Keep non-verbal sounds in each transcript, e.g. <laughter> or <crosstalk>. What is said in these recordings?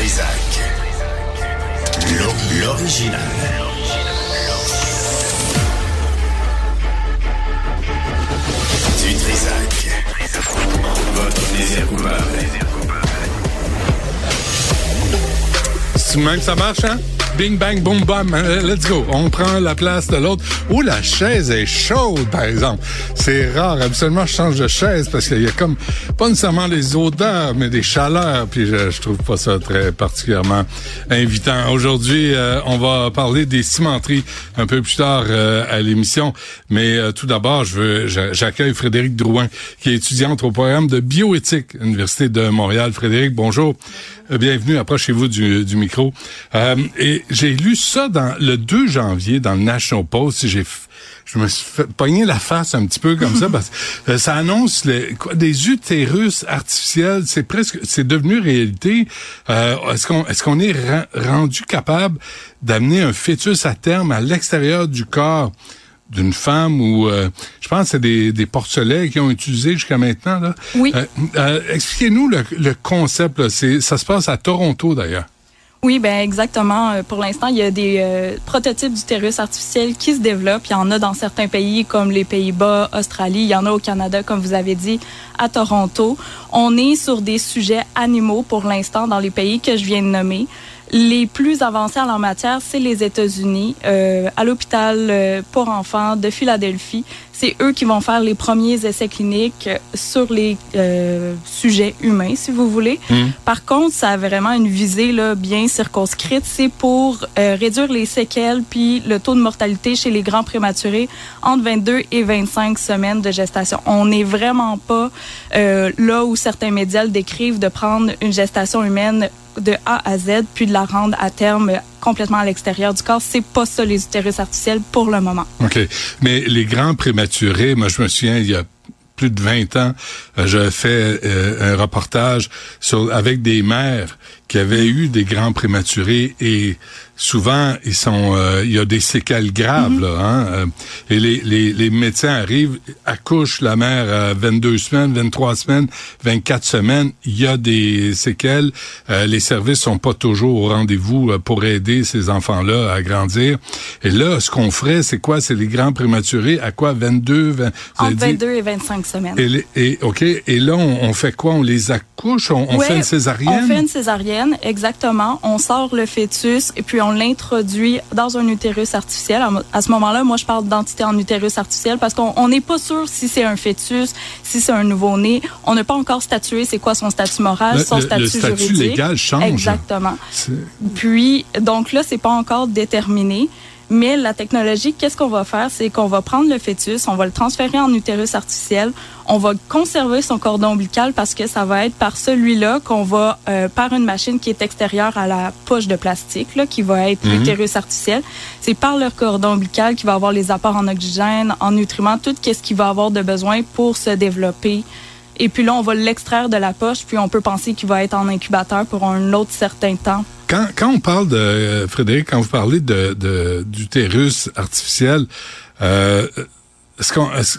Trisac. L'o- L'original. Du Trisac. Votre plaisir coupable. C'est même que ça marche, hein? Bing, bang, boom, bam. Euh, Let's go. On prend la place de l'autre. Ou la chaise est chaude, par exemple. C'est rare. Absolument, je change de chaise parce qu'il y a comme, pas nécessairement des odeurs, mais des chaleurs. Puis je, je trouve pas ça très particulièrement invitant. Aujourd'hui, euh, on va parler des cimenteries un peu plus tard euh, à l'émission. Mais euh, tout d'abord, je veux, j'a- j'accueille Frédéric Drouin, qui est étudiante au programme de bioéthique à l'Université de Montréal. Frédéric, bonjour. Euh, Bienvenue, approchez-vous du, du micro. Euh, et j'ai lu ça dans le 2 janvier dans le National Post. J'ai je me suis fait pogner la face un petit peu comme ça parce <laughs> que ça annonce les, quoi, des utérus artificiels. C'est presque, c'est devenu réalité. Euh, est-ce qu'on, est-ce qu'on est rendu capable d'amener un fœtus à terme à l'extérieur du corps? d'une femme ou euh, je pense que c'est des, des porcelets qui ont utilisé jusqu'à maintenant là. Oui. Euh, euh, expliquez-nous le, le concept là. C'est ça se passe à Toronto d'ailleurs. Oui, ben exactement. Euh, Pour l'instant, il y a des euh, prototypes d'utérus artificiel qui se développent. Il y en a dans certains pays comme les Pays-Bas, Australie. Il y en a au Canada, comme vous avez dit, à Toronto. On est sur des sujets animaux pour l'instant dans les pays que je viens de nommer. Les plus avancés en matière, c'est les États-Unis, euh, à l'hôpital euh, pour enfants de Philadelphie. C'est eux qui vont faire les premiers essais cliniques euh, sur les euh, sujets humains, si vous voulez. Par contre, ça a vraiment une visée là, bien circonscrite. C'est pour euh, réduire les séquelles puis le taux de mortalité chez les grands prématurés entre 22 et 25 semaines de gestation. On n'est vraiment pas euh, là où certains médias le décrivent de prendre une gestation humaine de A à Z puis de la rendre à terme complètement à l'extérieur du corps. C'est pas ça les utérus artificiels pour le moment. OK. Mais les grands prématurés, moi je me souviens il y a plus de 20 ans, euh, j'avais fait euh, un reportage sur avec des mères qui avaient eu des grands prématurés et souvent ils sont euh, il y a des séquelles graves là hein, euh, et les, les, les médecins arrivent accouchent la mère à 22 semaines 23 semaines 24 semaines il y a des séquelles euh, les services sont pas toujours au rendez-vous euh, pour aider ces enfants là à grandir et là ce qu'on ferait c'est quoi? C'est les grands prématurés à quoi? 22 20, vous avez Entre dit? 22 et 25 semaines. et, les- et ok et là on, on fait quoi? On les accouche? On, on Ouais, fait une césarienne? On fait une césarienne, exactement. On sort le fœtus et puis on l'introduit dans un utérus artificiel. À ce moment-là, moi, je parle d'entité en utérus artificiel parce qu'on on n'est pas sûr si c'est un fœtus, si c'est un nouveau-né. On n'a pas encore statué c'est quoi son statut moral, Le- son le- statut le statut juridique. légal change. Exactement. Puis, donc là, c'est pas encore déterminé. Mais la technologie, qu'est-ce qu'on va faire? C'est qu'on va prendre le fœtus, on va le transférer en utérus artificiel, on va conserver son cordon ombilical parce que ça va être par celui-là qu'on va, euh, par une machine qui est extérieure à la poche de plastique, là, qui va être l'utérus artificiel, c'est par le cordon ombilical qui va avoir les apports en oxygène, en nutriments, tout ce qu'il va avoir de besoin pour se développer. Et puis là, on va l'extraire de la poche, puis on peut penser qu'il va être en incubateur pour un autre certain temps. Quand, quand on parle de euh, Frédéric, quand vous parlez de de- d'utérus artificiel, euh, est-ce qu'on, est-ce-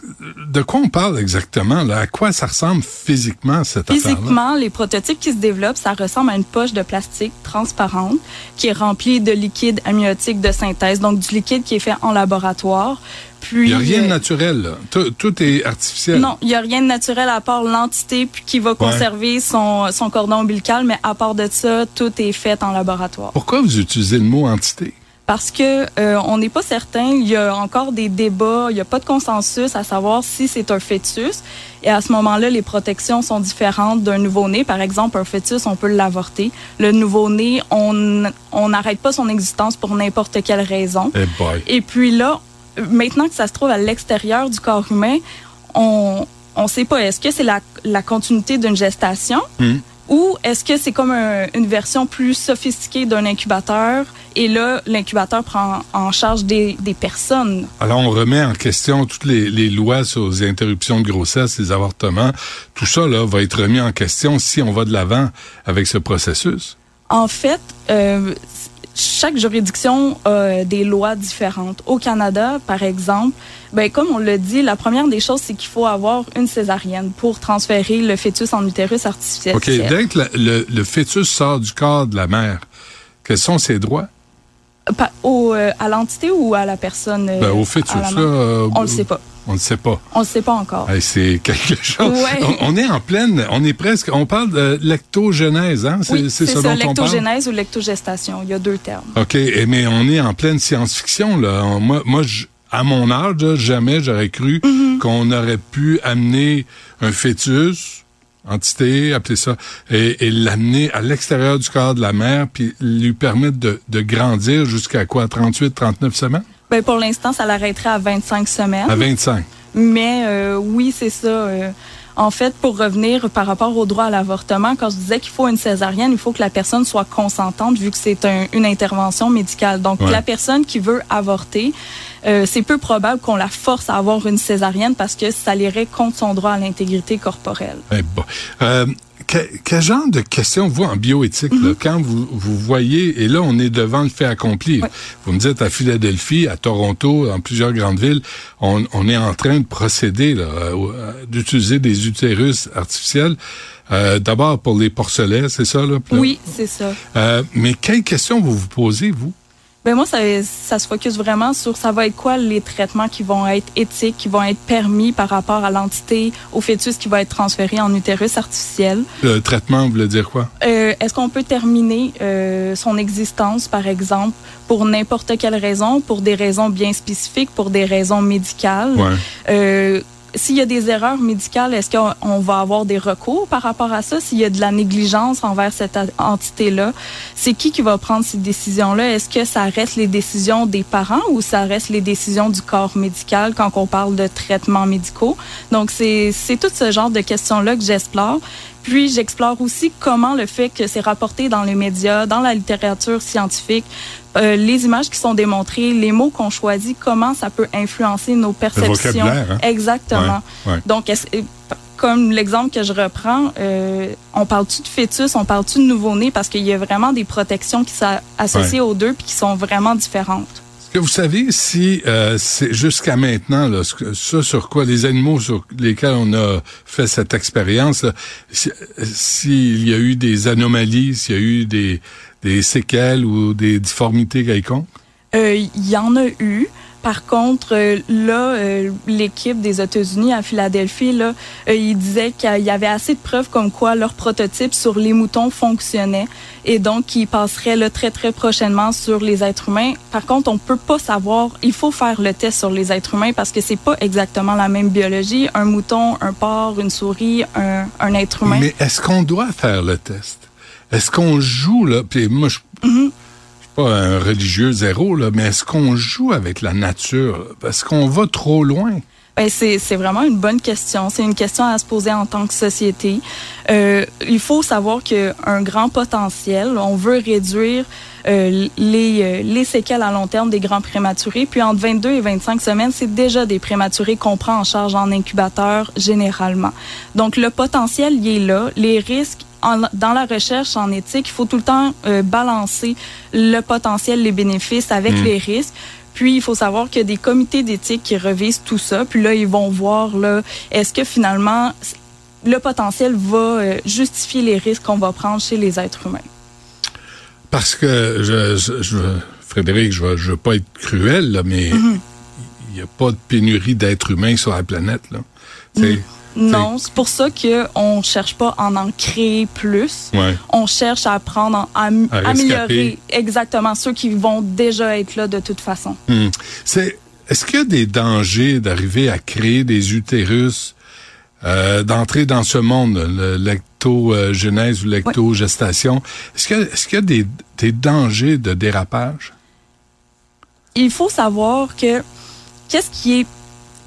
de quoi on parle exactement là? À quoi ça ressemble physiquement cette affaire-là? Physiquement, les prototypes qui se développent, ça ressemble à une poche de plastique transparente qui est remplie de liquide amniotique de synthèse, donc du liquide qui est fait en laboratoire. Puis, Il y a rien de euh, naturel. Là. Tout, tout est artificiel. Non, il n'y a rien de naturel à part l'entité qui va conserver son, son cordon ombilical, mais à part de ça, tout est fait en laboratoire. Pourquoi vous utilisez le mot entité? Parce que euh, on n'est pas certain, il y a encore des débats, il n'y a pas de consensus à savoir si c'est un fœtus. Et à ce moment-là, les protections sont différentes d'un nouveau-né. Par exemple, un fœtus, on peut l'avorter. Le nouveau-né, on on n'arrête pas son existence pour n'importe quelle raison. Eh boy. Et puis là, maintenant que ça se trouve à l'extérieur du corps humain, on on sait pas. Est-ce que c'est la, la continuité d'une gestation Hmm. ou est-ce que c'est comme un- une version plus sophistiquée d'un incubateur et là, l'incubateur prend en charge des, des personnes? Alors, on remet en question toutes les, les lois sur les interruptions de grossesse, les avortements. Tout ça là va être remis en question si on va de l'avant avec ce processus. En fait, euh, chaque juridiction a des lois différentes. Au Canada, par exemple, ben, comme on l'a dit, la première des choses, c'est qu'il faut avoir une césarienne pour transférer le fœtus en utérus artificiel. OK. Dès que le, le, fœtus sort du corps de la mère, quels sont ses droits? Au, euh, à l'entité ou à la personne? Euh, ben, au fœtus, là, euh, on le sait pas. On ne sait pas. On ne sait pas encore. c'est quelque <laughs> chose. On, est en pleine, on est presque, on parle de lectogenèse, hein? C'est, c'est ça, ça lectogenèse ou lectogestation. Il y a deux termes. OK, mais on est en pleine science-fiction, là. Moi, moi à mon âge, jamais j'aurais cru mm-hmm. qu'on aurait pu amener un fœtus, entité, appelez ça, et, l'amener à l'extérieur du corps de la mère, puis lui permettre de, de grandir jusqu'à quoi, 38, 39 semaines? Ben, pour l'instant, ça l'arrêterait à 25 semaines. À 25. Mais euh, oui, c'est ça. Euh, en fait, pour revenir par rapport au droit à l'avortement, quand je disais qu'il faut une césarienne, il faut que la personne soit consentante vu que c'est une intervention médicale. Donc, la personne qui veut avorter, euh, c'est peu probable qu'on la force à avoir une césarienne parce que ça irait contre son droit à l'intégrité corporelle. Eh bon quel genre de questions, vous, en bioéthique, là, mhm. quand vous, vous voyez, et là, on est devant le fait accompli. Vous me dites à Philadelphie, à Toronto, dans plusieurs grandes villes, on, on est en train de procéder, d'utiliser des utérus artificiels. Euh, D'abord pour les porcelets, c'est ça? Là, oui, c'est ça. Euh, mais quelles questions vous vous posez, vous? Ben moi, ça, ça se focus vraiment sur ça va être quoi les traitements qui vont être éthiques, qui vont être permis par rapport à l'entité, au fœtus qui va être transféré en utérus artificiel. Le traitement, vous voulez dire quoi? Euh, Est-ce qu'on peut terminer euh, son existence, par exemple, pour n'importe quelle raison, pour des raisons bien spécifiques, pour des raisons médicales? Ouais. Euh, s'il y a des erreurs médicales, est-ce qu'on va avoir des recours par rapport à ça? S'il y a de la négligence envers cette entité-là, c'est qui qui va prendre ces décisions-là? Est-ce que ça reste les décisions des parents ou ça reste les décisions du corps médical quand on parle de traitements médicaux? Donc, c'est tout ce genre de questions-là que j'explore. Puis j'explore aussi comment le fait que c'est rapporté dans les médias, dans la littérature scientifique, euh, les images qui sont démontrées, les mots qu'on choisit, comment ça peut influencer nos perceptions. Hein? Exactement. Donc, euh, comme l'exemple que je reprends, euh, on parle-tu de fœtus, on parle-tu de nouveau-né parce qu'il y a vraiment des protections qui sont associées aux deux puis qui sont vraiment différentes. Est-ce que vous savez si euh, c'est jusqu'à maintenant là, ce, sur quoi les animaux sur lesquels on a fait cette expérience, s'il y a eu des anomalies, s'il y a eu des, des séquelles ou des difformités quelconques? Euh, il y en a eu. Par contre, euh, là, euh, l'équipe des États-Unis à Philadelphie, là, euh, ils disaient qu'il y avait assez de preuves comme quoi leur prototype sur les moutons fonctionnait et donc qu'ils passeraient là, très très prochainement sur les êtres humains. Par contre, on peut pas savoir. Il faut faire le test sur les êtres humains parce que c'est pas exactement la même biologie. Un mouton, un porc, une souris, un, un être humain. Mais est-ce qu'on doit faire le test? Est-ce qu'on joue là? Puis moi, je, mm-hmm pas un religieux zéro, là, mais est-ce qu'on joue avec la nature? Est-ce qu'on va trop loin? Ben c'est vraiment une bonne question. C'est une question à se poser en tant que société. Euh, il faut savoir qu'un grand potentiel, on veut réduire euh, les, euh, les séquelles à long terme des grands prématurés. Puis entre 22 et 25 semaines, c'est déjà des prématurés qu'on prend en charge en incubateur généralement. Donc le potentiel, il est là. Les risques, dans la recherche en éthique, il faut tout le temps euh, balancer le potentiel, les bénéfices avec hmm. les risques. Puis, il faut savoir qu'il y a des comités d'éthique qui revisent tout ça. Puis là, ils vont voir, là, est-ce que finalement, le potentiel va euh, justifier les risques qu'on va prendre chez les êtres humains? Parce que, je, je, Frédéric, je ne veux, pas être cruel, là, mais mm-hmm. il n'y a pas de pénurie d'êtres humains sur la planète. Là. Mm. Non, c'est pour ça qu'on cherche pas à en créer plus. On cherche à apprendre, à, améliorer exactement ceux qui vont déjà être là de toute façon. Hmm. C'est, est-ce qu'il y a des dangers d'arriver à créer des utérus, euh, d'entrer dans ce monde, le lectogenèse ou lectogestation? Est-ce qu'il y a, est-ce qu'il y a des, des dangers de dérapage? Il faut savoir que qu'est-ce qui est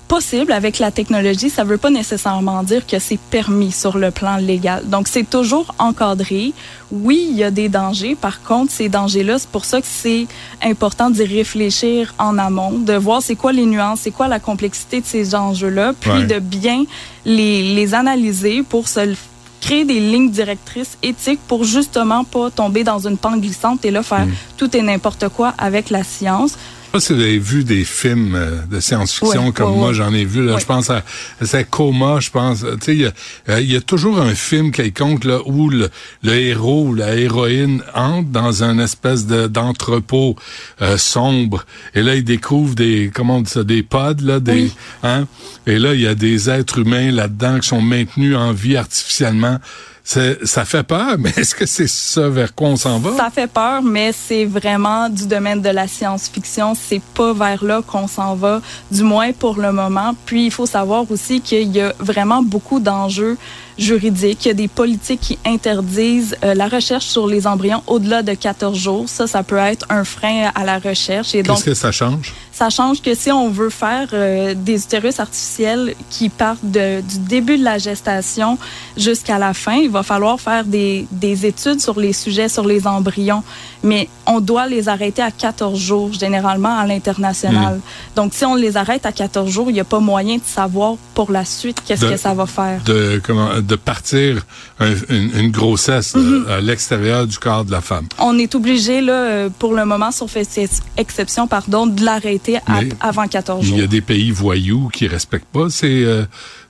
possible avec la technologie, ça ne veut pas nécessairement dire que c'est permis sur le plan légal. Donc, c'est toujours encadré. Oui, il y a des dangers. Par contre, ces dangers-là, c'est pour ça que c'est important d'y réfléchir en amont, de voir c'est quoi les nuances, c'est quoi la complexité de ces enjeux-là, puis de bien les, les analyser pour se créer des lignes directrices éthiques pour justement pas tomber dans une pente glissante et là faire tout et n'importe quoi avec la science pas si vous avez vu des films euh, de science-fiction comme moi j'en ai vu. Là. Je pense à c'est Coma, je pense. Tu sais, il y a, euh, il y a toujours un film quelconque là où le, le héros ou la héroïne entre dans un espèce de d'entrepôt euh, sombre et là il découvre des comment on dit ça des pods là des hein et là il y a des êtres humains là-dedans qui sont maintenus en vie artificiellement. Ça fait peur, mais est-ce que c'est ça vers quoi on s'en va? Ça fait peur, mais c'est vraiment du domaine de la science-fiction. C'est pas vers là qu'on s'en va, du moins pour le moment. Puis il faut savoir aussi qu'il y a vraiment beaucoup d'enjeux juridiques. Il y a des politiques qui interdisent euh, la recherche sur les embryons au-delà de 14 jours. Ça, ça peut être un frein à la recherche. Et donc, Qu'est-ce que ça change? ça change que si on veut faire euh, des utérus artificiels qui partent de- du début de la gestation jusqu'à la fin, il va falloir faire des, des études sur les sujets, sur les embryons. Mais on doit les arrêter à 14 jours, généralement à l'international. Donc, si on les arrête à 14 jours, il n'y a pas moyen de savoir pour la suite qu'est-ce que ça va faire. de comment de partir un- une, une grossesse Mm-hmm. euh, à l'extérieur du corps de la femme. On est obligé, là, euh, pour le moment, cette exception, pardon, de l'arrêter avant 14 Il jours. y a des pays voyous qui respectent pas ces euh,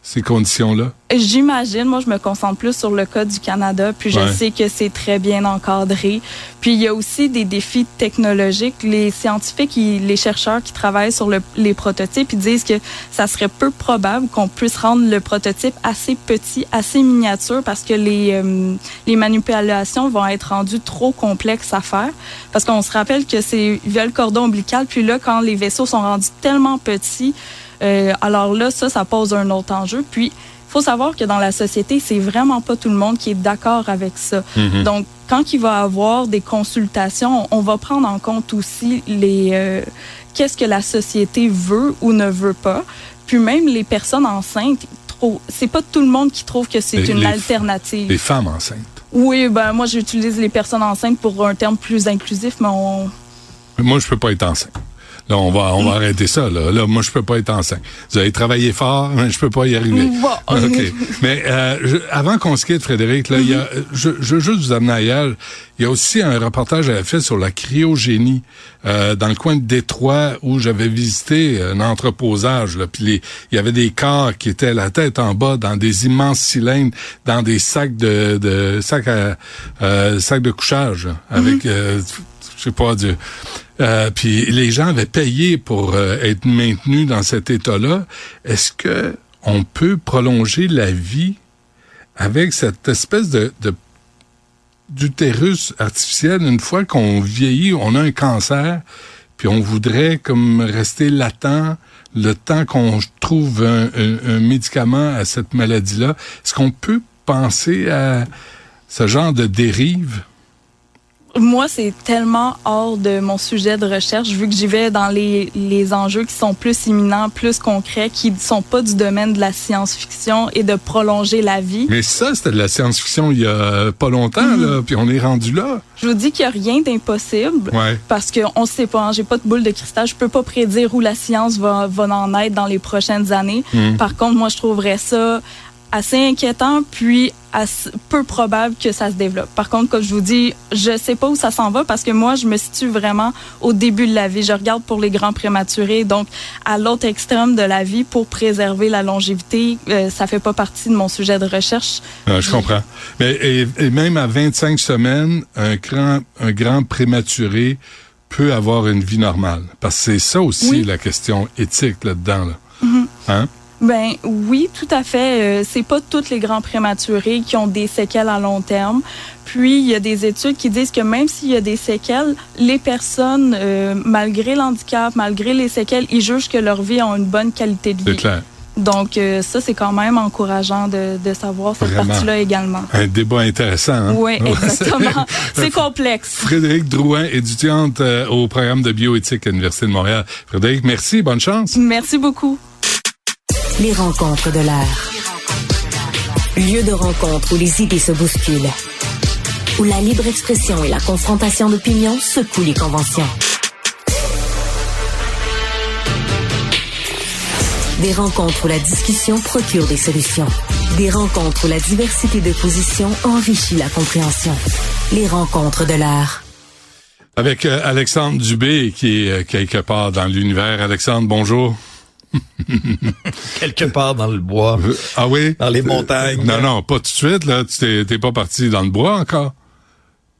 ces conditions-là? J'imagine, moi, je me concentre plus sur le cas du Canada, puis je Ouais. sais que c'est très bien encadré. Puis il y a aussi des défis technologiques. Les scientifiques, et les chercheurs qui travaillent sur le- les prototypes, ils disent que ça serait peu probable qu'on puisse rendre le prototype assez petit, assez miniature, parce que les, euh, les manipulations vont être rendues trop complexes à faire. Parce qu'on se rappelle que c'est via le cordon ombilical, puis là, quand les vaisseaux sont rendus tellement petits, euh, alors là, ça, ça pose un autre enjeu. Puis, faut savoir que dans la société, c'est vraiment pas tout le monde qui est d'accord avec ça. Donc, quand il va y avoir des consultations, on va prendre en compte aussi les euh, qu'est-ce que la société veut ou ne veut pas. Puis même les personnes enceintes, c'est pas tout le monde qui trouve que c'est Les- une les- alternative. Les femmes enceintes. Oui, ben moi j'utilise les personnes enceintes pour un terme plus inclusif, mais on, Moi, je peux pas être enceinte. Là, on va, on va arrêter ça. Là. là, moi, je peux pas être enceinte. Vous avez travaillé fort, mais je peux pas y arriver. OK. Mais euh, je- avant qu'on se quitte, Frédéric, là, y a, je, je veux juste vous amener ailleurs. Il y a aussi un reportage j'avais fait sur la cryogénie euh, dans le coin de Détroit où j'avais visité un entreposage. Là, puis il y avait des corps qui étaient la tête en bas dans des immenses cylindres, dans des sacs de, de sacs à euh, sacs de couchage là, avec euh, je sais pas Dieu. Euh, puis les gens avaient payé pour euh, être maintenus dans cet état-là. Est-ce que on peut prolonger la vie avec cette espèce de, de d'utérus artificiel une fois qu'on vieillit, on a un cancer, puis on voudrait comme rester latent le temps qu'on trouve un, médicament à cette maladie-là? Est-ce qu'on peut penser à ce genre de dérive? Moi, c'est tellement hors de mon sujet de recherche, vu que j'y vais dans les, les enjeux qui sont plus imminents, plus concrets, qui ne sont pas du domaine de la science-fiction et de prolonger la vie. Mais ça, c'était de la science-fiction il y a pas longtemps, là, puis on est rendu là. Je vous dis qu'il n'y a rien d'impossible. Ouais. Parce qu'on ne sait pas, hein, j'ai pas de boule de cristal, je peux pas prédire où la science va, va en être dans les prochaines années. Par contre, moi, je trouverais ça assez inquiétant, puis assez- peu probable que ça se développe. Par contre, comme je vous dis, je sais pas où ça s'en va parce que moi, je me situe vraiment au début de la vie. Je regarde pour les grands prématurés, donc à l'autre extrême de la vie pour préserver la longévité. Euh, ça fait pas partie de mon sujet de recherche. Ah, je comprends. Mais et, et même à 25 semaines, un grand, un grand prématuré peut avoir une vie normale. Parce que c'est ça aussi Oui. la question éthique là-dedans. Là. Hein? Ben oui, tout à fait. Euh, c'est pas tous les grands prématurés qui ont des séquelles à long terme. Puis il y a des études qui disent que même s'il y a des séquelles, les personnes, euh, malgré l'handicap, malgré les séquelles, ils jugent que leur vie a une bonne qualité de C'est vie. clair. Donc euh, ça, c'est quand même encourageant de, de savoir cette partie-là également. Un débat intéressant. Hein? Oui, exactement. c'est- <laughs> c'est complexe. Frédéric Drouin, étudiante euh, au programme de bioéthique à l'Université de Montréal. Frédéric, merci, bonne chance. Merci beaucoup. Les rencontres de l'air. Lieu de rencontre où les idées se bousculent. Où la libre expression et la confrontation d'opinions secouent les conventions. Des rencontres où la discussion procure des solutions. Des rencontres où la diversité de positions enrichit la compréhension. Les rencontres de l'art. Avec euh, Alexandre Dubé, qui est euh, quelque part dans l'univers. Alexandre, bonjour. <laughs> quelque part dans le bois. Euh, ah oui? Dans les montagnes. Non, non, pas tout de suite, là. Tu t'es pas parti dans le bois encore?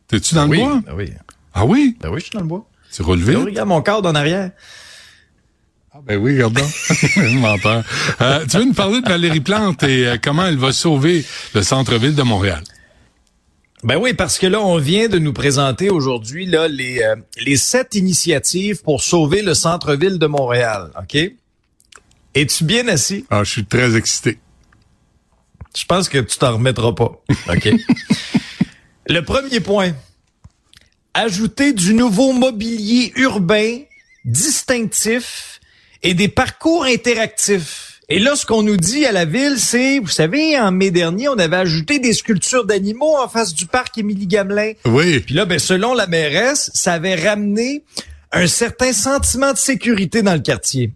T'es-tu dans oui, le bois? Ben oui. Ah oui? Ben oui, je suis dans le bois. Tu roules vite? regarde mon cadre en arrière. Ah ben oui, regarde donc. <laughs> euh, tu veux nous parler de Valérie Plante et euh, comment elle va sauver le centre-ville de Montréal? Ben oui, parce que là, on vient de nous présenter aujourd'hui là les euh, les sept initiatives pour sauver le centre-ville de Montréal. Ok? Es-tu bien assis? Ah, je suis très excité. Je pense que tu t'en remettras pas. Ok? <laughs> Le premier point ajouter du nouveau mobilier urbain distinctif et des parcours interactifs. Et là, ce qu'on nous dit à la ville, c'est, vous savez, en mai dernier, on avait ajouté des sculptures d'animaux en face du parc Émilie Gamelin. Oui. Puis là, ben, selon la mairesse, ça avait ramené un certain sentiment de sécurité dans le quartier.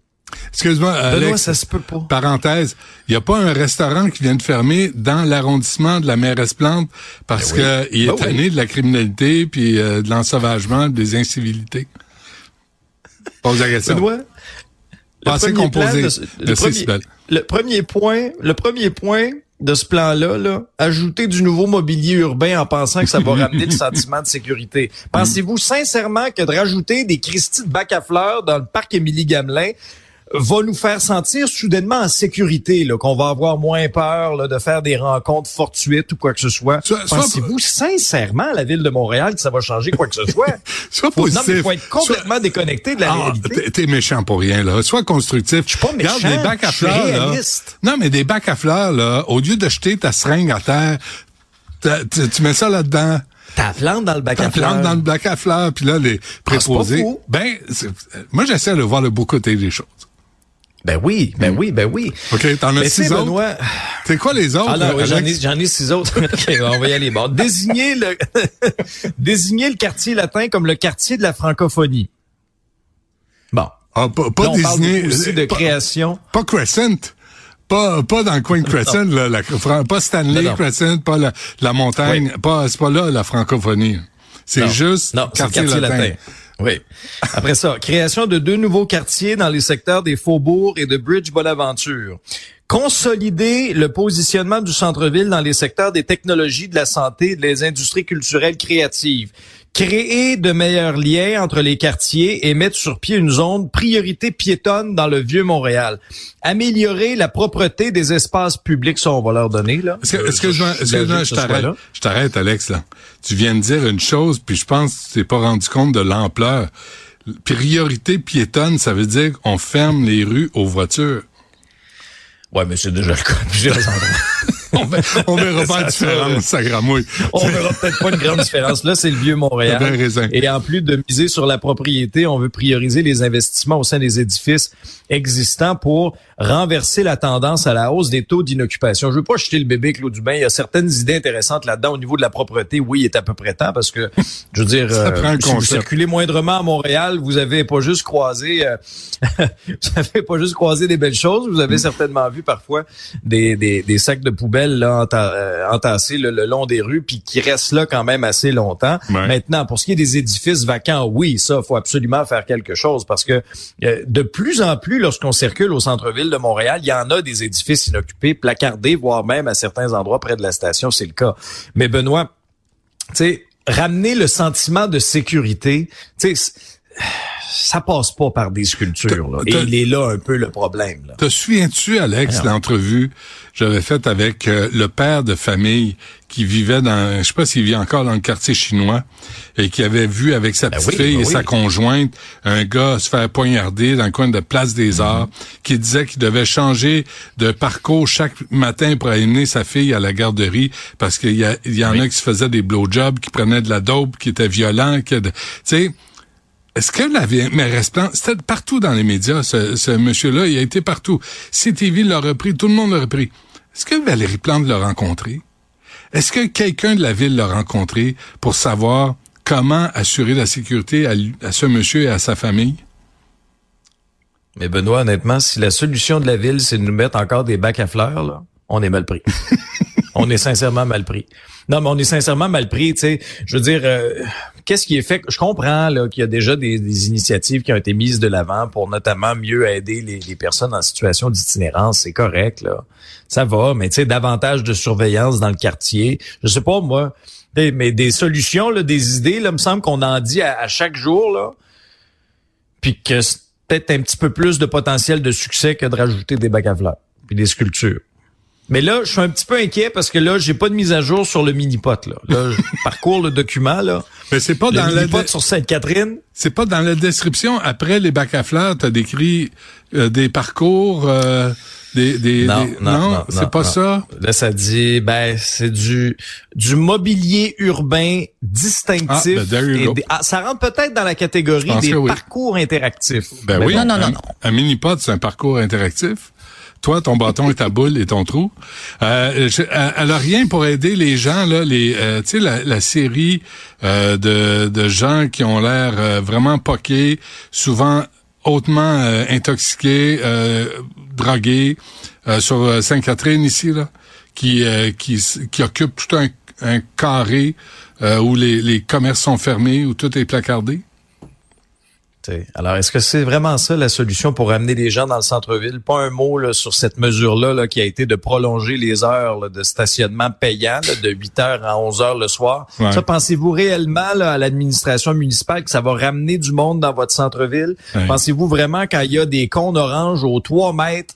Excuse-moi, Alex, ça se peut pas. Parenthèse, il n'y a pas un restaurant qui vient de fermer dans l'arrondissement de la mairesse Plante parce ben qu'il est ben tanné oui. de la criminalité puis euh, de l'ensauvagement, des incivilités. Pose la question. Benoît, composée. de le, premier, le premier point, le premier point de ce plan-là, là, ajouter du nouveau mobilier urbain en pensant que ça va ramener le <laughs> sentiment de sécurité. Pensez-vous sincèrement que de rajouter des Christie de bac à fleurs dans le parc Émilie Gamelin va nous faire sentir soudainement en sécurité, là, qu'on va avoir moins peur là, de faire des rencontres fortuites ou quoi que ce soit. Pensez-vous sincèrement, la ville de Montréal, que ça va changer quoi que ce soit? <laughs> Sois Faut- non, mais faut être complètement déconnecté de la Ah, réalité. t'es- méchant pour rien, là. Sois constructif. Je suis pas méchant, des bacs à fleurs, là. réaliste. Non, mais des bacs à fleurs, là, au lieu de jeter ta seringue à terre, tu, mets ça là-dedans. Ta plante dans le bac Ta à fleurs. plante dans le bac à fleurs, puis là, les préposés. Ah, fou. ben, moi, j'essaie de voir le beau côté des choses. Ben oui, ben oui, ben oui. OK, t'en as tu six autres? Benoît... C'est quoi les autres? Ah oui, j'en ai, j'en ai six autres. <laughs> OK, on va y aller. Bon, désigner le, <laughs> désigner le quartier latin comme le quartier de la francophonie. Bon. Ah, pas, pas Là, on parle désigner- aussi de pas- création. Pas Crescent. Pas, pas dans le coin de Crescent, là, la, pas Stanley Non, non. Crescent, pas la, la montagne, pas, c'est pas là la francophonie. C'est Non. juste Non, c'est le quartier latin. Oui. Après ça, création de deux nouveaux quartiers dans les secteurs des Faubourgs et de Bridge Bonaventure. Consolider le positionnement du centre-ville dans les secteurs des technologies, de la santé et des industries culturelles créatives. Créer de meilleurs liens entre les quartiers et mettre sur pied une zone priorité piétonne dans le vieux Montréal. Améliorer la propreté des espaces publics, ça on va leur donner là. Est-ce que, est-ce que je, je- est-ce que je- je, je je sois t'arrête, là. je t'arrête, Alex, là. Tu viens de dire une chose, puis je pense que tu t'es pas rendu compte de l'ampleur. Priorité piétonne, ça veut dire qu'on ferme les rues aux voitures. Ouais, mais c'est déjà le cas. <laughs> On, ver- on verra pas la différence, ça gramouille. on verra peut-être pas une grande différence. Là, c'est le vieux Montréal. T'as bien raison. Et en plus de miser sur la propriété, on veut prioriser les investissements au sein des édifices existants pour renverser la tendance à la hausse des taux d'inoccupation. Je veux pas jeter le bébé Claude Dubin. Il y a certaines idées intéressantes là-dedans au niveau de la propreté. Oui, il est à peu près temps parce que, je veux dire, Ça euh, prend si vous circulez moindrement à Montréal, vous avez pas juste croisé, euh, <laughs> vous avez pas juste croisé des belles choses. Vous avez certainement vu parfois des, des, des sacs de poubelles là, enta- euh, entassés le, le long des rues, puis qui restent là quand même assez longtemps. Ouais. Maintenant, pour ce qui est des édifices vacants, oui, ça, faut absolument faire quelque chose parce que euh, de plus en plus, lorsqu'on circule au centre-ville de Montréal, il y en a des édifices inoccupés, placardés, voire même à certains endroits près de la station, c'est le cas. Mais Benoît, tu sais, ramener le sentiment de sécurité, tu sais, ça passe pas par des sculptures. Là. Et T'as- il est là un peu le problème. Là. Te souviens-tu, Alex, l'entrevue j'avais faite avec euh, le père de famille qui vivait dans, je sais pas s'il vit encore dans le quartier chinois, et qui avait vu avec sa petite oui, fille ben et oui. sa conjointe un gars se faire poignarder dans le coin de Place des Mhm. Arts, qui disait qu'il devait changer de parcours chaque matin pour amener sa fille à la garderie parce qu'il y, a- il y en a qui se faisaient des blowjobs, qui prenaient de la dope, qui étaient violents, qui, tu sais, est-ce que la Plante, c'était partout dans les médias, ce, ce monsieur-là, il a été partout. CTV l'a repris, tout le monde l'a repris. Est-ce que Valérie Plante l'a rencontré? Est-ce que quelqu'un de la ville l'a rencontré pour savoir comment assurer la sécurité à, ce monsieur et à sa famille? Mais Benoît, honnêtement, si la solution de la ville, c'est de nous mettre encore des bacs à fleurs, là, on est mal pris. <laughs> on est sincèrement mal pris. Non, mais on est sincèrement mal pris, tu sais. Je veux dire, euh, qu'est-ce qui est fait? Je comprends qu'il y a déjà des, initiatives qui ont été mises de l'avant pour notamment mieux aider les, personnes en situation d'itinérance. C'est correct, là. Ça va, mais tu sais, davantage de surveillance dans le quartier. Je sais pas, moi, mais des solutions, là, des idées, là, me semble qu'on en dit à, à chaque jour, là. Puis que peut-être un petit peu plus de potentiel de succès que de rajouter des bacs à fleurs puis des sculptures. Mais là, je suis un petit peu inquiet parce que là, j'ai pas de mise à jour sur le mini-pot. Là, là je <laughs> parcours le document. là. Mais c'est pas dans la sur Sainte-Catherine. C'est pas dans la description. Après les bacs à fleurs, t'as décrit euh, des parcours, euh, des, des, non, non, non, c'est pas ça? Là, ça dit, ben, c'est du du mobilier urbain distinctif. Ah, ben, ah, ça rentre peut-être dans la catégorie des parcours interactifs. Ben oui. Non, non, non, un mini-pot, c'est un parcours interactif? Toi, ton bâton et ta boule et ton trou. Euh, euh, elle a rien pour aider les gens là, les, euh, tu sais la, série euh, de, de gens qui ont l'air vraiment poqués, souvent hautement intoxiqués, drogués, sur Sainte-Catherine ici là, qui qui qui occupe tout un, un carré où les, les commerces sont fermés, où tout est placardé. Alors, est-ce que c'est vraiment ça la solution pour amener les gens dans le centre-ville? Pas un mot là, sur cette mesure-là qui a été de prolonger les heures de stationnement payant de 8 heures à 11 heures le soir. Ça, pensez-vous réellement à l'administration municipale que ça va ramener du monde dans votre centre-ville? Pensez-vous vraiment quand il y a des cons oranges aux 3 mètres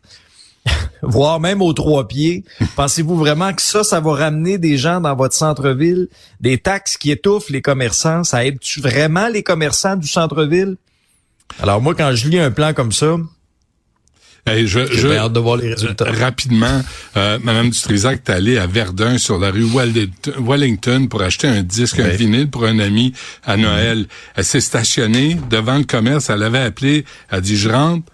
<laughs> voire même aux trois pieds. <laughs> Pensez-vous vraiment que ça, ça va ramener des gens dans votre centre-ville? Des taxes qui étouffent les commerçants, ça aide-tu vraiment les commerçants du centre-ville? Alors moi, quand je lis un plan comme ça, Hey, je, J'ai hâte de voir les résultats. Rapidement, euh, Madame Dutrisac est allée à Verdun sur la rue Wellington pour acheter un disque, un vinyle pour un ami à Noël. Elle s'est stationnée devant le commerce. Elle avait appelé. Elle a dit, je rentre,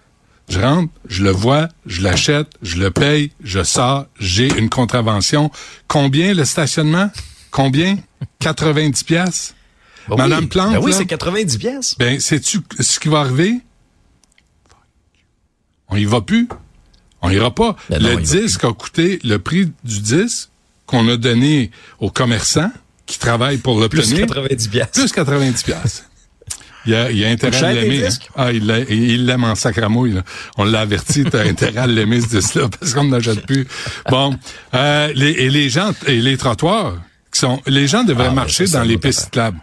je rentre, je le vois, je l'achète, je le paye, je sors, j'ai une contravention. Combien le stationnement? Combien? 90 pièces. Ben Madame. Plante. Ben oui, c'est 90 pièces. Ben, sais-tu ce qui va arriver? On y va plus. On ira pas. Ben le disque a coûté le prix du disque qu'on a donné aux commerçants qui travaillent pour l'obtenir. Plus 90 pièces. Plus 90 pièces. Il y a, il a intérêt à l'aimer. Hein. Ah, il l'aime en sacramouille. Là. On l'a averti, t'as intérêt à l'aimer ce disque-là parce qu'on n'achète plus. Bon, euh, les, et les gens et les trottoirs qui sont, les gens devraient ah, marcher dans les pistes cyclables.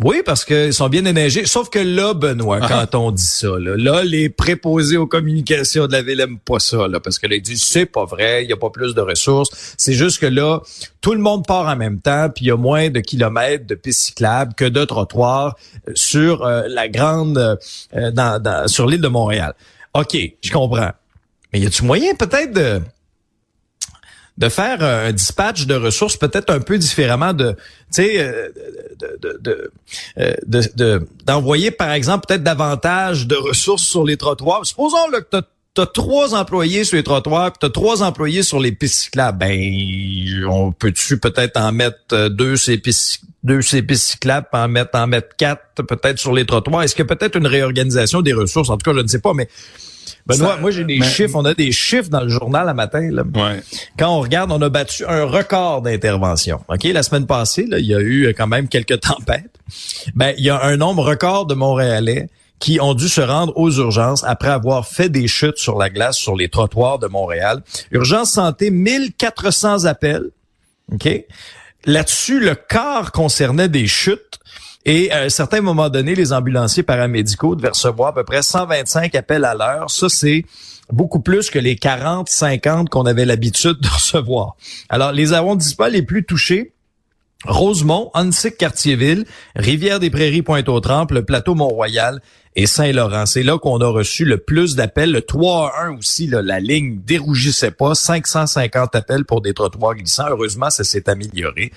Oui, parce qu'ils sont bien éneigés. Sauf que là, Benoît, ah. quand on dit ça, là, les préposés aux communications de la ville aiment pas ça, là, parce que là, ils disent c'est pas vrai, il y a pas plus de ressources. C'est juste que là, tout le monde part en même temps, puis il y a moins de kilomètres de pistes cyclables que de trottoirs euh, sur euh, la grande, euh, dans, sur l'île de Montréal. OK, je comprends. Mais y a-tu moyen peut-être de de faire un dispatch de ressources peut-être un peu différemment de, tu sais, euh, euh, de, de, d'envoyer par exemple peut-être davantage de ressources sur les trottoirs. Supposons là, que tu as trois employés sur les trottoirs, puis tu as trois employés sur les pistes cyclables. Ben, on peut-tu peut-être en mettre euh, deux ces pistes ces pistes cyclables, en mettre en mettre quatre peut-être sur les trottoirs? Est-ce a peut-être une réorganisation des ressources? En tout cas, je ne sais pas, mais Benoît, moi j'ai des chiffres, on a des chiffres dans le journal la matin. Là. Quand on regarde, on a battu un record d'intervention. Ok, la semaine passée, là, il y a eu quand même quelques <laughs> tempêtes. Ben, il y a un nombre record de Montréalais qui ont dû se rendre aux urgences après avoir fait des chutes sur la glace sur les trottoirs de Montréal. Urgence santé, 1400 appels. OK? Là-dessus, le quart concernait des chutes. Et à un certain moment donné, les ambulanciers paramédicaux devaient recevoir à peu près 125 appels à l'heure. Ça, c'est beaucoup plus que les 40, 50 qu'on avait l'habitude de <laughs> recevoir. Alors, les arrondissements les plus touchés, Rosemont, Annecy, Cartierville, Rivière-des-Prairies, Pointe-aux-Trembles, le plateau Mont-Royal et Saint-Laurent. C'est là qu'on a reçu le plus d'appels. Le 3 1 aussi, là, la ligne dérougissait pas. 550 appels pour des trottoirs glissants. Heureusement, ça s'est amélioré.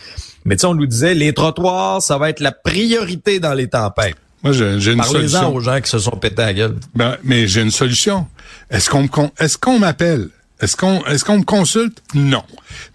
Mais tu sais, on nous disait, les trottoirs, ça va être la priorité dans les tempêtes. Moi, j'ai une solution. aux gens qui se sont pétés à la gueule. Ben, mais j'ai une solution. Est-ce qu'on est-ce qu'on m'appelle? Est-ce qu'on est-ce qu'on me consulte? Non.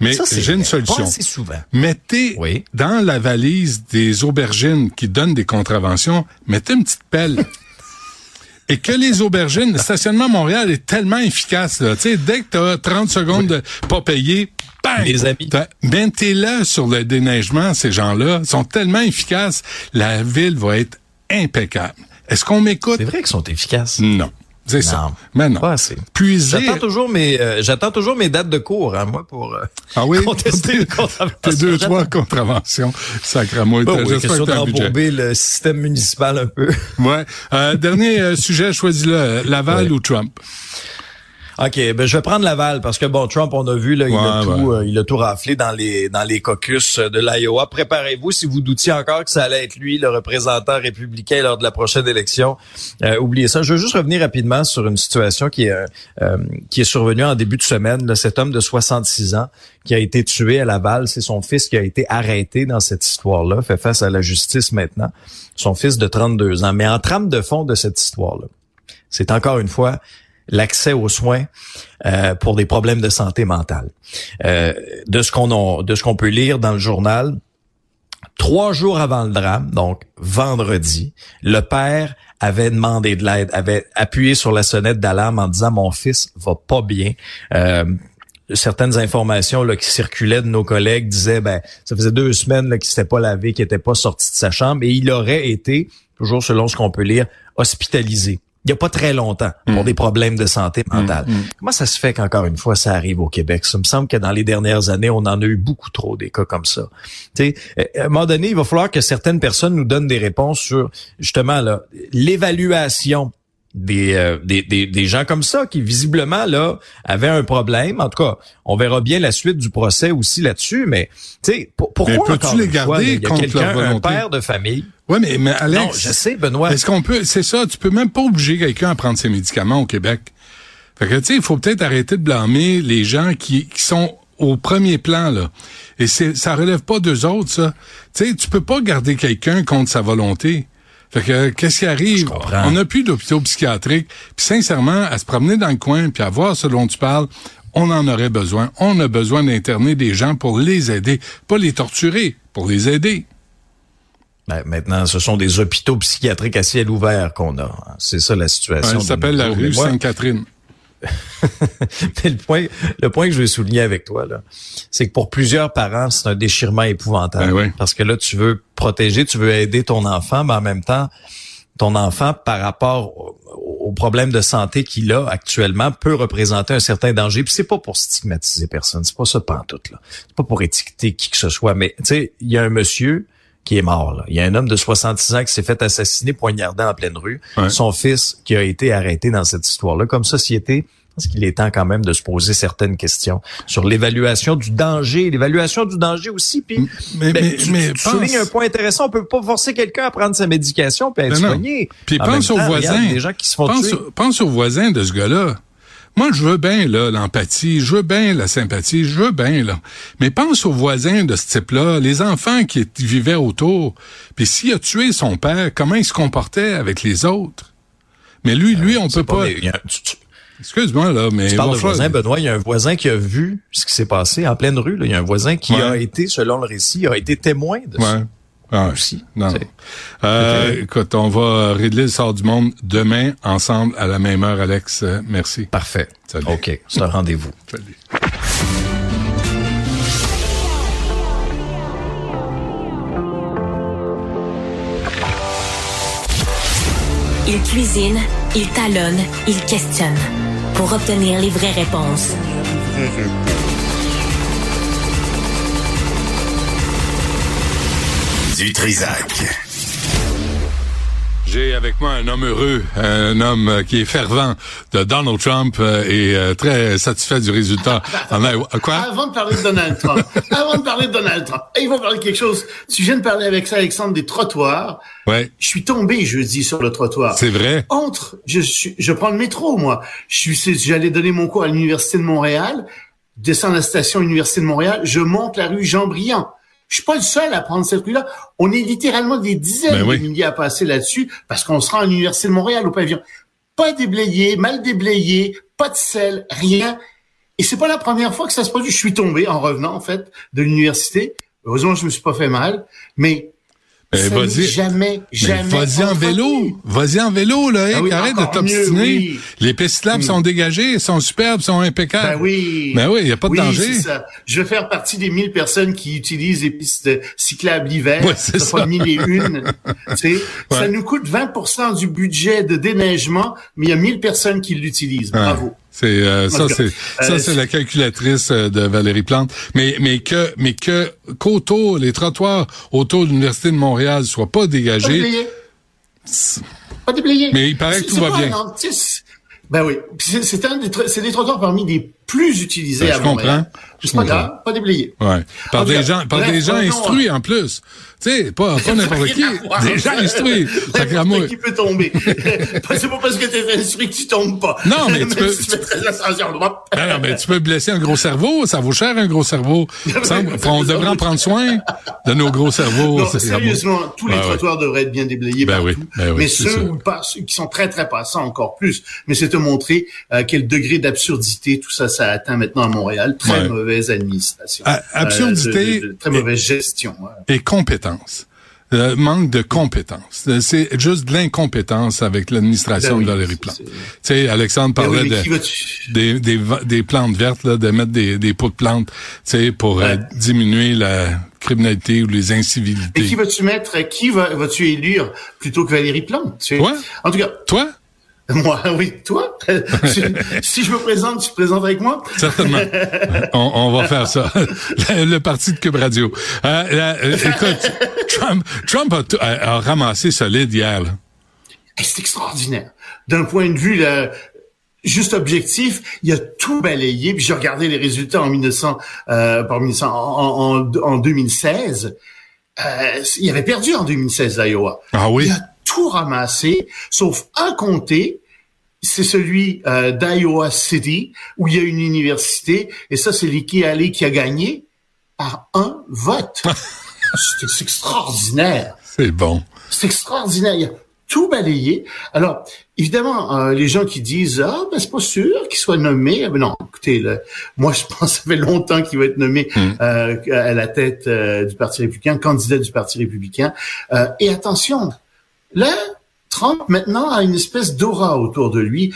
Mais j'ai une solution. Pas souvent. Mettez dans la valise des aubergines qui donnent des contraventions, mettez une petite pelle. <laughs> et que les aubergines, le stationnement à Montréal est tellement efficace. Là. sais, dès que tu as 30 secondes de pas payer, bang! Les amis. Ben, t'es là sur le déneigement, ces gens-là. sont tellement efficaces. La ville va être impeccable. Est-ce qu'on m'écoute? C'est vrai qu'ils sont efficaces. Non. C'est ça. Mais non. Pas assez. Puiser... J'attends toujours mes, euh, j'attends toujours mes dates de cours, hein, moi, pour euh, ah oui? <laughs> contester une contravention. T'es deux, trois contraventions. Sacrément. Oh, oui, question d'embourber le système municipal un peu. ouais. Euh, dernier euh, sujet, choisis-le. Laval ou Trump? OK, ben je vais prendre Laval parce que bon, Trump, on a vu là, il a tout, euh, il a tout raflé dans les dans les caucus de l'Iowa. Préparez-vous si vous doutiez encore que ça allait être lui le représentant républicain lors de la prochaine élection. Euh, oubliez ça. Je veux juste revenir rapidement sur une situation qui est euh, qui est survenue en début de semaine. Là, cet homme de 66 ans qui a été tué à Laval, c'est son fils qui a été arrêté dans cette histoire-là, fait face à la justice maintenant. Son fils de 32 ans. Mais en trame de fond de cette histoire-là, c'est encore une fois l'accès aux soins euh, pour des problèmes de santé mentale. Euh, de ce qu'on de ce qu'on peut lire dans le journal, trois jours avant le drame, donc vendredi, le père avait demandé de l'aide, avait appuyé sur la sonnette d'alarme en disant mon fils va pas bien. Euh, certaines informations là, qui circulaient de nos collègues disaient ben ça faisait deux semaines qu'il s'était pas lavé, qu'il était pas sorti de sa chambre et il aurait été, toujours selon ce qu'on peut lire, hospitalisé il n'y a pas très longtemps pour mm. des problèmes de santé mentale. Mm, mm. Comment ça se fait qu'encore une fois, ça arrive au Québec? Ça me semble que dans les dernières années, on en a eu beaucoup trop des cas comme ça. sais, à un moment donné, il va falloir que certaines personnes nous donnent des réponses sur justement l'évaluation euh, des, des, des, gens comme ça qui visiblement là avaient un problème. En tout cas, on verra bien la suite du procès aussi là-dessus. Mais tu sais, pourquoi mais encore les garder il y a quelqu'un, un père de famille. Oui, mais, mais Alex, non, je sais, Benoît. Est-ce qu'on peut, c'est ça, tu peux même pas obliger quelqu'un à prendre ses médicaments au Québec. Fait que tu sais, il faut peut-être arrêter de blâmer les gens qui, qui sont au premier plan là. Et c'est, ça relève pas d'eux autres ça. Tu sais, tu peux pas garder quelqu'un contre sa volonté. Fait que qu'est-ce qui arrive? On n'a plus d'hôpitaux psychiatriques. Puis sincèrement, à se promener dans le coin puis à voir ce dont tu parles, on en aurait besoin. On a besoin d'interner des gens pour les aider, pas les torturer, pour les aider. Ben, maintenant, ce sont des hôpitaux psychiatriques à ciel ouvert qu'on a. C'est ça la situation. ça s'appelle la rue Sainte-Catherine. <laughs> Mais le point, le point que je veux souligner avec toi, là, c'est que pour plusieurs parents, c'est un déchirement épouvantable. Ben Parce que là, tu veux protéger, tu veux aider ton enfant, mais en même temps, ton enfant, par rapport au problème de santé qu'il a actuellement, peut représenter un certain danger. Puis c'est pas pour stigmatiser personne, c'est pas ça pantoute, là. C'est pas pour étiqueter qui que ce soit. Mais tu sais, il y a un monsieur qui est mort. Là. Il y a un homme de 66 ans qui s'est fait assassiner poignardé en pleine rue. Son fils qui a été arrêté dans cette histoire-là. Comme société, parce qu'il est temps quand même de se poser certaines questions sur l'évaluation du danger, l'évaluation du danger aussi. Puis, mais, ben, mais, tu, mais tu soulignes un point intéressant. On peut pas forcer quelqu'un à prendre sa médication puis à être soigné. Puis pense aux voisins. Des gens qui se font pense, pense aux voisins de ce gars-là. Moi, je veux bien là l'empathie, je veux bien la sympathie, je veux bien là. Mais pense aux voisins de ce type-là, les enfants qui vivaient autour. Puis s'il a tué son père, comment il se comportait avec les autres? Mais lui, lui, on peut pas. Excuse-moi là, mais tu parles de voisin, Benoît. Il y a un voisin qui a vu ce qui s'est passé en pleine rue. Là. Il y a un voisin qui a été, selon le récit, a été témoin de ça. Ah, aussi. Non. Euh, écoute, on va régler le sort du monde demain ensemble à la même heure, Alex. Euh, merci. Parfait. Salut. OK. C'est un rendez-vous. Salut. Il cuisine, il talonne, il questionne pour obtenir les vraies réponses. Du Trisac. J'ai avec moi un homme heureux, un homme qui est fervent de Donald Trump euh, et euh, très satisfait du résultat. <laughs> Quoi? Avant de parler de Donald Trump, <laughs> avant de parler de Donald Trump, il va parler de quelque chose. Tu viens de parler avec ça, Alexandre, des trottoirs. Ouais. Je suis tombé jeudi sur le trottoir. C'est vrai? Entre, je suis, je prends le métro, moi. Je suis, j'allais donner mon cours à l'université de Montréal, descends la station Université de Montréal, je monte la rue Jean-Briand. Je suis pas le seul à prendre cette rue-là. On est littéralement des dizaines ben de milliers à passer là-dessus parce qu'on se rend à l'Université de Montréal au pavillon. Pas déblayé, mal déblayé, pas de sel, rien. Et c'est pas la première fois que ça se produit. Je suis tombé en revenant, en fait, de l'université. Heureusement, je me suis pas fait mal. Mais ça n'est jamais, jamais. Vas-y en vélo. Vas-y en vélo, là. Oui, arrête de t'obstiner. oui. Les pistes cyclables sont dégagées, sont superbes, sont impeccables. Ben oui. Ben oui, il n'y a pas de danger. ça. Je vais faire partie des 1000 personnes qui utilisent les pistes cyclables l'hiver. Ouais, c'est Ça ça. mille et une. <laughs> Tu sais, Ça Ouais. nous coûte 20% du budget de déneigement, mais il y a 1000 personnes qui l'utilisent. Ouais. Bravo. C'est euh, ça, c'est ça, euh, c'est la calculatrice euh, de Valérie Plante. Mais mais que mais que qu'autour les trottoirs autour de l'université de Montréal soient pas dégagés. Pas déblayé. Mais il paraît que tout va bien. Ben oui. C'est des, des trottoirs parmi les plus utilisés Ben, à je Montréal. comprends. C'est pas grave, pas déblayé. Ouais. Par En des cas, gens par bref, des gens instruits en plus. Tu sais, pas pas <laughs> n'importe qui, des gens instruits. <laughs> N'importe qui peut tomber. <laughs> c'est pas parce que t'es instruit que tu tombes pas. Non, mais tu Même peux- si tu. Ben non, mais tu peux blesser un gros cerveau, ça vaut cher un gros cerveau. On devrait en prendre soin de nos gros cerveaux. Non, sérieusement, tous les ouais. trottoirs devraient être bien déblayés Ben partout. oui, ben oui, mais c'est ceux sûr. où pas, ceux qui sont très très passants encore plus. Mais c'est te montrer euh, quel degré d'absurdité tout ça ça atteint maintenant à Montréal. Très Ouais. mauvaise administration. Absurdité Euh, de- de- très mauvaise gestion. et compétence. Euh, manque de compétence. Euh, C'est juste de l'incompétence avec l'administration Ben oui, de Valérie Plante. Tu sais, Alexandre Ben parlait oui, de, des, des, plantes vertes, là, de mettre des, des pots de plantes, tu sais, pour euh, diminuer la criminalité ou les Et incivilités. qui vas-tu mettre, qui va, vas-tu élire plutôt que Valérie Plante? tu sais? Toi? En tout cas, Toi? <laughs> moi, oui, toi? <laughs> si, si je me présente, tu te présentes avec moi? Certainement. <laughs> on, on va faire ça. le, le parti de Cube Radio. Euh, la- euh, écoute, Trump, Trump a, tout- a- a ramassé solide hier. C'est extraordinaire. D'un point de vue là, juste objectif, il a tout balayé. Puis j'ai regardé les résultats en 1900, euh, en 1900, en, en, en 2016. Euh, il avait perdu en 2016 l'Iowa. Ah oui? Il a tout ramassé, sauf un comté. C'est celui euh, d'Iowa City, où il y a une université. Et ça, c'est l'Iki Alley qui a gagné par un vote. <laughs> c'est extraordinaire. C'est bon. C'est extraordinaire. Il a tout balayé. Alors, évidemment, euh, les gens qui disent ah ben c'est pas sûr qu'il soit nommé. Ah, ben non, écoutez, là, moi je pense que <laughs> ça fait longtemps qu'il va être nommé euh, à la tête euh, du Parti républicain, candidat du Parti républicain. Euh, et attention, là, Trump maintenant a une espèce d'aura autour de lui,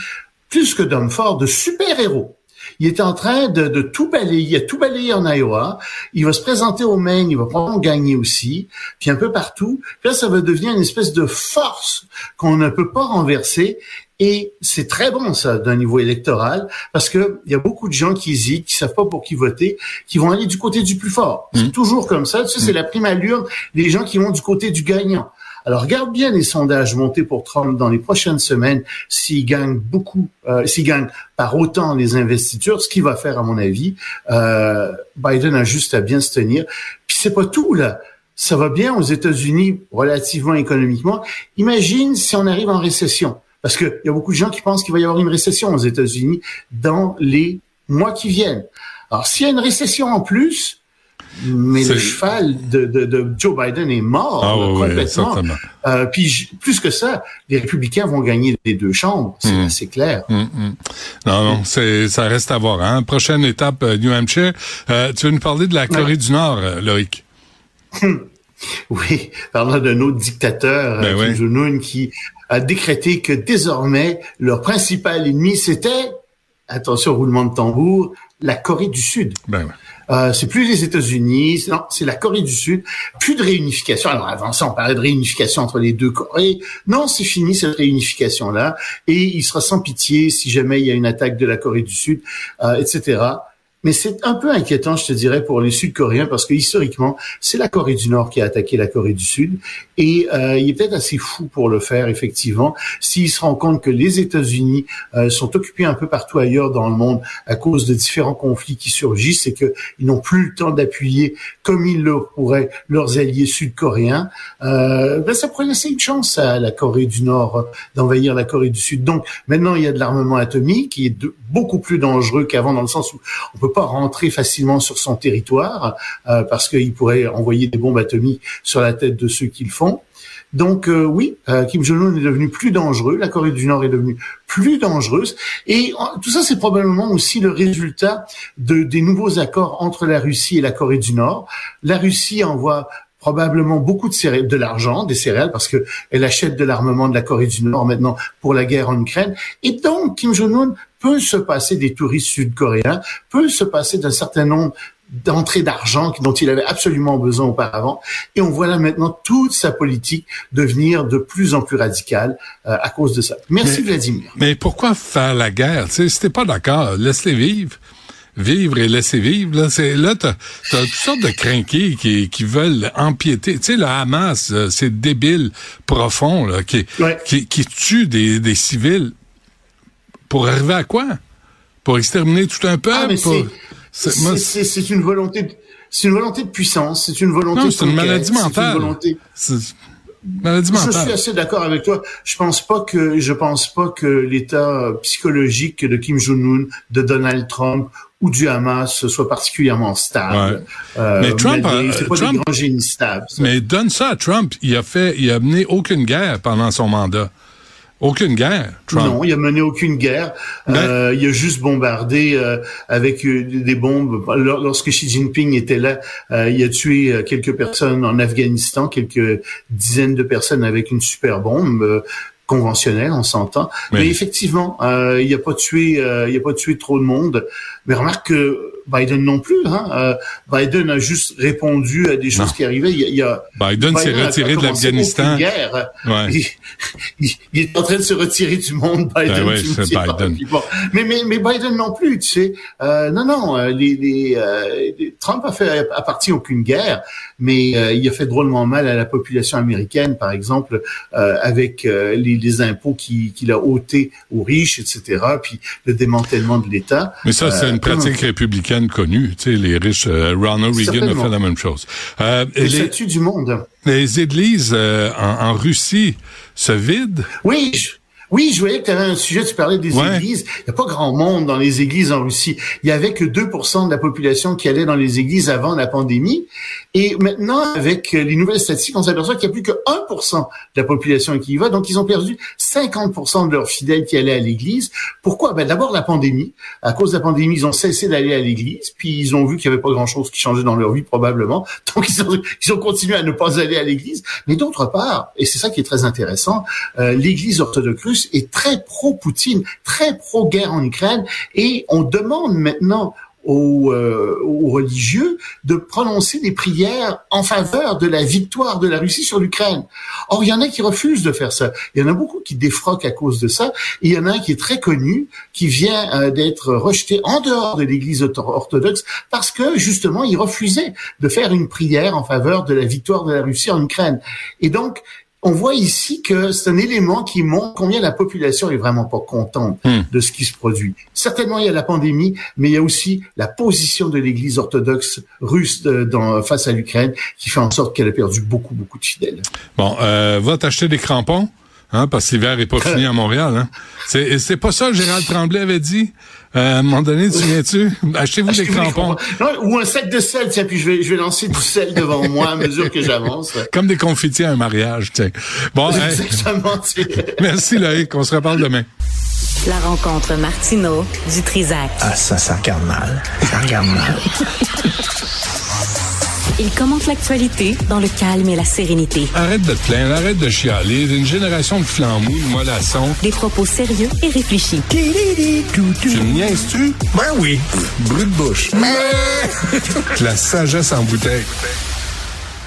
plus que d'homme fort, de super-héros. Il est en train de, de tout balayer, il a tout balayé en Iowa. Il va se présenter au Maine, il va probablement gagner aussi, puis un peu partout. Puis là, ça va devenir une espèce de force qu'on ne peut pas renverser. Et c'est très bon ça d'un niveau électoral parce que il y a beaucoup de gens qui hésitent, qui savent pas pour qui voter, qui vont aller du côté du plus fort. C'est toujours comme ça. Tu sais, c'est la prime allure des gens qui vont du côté du gagnant. Alors regarde bien les sondages montés pour Trump dans les prochaines semaines s'il gagne beaucoup, euh, s'il gagne par autant les investitures, ce qu'il va faire à mon avis. Euh, Biden a juste à bien se tenir. Puis c'est pas tout là. Ça va bien aux États-Unis relativement économiquement. Imagine si on arrive en récession. Parce qu'il y a beaucoup de gens qui pensent qu'il va y avoir une récession aux États-Unis dans les mois qui viennent. Alors, s'il y a une récession en plus, mais le cheval de, de, de Joe Biden est mort Ah là, ouais, complètement. Euh, puis plus que ça, les républicains vont gagner les deux chambres, c'est Mm. assez clair. Hum, hum. Non, non, c'est ça reste à voir. Hein? Prochaine étape, euh, New Hampshire. Euh, tu veux nous parler de la Corée du Nord, Loïc? <laughs> Oui, parlant d'un autre dictateur, Ben. Kim Jong-un, qui a décrété que désormais leur principal ennemi c'était, attention roulement de tambour, la Corée du Sud. Ben ouais. Euh, c'est plus les États-Unis, non, c'est la Corée du Sud. Plus de réunification. Alors avant ça, on parlait de réunification entre les deux Corées. Non, c'est fini cette réunification-là. Et il sera sans pitié si jamais il y a une attaque de la Corée du Sud, euh, etc. Mais c'est un peu inquiétant, je te dirais, pour les Sud-Coréens, parce que historiquement, c'est la Corée du Nord qui a attaqué la Corée du Sud, et euh, il est peut-être assez fou pour le faire, effectivement, s'il se rend compte que les États-Unis euh, sont occupés un peu partout ailleurs dans le monde à cause de différents conflits qui surgissent, et qu'ils n'ont plus le temps d'appuyer comme ils le pourraient leurs alliés sud-coréens. Euh, ben ça pourrait laisser une chance à la Corée du Nord d'envahir la Corée du Sud. Donc maintenant, il y a de l'armement atomique est de- beaucoup plus dangereux qu'avant, dans le sens où on peut pas rentrer facilement sur son territoire euh, parce qu'il pourrait envoyer des bombes atomiques sur la tête de ceux qui le font. Donc euh, oui, euh, Kim Jong-un est devenu plus dangereux, la Corée du Nord est devenue plus dangereuse, et tout ça c'est probablement aussi le résultat de des nouveaux accords entre la Russie et la Corée du Nord. La Russie envoie probablement beaucoup de céréales, de l'argent, des céréales, parce que elle achète de l'armement de la Corée du Nord maintenant pour la guerre en Ukraine. Et donc, Kim Jong-un peut se passer des touristes sud-coréens, peut se passer d'un certain nombre d'entrées d'argent dont il avait absolument besoin auparavant. Et on voit là maintenant toute sa politique devenir de plus en plus radicale euh, à cause de ça. Merci Vladimir. Mais pourquoi faire la guerre? Tu sais, si t'es pas d'accord, laisse-les vivre vivre et laisser vivre. Là, c'est là, t'as as toutes sortes de crinqués qui, qui veulent empiéter. Tu sais, le Hamas, c'est débile profond là, qui, qui, qui tue des, des civils pour arriver à quoi? Pour exterminer tout un peuple? Ah, c'est une volonté, c'est une volonté de puissance, c'est une volonté. Non, c'est une maladie mentale. Maladie mentale. Je suis assez d'accord avec toi. Je pense pas que je pense pas que l'état psychologique de Kim Jong-un, de Donald Trump ou du Hamas soit particulièrement stable. Euh, mais Trump, c'est pas des grands génies stables. Mais donne ça à Trump. Il a fait, il a mené aucune guerre pendant son mandat. Aucune guerre, Trump. Non, il a mené aucune guerre. Ben- euh, il a juste bombardé euh, avec euh, des bombes. Lorsque Xi Jinping était là, il a tué quelques personnes en Afghanistan, quelques dizaines de personnes avec une super bombe conventionnelle, on s'entend. Mais effectivement, il n'a pas tué, il a pas tué trop de monde. Mais remarque que Biden non plus. Hein. Euh, Biden a juste répondu à des choses qui arrivaient. Il, y a, Biden, s'est retiré de l'Afghanistan. Ouais. Il, il, est en train de se retirer du monde, Biden. Ben c'est Biden. Mais, mais, mais Biden non plus, tu sais. Euh, non, non. Euh, les, les, euh, Trump a fait à partie aucune guerre, mais euh, il a fait drôlement mal à la population américaine, par exemple, avec les, les, impôts qu'il a ôtés aux riches, etc. Puis le démantèlement de l'État. Mais ça, c'est une pratique républicaine connue. Tu sais, les riches, euh, Ronald Reagan a fait la même chose. Euh, les, les du monde. Les églises euh, en, en, Russie se vident. Oui, je, oui, je voyais que tu avais un sujet, tu parlais des églises. Il n'y a pas grand monde dans les églises en Russie. Il y avait que 2% de la population qui allait dans les églises avant la pandémie. Et maintenant, avec les nouvelles statistiques, on s'aperçoit qu'il n'y a plus que 1% de la population qui y va. Donc, ils ont perdu 50% de leurs fidèles qui allaient à l'église. Pourquoi? Ben, d'abord, la pandémie. À cause de la pandémie, ils ont cessé d'aller à l'église. Puis, ils ont vu qu'il n'y avait pas grand-chose qui changeait dans leur vie, probablement. <laughs> Donc, ils ont, ils ont continué à ne pas aller à l'église. Mais d'autre part, et c'est ça qui est très intéressant, euh, l'église orthodoxe est très pro-Poutine, très pro-guerre en Ukraine, et on demande maintenant aux, euh, aux, religieux de prononcer des prières en faveur de la victoire de la Russie sur l'Ukraine. Or, il y en a qui refusent de faire ça. Il y en a beaucoup qui défroquent à cause de ça. Il y en a un qui est très connu, qui vient euh, d'être rejeté en dehors de l'Église orthodoxe parce que justement, il refusait de faire une prière en faveur de la victoire de la Russie en Ukraine. Et donc, on voit ici que c'est un élément qui montre combien la population est vraiment pas contente hmm. de ce qui se produit. Certainement, il y a la pandémie, mais il y a aussi la position de l'Église orthodoxe russe dans, face à l'Ukraine qui fait en sorte qu'elle a perdu beaucoup, beaucoup de fidèles. Bon, euh, va t'acheter des crampons? Hein, parce que l'hiver est pas fini à Montréal. Hein. C'est, c'est pas ça que Gérald Tremblay avait dit. Euh, à un moment donné, tu viens-tu? Achetez-vous des crampons. ou un sac de sel, tiens, puis je vais, je vais lancer du sel devant moi à mesure que j'avance. <laughs> Comme des confettis à un mariage, tiens. Bon, Exactement, <laughs> Merci Loïc, on se reparle demain. La rencontre Martino du Trisac. Ah, ça, ça regarde mal. Ça regarde mal. <laughs> Il commente l'actualité dans le calme et la sérénité. Arrête de te plaindre, arrête de chialer. Une génération de flambous, de mollassons. Des propos sérieux et réfléchis. Tu me niaises-tu? Ben oui. Brut de bouche. <laughs> la sagesse en bouteille.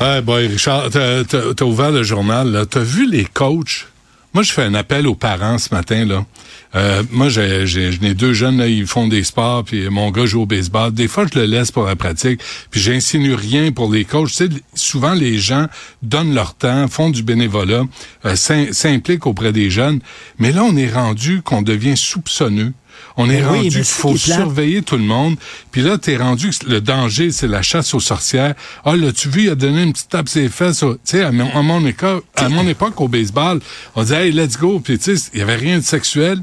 Ah, boy, Richard, t'as ouvert le journal, T'as vu les coachs? Moi, je fais un appel aux parents ce matin, là. Euh, moi, j'ai, j'ai, deux jeunes, là, ils font des sports, puis mon gars joue au baseball. Des fois, je le laisse pour la pratique, puis j'insinue rien pour les coachs. Tu sais, souvent, les gens donnent leur temps, font du bénévolat, euh, s'impliquent auprès des jeunes. Mais là, on est rendu qu'on devient soupçonneux on est rendu, il faut surveiller tout le monde. Puis là, t'es rendu que le danger, c'est la chasse aux sorcières. Ah, là, tu vu, il a donné une petite tape ses fesses. Tu sais, à, mon, époque, à mon époque, au baseball, on disait, hey, let's go. Puis tu sais, il y avait rien de sexuel.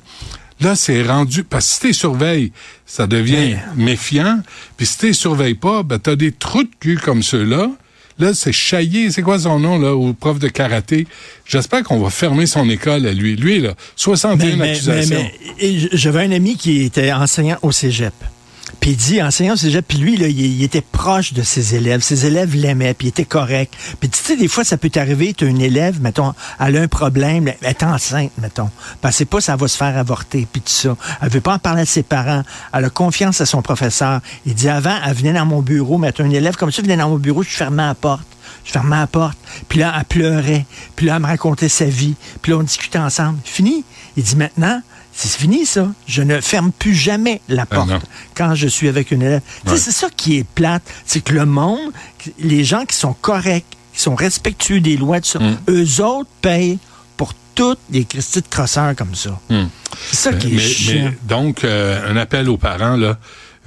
Là, c'est rendu, parce que si t'es surveilles, ça devient méfiant. Puis si t'es surveilles pas, ben, t'as des trous de cul comme ceux-là Là, c'est Chaillé, c'est quoi son nom, là, au prof de karaté? J'espère qu'on va fermer son école à lui. Lui, là, 61 accusations. J'avais un ami qui était enseignant au cégep. Puis il dit, enseignant au cégep, puis lui, il, était proche de ses élèves. Ses élèves l'aimaient, puis il était correct. Puis tu sais, des fois, ça peut t'arriver, tu as une élève, mettons, elle a un problème, elle est enceinte, mettons. C'est pas ça va se faire avorter, puis tout ça. Elle veut pas en parler à ses parents. Elle a confiance à son professeur. Il dit, avant, elle venait dans mon bureau, mettons, une élève comme ça venait dans mon bureau, je fermais la porte. Je fermais la porte. Puis là, elle pleurait. Puis là, elle me racontait sa vie. Puis là, on discutait ensemble. Fini. Il dit maintenant, c'est fini ça. Je ne ferme plus jamais la Ah, porte quand je suis avec une élève. Ouais. C'est ça qui est plate. C'est que le monde, les gens qui sont corrects, qui sont respectueux des lois, tout ça, Mm. eux autres payent pour toutes les Christy de crosseurs comme ça. Mm. C'est ça qui est mais, chiant. mais donc, euh, un appel aux parents, là,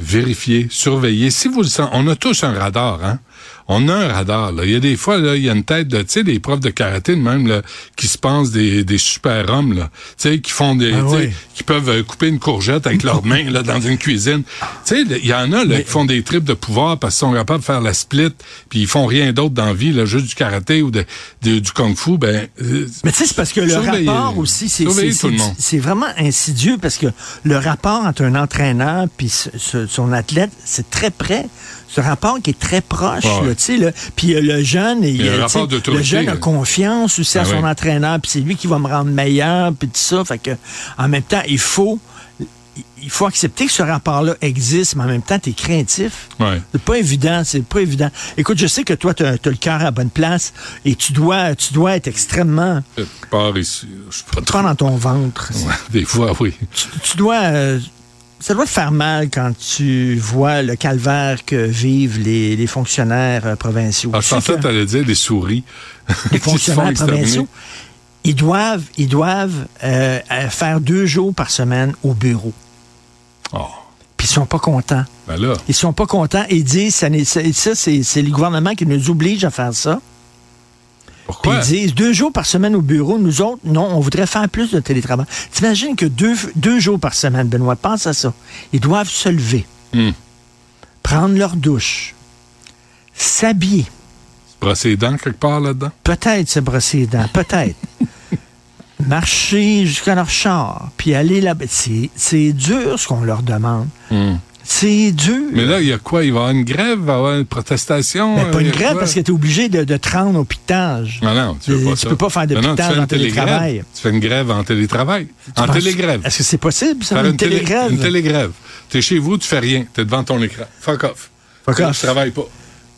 vérifier, surveiller. Si vous le sentez, on a tous un radar, hein? On a un radar, là. Il y a des fois, là, il y a une tête de, tu sais, des profs de karaté, de même, là, qui se pensent des, des super-hommes, là. Tu sais, qui font des, Ah oui. qui peuvent euh, couper une courgette avec leurs mains, là, dans une cuisine. Tu sais, il y en a, là, qui font des tripes de pouvoir parce qu'ils sont capables de faire la split, puis ils font rien d'autre dans la vie, là, juste du karaté ou de, de- du kung-fu, ben, euh, Mais tu sais, c'est parce que le rapport aussi, c'est c'est- vraiment insidieux parce que le rapport entre un entraîneur puis son athlète, c'est très près. Ce rapport qui est très proche, Ouais, ouais. là, tu sais, là. Puis euh, le jeune, il, euh, le jeune a confiance aussi à Ah son ouais. entraîneur, puis c'est lui qui va me rendre meilleur, puis tout ça. Fait que, en même temps, il faut, il faut accepter que ce rapport-là existe, mais en même temps, tu es craintif. ouais. C'est pas évident, c'est pas évident. Écoute, je sais que toi, tu as, le cœur à la bonne place et tu dois, tu dois être extrêmement Je pars ici, je suis pas trop. dans ton ventre. Ouais, des fois, oui. Tu, tu dois. euh, ça doit te faire mal quand tu vois le calvaire que vivent les, les fonctionnaires euh, provinciaux. Ah, Tu je sais pensais que que t'allais dire des souris. <laughs> les fonctionnaires provinciaux, ils doivent, ils doivent euh, euh, faire deux jours par semaine au bureau. Oh, Puis ils sont pas contents. ben là. Ils sont pas contents et disent, ça, c'est le gouvernement qui nous oblige à faire ça. Puis ils disent deux jours par semaine au bureau. Nous autres, non, on voudrait faire plus de télétravail. T'imagines que deux, deux jours par semaine, Benoît, pense à ça. Ils doivent se lever, Hmm. prendre leur douche, s'habiller, Se brosser les dents quelque part là-dedans? peut-être se brosser les dents, peut-être. <laughs> Marcher jusqu'à leur char, puis aller là-bas. C'est c'est dur ce qu'on leur demande. Hmm. C'est dur. Mais là, il y a quoi? Il va y avoir une grève? Il va y avoir une protestation? Ben, pas une grève parce que tu es obligé de, de te rendre au piquetage. Non, non, tu veux pas Tu ça. peux pas faire de Non, tu fais en télétravail. Tu fais une grève en télétravail. En télégrève. Est-ce que c'est possible, ça, Faire une, télé- télégrève? Une télégrève. T'es chez vous, tu fais rien. T'es devant ton écran. Fuck off. Fuck off. Tu travailles pas.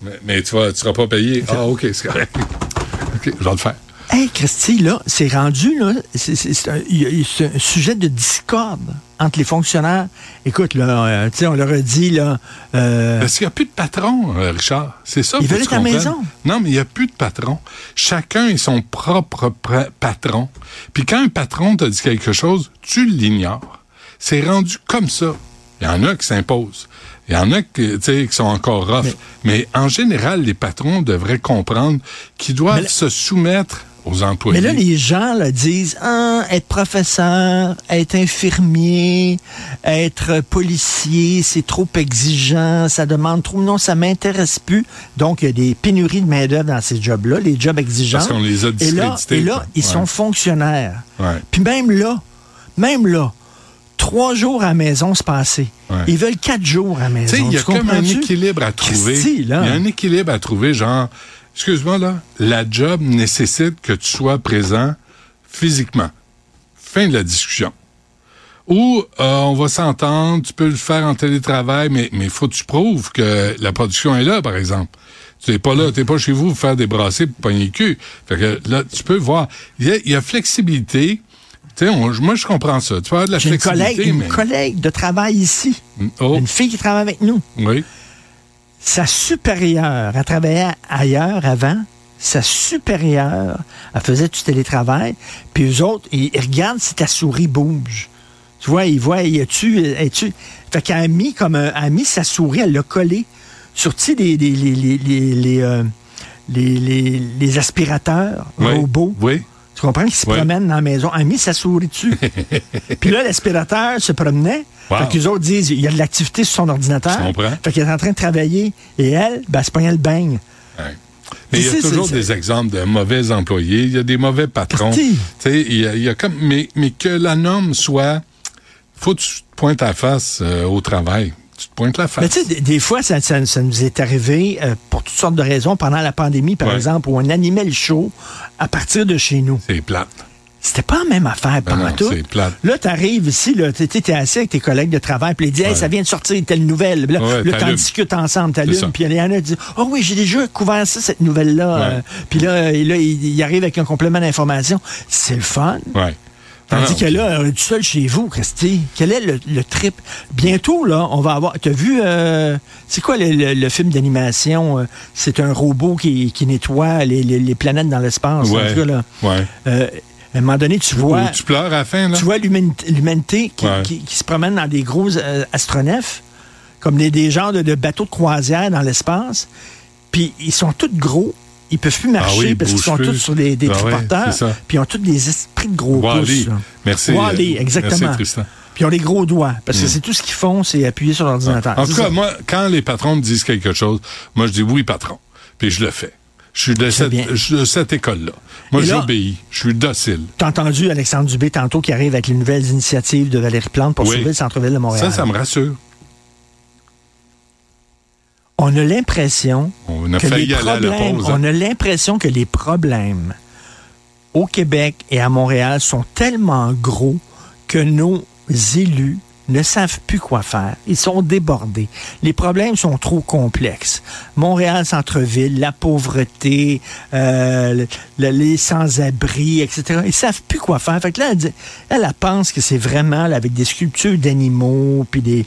Mais, mais tu vas, tu seras pas payé. Ah, OK, c'est correct. <laughs> OK, je vais le faire. Hey, Christy, là, c'est rendu, là, c'est- un, sujet de discorde entre les fonctionnaires. Écoute, là, euh, tu sais, on leur a dit, là, euh, Parce qu'il n'y a plus de patron, euh, Richard. C'est ça. Ils veulent être à maison. Non, mais il n'y a plus de patron. Chacun est son propre patron. Puis quand un patron te dit quelque chose, tu l'ignores. C'est rendu comme ça. Il y en a qui s'imposent. Il y en a qui, qui sont encore rough. Mais, en général, les patrons devraient comprendre qu'ils doivent là- se soumettre aux employés. mais là, les gens là, disent, ah, être professeur, être infirmier, être policier, c'est trop exigeant, ça demande trop. Non, ça m'intéresse plus. Donc, il y a des pénuries de main-d'œuvre dans ces jobs-là, les jobs exigeants. Parce qu'on les a Et là, et là ils Ouais. sont fonctionnaires. Ouais. Puis même là, même là, trois jours à la maison se passer. Ouais. Ils veulent quatre jours à la maison. il y a comme un équilibre à trouver. Il y a un équilibre à trouver, genre, excuse-moi, là, la job nécessite que tu sois présent physiquement. Fin de la discussion. Ou euh, on va s'entendre, tu peux le faire en télétravail, mais il faut que tu prouves que la production est là, par exemple. Tu n'es pas là, tu n'es pas chez vous pour faire des brassées pour pogner le cul. Fait que là, tu peux voir. Il y a, il y a flexibilité. Tu sais, on- moi, je comprends ça. Tu peux avoir de la J'ai une flexibilité, collègue, une mais... collègue de travail ici, Oh, une fille qui travaille avec nous. oui. Sa supérieure, elle travaillait ailleurs avant. Sa supérieure, elle faisait du télétravail. Puis eux autres, ils, ils regardent si ta souris bouge. Tu vois, ils voient, y a-tu, es-tu. Fait qu'elle a mis comme un, elle a mis sa souris, elle l'a collée sur, tu sais, les, les, les, les, les, les, euh, les- les- les aspirateurs Oui. robots. Oui. Tu comprends? Qui se Oui. promènent dans la maison. Elle a mis sa souris dessus. <laughs> Puis là, l'aspirateur se promenait. Wow. Fait qu'eux autres disent, il y a de l'activité sur son ordinateur. Je comprends. Fait qu'elle est en train de travailler. Et elle, ben, elle se pognait le beigne. Ouais. Mais il y a toujours c'est- des exemples de mauvais employés, il y a des mauvais patrons. Il a, y a comme, mais, mais que la norme soit, faut que tu te pointes à face euh, au travail. Tu te pointes la face. Mais tu sais, des, des fois, ça, ça- ça nous est arrivé euh, pour toutes sortes de raisons pendant la pandémie, par Ouais. exemple, où on animait le show à partir de chez nous. C'est plate. C'était pas la même affaire Ben non, tout. Là, t'arrives ici, là, t'es, t'es assis avec tes collègues de travail, puis ils disent, hey, ça vient de sortir telle nouvelle. Là, Ouais, là t'en discutes ensemble, t'allumes, puis il y en a qui disent, oh oui, j'ai déjà couvert ça, cette nouvelle-là. Euh, puis là, là, il, il arrive avec un complément d'information. C'est le fun. Ouais. Tandis Ah, que là, tout seul chez vous, Christy, quel est le, le trip? Bientôt, là, on va avoir. T'as vu, euh, c'est quoi le, le- le film d'animation? euh, c'est un robot qui, qui nettoie les, les- les planètes dans l'espace. Ouais. Cas, là. Ouais. Euh, à un moment donné, tu vois, tu pleures à la fin, là? tu vois l'humanité l'humanité qui, Ouais. qui- qui se promène dans des gros euh, astronefs, comme des, des genres de, de bateaux de croisière dans l'espace. Puis ils sont tous gros. Ils peuvent plus marcher Ah oui, parce qu'ils sont plus. tous sur des, des Ah triporteurs. Puis ils ont tous des esprits de gros Wall-E. pouces. là. Merci. Euh, exactement. Merci, Tristan. Puis ils ont des gros doigts. Parce que c'est tout ce qu'ils font, c'est appuyer sur l'ordinateur. En C'est tout cas, ça. moi, quand les patrons me disent quelque chose, moi, je dis oui, patron. Puis je le fais. Je suis de, cette, je école-là. Moi, j'obéis. Je suis docile. T'as entendu Alexandre Dubé tantôt qui arrive avec les nouvelles initiatives de Valérie Plante pour Oui. sauver le centre-ville de Montréal. Ça, ça me rassure. On a l'impression On a que les problèmes, pause. hein. on a l'impression que les problèmes au Québec et à Montréal sont tellement gros que nos élus ne savent plus quoi faire. Ils sont débordés. Les problèmes sont trop complexes. Montréal, centre-ville, la pauvreté, euh, le- le- les sans-abri, etc. Ils savent plus quoi faire. Fait que là, elle, dit- elle, elle pense que c'est vraiment là, avec des sculptures d'animaux, puis des...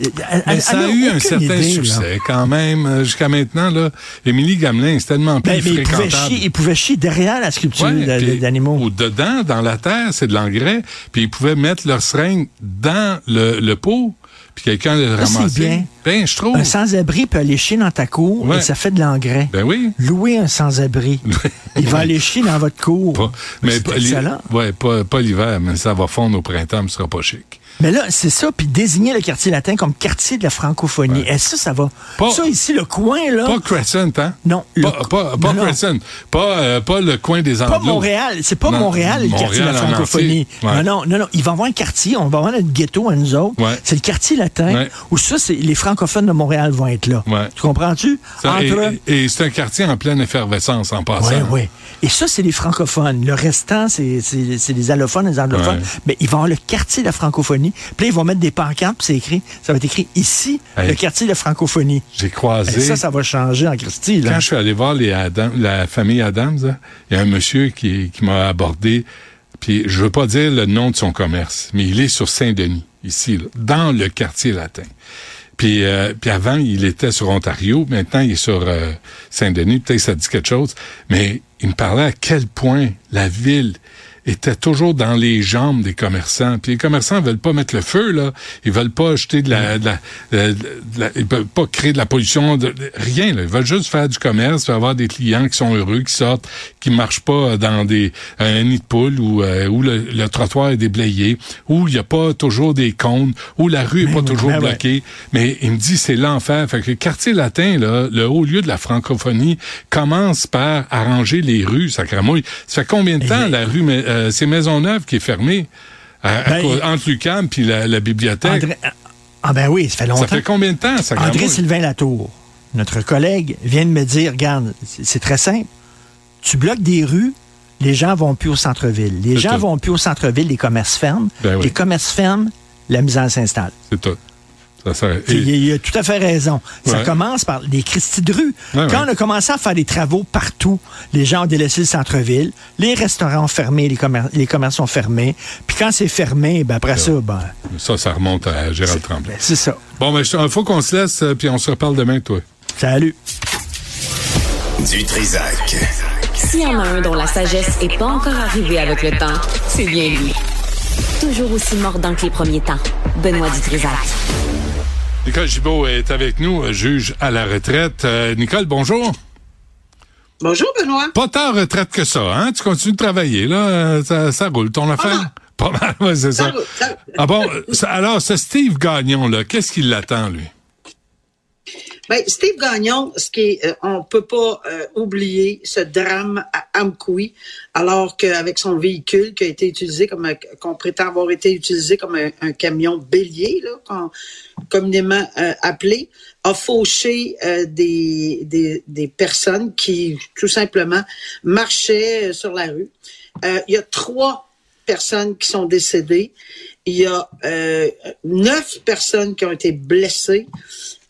Mais elle- ça a a eu un certain idée, là. succès quand même. euh, Jusqu'à maintenant, là, Émilie Gamelin, c'est tellement plus Ben, mais ils pouvaient, fréquentable. chier, ils pouvaient chier derrière la sculpture Ouais, d'animaux. Ou dedans, dans la terre, c'est de l'engrais. Puis ils pouvaient mettre leur seringue dans le, le pot, puis quelqu'un le ramassait. bien. Ben, je trouve. Un sans-abri peut aller chier dans ta cour Ouais. et ça fait de l'engrais. Ben oui. Louez un sans-abri. <laughs> Il va aller chier dans votre cour. Pas, mais pas, excellent. ouais, pas, pas l'hiver, mais ça va fondre au printemps, mais ce sera pas chic. Mais là, c'est ça, puis désigner le quartier latin comme quartier de la francophonie. Et ça, ça va? Pas- ça, ici, le coin, là. Pas Crescent, hein? Non, le- Pas, pas, pas non. Crescent. Pas, euh, pas le coin des Pas Anglos. Montréal, c'est pas Non, Montréal le quartier de la francophonie. Ouais. Non, non, non. Il va y avoir un quartier, on va avoir notre ghetto à nous autres. Ouais. C'est le quartier latin où ça, c'est les francophones de Montréal vont être là. Tu comprends-tu? Entre- et et c'est un quartier en pleine effervescence en passant. Oui, oui. Et ça, c'est les francophones. Le restant, c'est c'est- c'est les allophones, les anglophones. Mais ils vont avoir le quartier de la francophonie. Puis là, ils vont mettre des pancartes, puis c'est écrit, ça va être écrit ici, Hey. le quartier de la francophonie. J'ai Et croisé. ça, ça va changer en Christie. Là. Quand je suis allé voir les Adam- la famille Adams, il y a un monsieur qui, qui m'a abordé, puis je veux pas dire le nom de son commerce, mais il est sur Saint-Denis, ici, là, dans le quartier latin. Puis, euh, puis avant, il était sur Ontario, maintenant il est sur euh, Saint-Denis, peut-être que ça dit quelque chose, mais il me parlait à quel point la ville était toujours dans les jambes des commerçants. Puis les commerçants veulent pas mettre le feu, là. Ils veulent pas jeter de la... De la, de la- ils veulent pas créer de la pollution, de, rien. Là. Ils veulent juste faire du commerce, faire avoir des clients qui sont heureux, qui sortent, qui marchent pas dans des un nid de poule où, euh, où le, le trottoir est déblayé, où il y a pas toujours des cônes, où la rue est pas oui, toujours ben ouais. bloquée. Mais il me dit, c'est l'enfer. Fait que le quartier latin, là, le haut lieu de la francophonie, commence par arranger les rues, sacramouille. Ça fait combien de temps Et- la rue, euh, c'est Maisonneuve qui est fermée à- à Ben, cause- entre Lucam puis la, la bibliothèque? André- Ah ben oui, ça fait longtemps. Ça fait combien de temps, sacramouille? André Sylvain Latour, notre collègue, vient de me dire, regarde, c'est très simple. Tu bloques des rues, les gens vont plus au centre-ville. Les gens tout. vont plus au centre-ville, les commerces ferment. Ben oui. Les commerces ferment, la misère s'installe. C'est tout. Ça, ça- et- Il, a tout à fait raison. Ça commence par des Christie de rue. Ouais, Quand ouais. on a commencé à faire des travaux partout, les gens ont délaissé le centre-ville, les restaurants ont fermé, les, commer- les commerces ont fermé. Puis quand c'est fermé, ben après ça, ben, ça, ça remonte à Gérald Tremblay. ben, c'est ça. Bon, ben, il faut qu'on se laisse, euh, puis on se reparle demain, toi. Salut. Du Trisac. S'il y en a un dont la sagesse n'est pas encore arrivée avec le temps, c'est bien lui. Toujours aussi mordant que les premiers temps. Benoît Dutrisac. Nicole Gibault est avec nous, euh, juge à la retraite. Euh, Nicole, bonjour. Bonjour, Benoît. Pas tant retraite que ça, hein? Tu continues de travailler, là. euh, Ça, ça roule, ton affaire? <laughs> Pas mal, ouais, c'est ça. Ça roule, ça roule. Ah bon, alors, ce Steve Gagnon, là, qu'est-ce qui l'attend, lui? Ben, Steve Gagnon, ce qui euh, on peut pas euh, oublier ce drame à Amkoui, alors qu'avec son véhicule qui a été utilisé comme qu'on prétend avoir été utilisé comme un, camion bélier, là, communément euh, appelé, a fauché euh, des, des, des personnes qui tout simplement marchaient euh, sur la rue. Euh, il y a trois personnes qui sont décédées. Il y a euh, neuf personnes qui ont été blessées.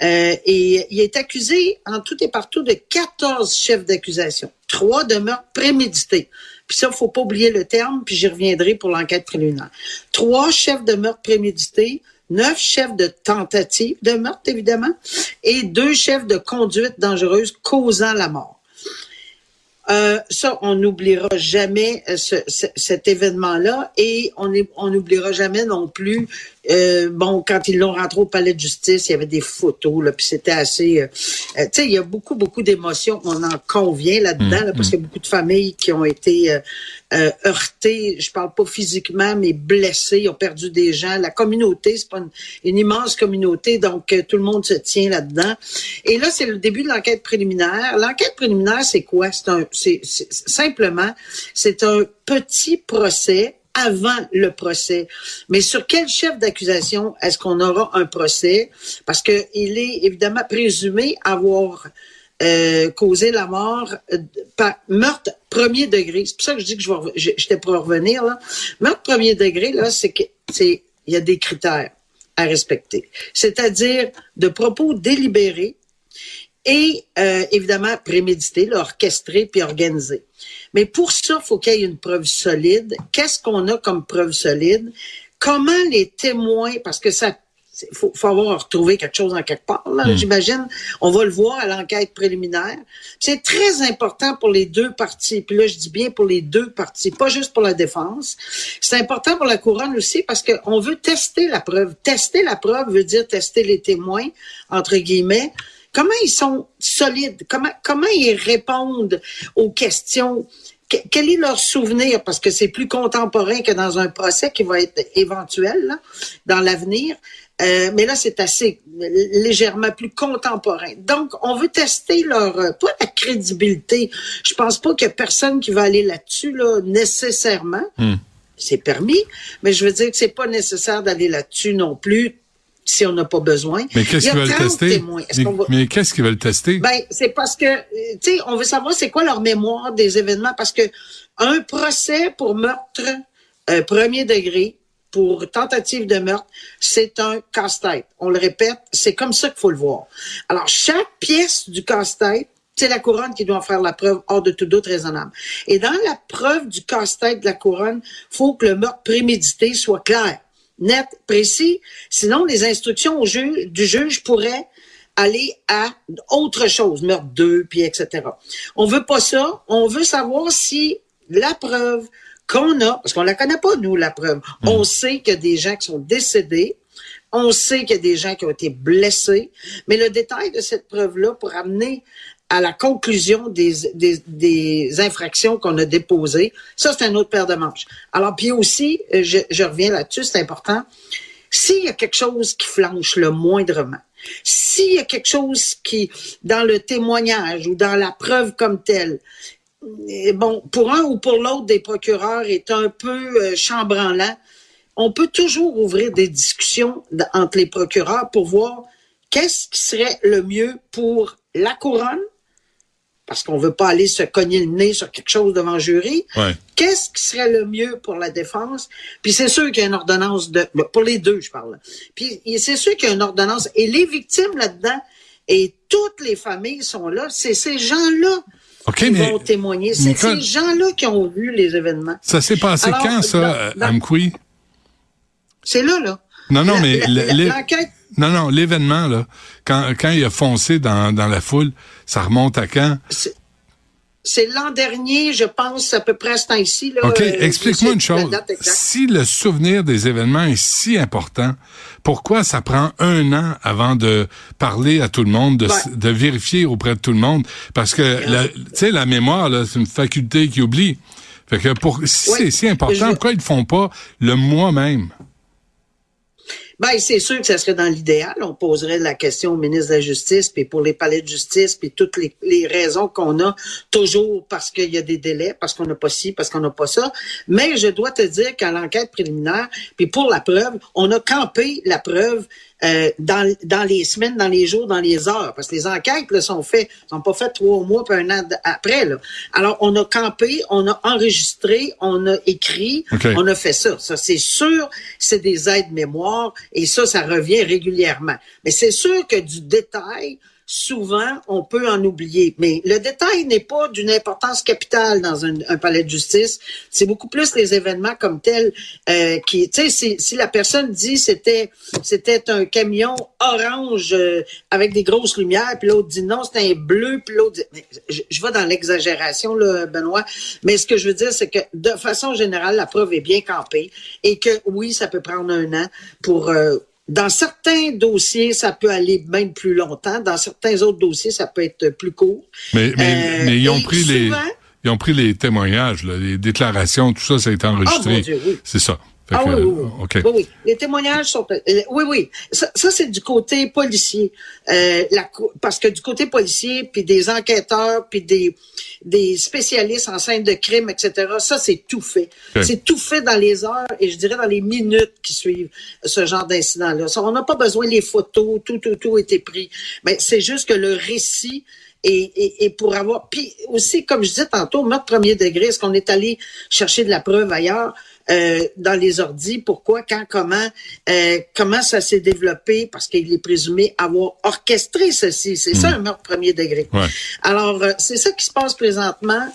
Euh, et il est accusé en tout et partout de 14 chefs d'accusation. Trois de meurtre prémédité. Puis ça, faut pas oublier le terme, puis j'y reviendrai pour l'enquête préliminaire. Trois chefs de meurtre prémédité, neuf chefs de tentative de meurtre, évidemment, et deux chefs de conduite dangereuse causant la mort. Euh, ça, on n'oubliera jamais euh, ce- ce- cet événement-là et on n'oubliera jamais non plus, euh, bon, quand ils l'ont rentré au palais de justice, il y avait des photos, là, puis c'était assez... euh, euh, tu sais, il y a beaucoup, beaucoup d'émotions, on en convient là-dedans, là, parce qu'il y a beaucoup de familles qui ont été euh, euh, heurtées, je parle pas physiquement, mais blessées, ils ont perdu des gens. La communauté, c'est pas une, une immense communauté, donc euh, tout le monde se tient là-dedans. Et là, c'est le début de l'enquête préliminaire. L'enquête préliminaire, c'est quoi? C'est un, c'est, c'est- simplement, c'est un petit procès avant le procès. Mais sur quel chef d'accusation est-ce qu'on aura un procès? Parce que il est évidemment présumé avoir euh, causé la mort euh, par meurtre premier degré. C'est pour ça que je dis que je vais, j'étais pour revenir là. Meurtre premier degré là, c'est que il y a des critères à respecter. C'est-à-dire de propos délibérés et euh, évidemment prémédité, là, orchestré puis organisé. Mais pour ça, il faut qu'il y ait une preuve solide. Qu'est-ce qu'on a comme preuve solide? Comment les témoins, parce que ça il faut, faut avoir retrouvé quelque chose en quelque part, là, j'imagine. On va le voir à l'enquête préliminaire. C'est très important pour les deux parties. Puis là, je dis bien pour les deux parties, pas juste pour la défense. C'est important pour la couronne aussi parce qu'on veut tester la preuve. Tester la preuve veut dire tester les témoins, entre guillemets. Comment ils sont solides? Comment, comment ils répondent aux questions? Que- Quel est leur souvenir? Parce que c'est plus contemporain que dans un procès qui va être éventuel là, dans l'avenir. Euh, mais là, c'est assez euh, légèrement plus contemporain. Donc, on veut tester leur, euh, pas la crédibilité. Je pense pas qu'il y a personne qui va aller là-dessus, là, nécessairement. C'est permis, mais je veux dire que c'est pas nécessaire d'aller là-dessus non plus si on n'a pas besoin. Mais qu'est-ce qu'ils veulent 30 tester? Mais, va- mais qu'est-ce qu'ils veulent tester? ben, c'est parce que, tu sais, on veut savoir c'est quoi leur mémoire des événements parce que un procès pour meurtre euh, premier degré, pour tentative de meurtre, c'est un casse-tête. On le répète, c'est comme ça qu'il faut le voir. Alors, chaque pièce du casse-tête, c'est la couronne qui doit en faire la preuve hors de tout doute raisonnable. Et dans la preuve du casse-tête de la couronne, faut que le meurtre prémédité soit clair, net, précis. Sinon, les instructions au juge, du juge pourraient aller à autre chose, meurtre 2, puis etc. On veut pas ça. On veut savoir si la preuve qu'on a, parce qu'on la connaît pas, nous, la preuve. On sait qu'il y a des gens qui sont décédés. On sait qu'il y a des gens qui ont été blessés. Mais le détail de cette preuve-là pour amener à la conclusion des, des, des infractions qu'on a déposées, ça, c'est un autre paire de manches. Alors, puis aussi, euh, je, je reviens là-dessus, c'est important. S'il y a quelque chose qui flanche le moindrement, s'il y a quelque chose qui, dans le témoignage ou dans la preuve comme telle, eh, bon, pour un ou pour l'autre des procureurs est un peu euh, chambranlant, on peut toujours ouvrir des discussions entre les procureurs pour voir qu'est-ce qui serait le mieux pour la couronne, parce qu'on veut pas aller se cogner le nez sur quelque chose devant le jury. Ouais. Qu'est-ce qui serait le mieux pour la défense? Puis c'est sûr qu'il y a une ordonnance de... Pour les deux, je parle. Puis c'est sûr qu'il y a une ordonnance. Et les victimes là-dedans, et toutes les familles sont là, c'est ces gens-là qui mais vont témoigner. C'est ces gens-là qui ont vu les événements. ça s'est passé Alors, quand, ça, dans- à? C'est là, là. Non, non, La- mais l'enquête- non, non, l'événement là, quand quand il a foncé dans dans la foule, ça remonte à quand? C'est l'an dernier, je pense, à peu près à ce temps-ci. Ok, euh, explique-moi une chose. Si le souvenir des événements est si important, pourquoi ça prend un an avant de parler à tout le monde, de, s- Ouais. de vérifier auprès de tout le monde? Parce que tu sais, la mémoire, c'est une faculté qui oublie. Fait que pour si Ouais. c'est si important, Je- pourquoi ils le font pas le mois même Ben, c'est sûr que ça serait dans l'idéal. On poserait la question au ministre de la Justice, puis pour les palais de justice, puis toutes les, raisons qu'on a, toujours parce qu'il y a des délais, parce qu'on n'a pas ci, parce qu'on n'a pas ça. Mais je dois te dire qu'à l'enquête préliminaire, puis pour la preuve, on a campé la preuve euh, dans, dans les semaines, dans les jours, dans les heures, parce que les enquêtes là, sont faites, sont pas faites trois mois puis un an après. Là. Alors, on a campé, on a enregistré, on a écrit, on a fait ça. Ça, c'est sûr, c'est des aides mémoire et ça, ça revient régulièrement. Mais c'est sûr que du détail, souvent, on peut en oublier. Mais le détail n'est pas d'une importance capitale dans un, palais de justice. C'est beaucoup plus les événements comme tels euh, qui, tu sais, si, si, la personne dit c'était c'était un camion orange euh, avec des grosses lumières, puis l'autre dit non, c'est un bleu, puis l'autre dit... Je, je vais dans l'exagération, là, Benoît, mais ce que je veux dire, c'est que de façon générale, la preuve est bien campée et que oui, ça peut prendre un an pour euh, dans certains dossiers, ça peut aller même plus longtemps. Dans certains autres dossiers, ça peut être plus court. Mais, mais, euh, mais ils ont pris les ils ont pris les témoignages, les déclarations, tout ça, ça a été enregistré. Oh, oui. C'est ça. Ah oui, oui, oui. oui, Les témoignages sont... Euh, oui, oui. Ça, ça c'est du côté policier. Euh, la, parce que du côté policier, puis des enquêteurs, puis des, des spécialistes en scène de crime, etc., ça, c'est tout fait. C'est tout fait dans les heures et je dirais dans les minutes qui suivent ce genre d'incident-là. On n'a pas besoin des photos, tout, tout, tout a été pris. Mais c'est juste que le récit et, et, et, pour avoir... Puis aussi, comme je disais tantôt, meurtre premier degré, est-ce qu'on est allé chercher de la preuve ailleurs? Euh, dans les ordis, pourquoi, quand, comment, euh, comment ça s'est développé, parce qu'il est présumé avoir orchestré ceci. C'est ça hmm. un meurtre premier degré. Alors, euh, c'est ça qui se passe présentement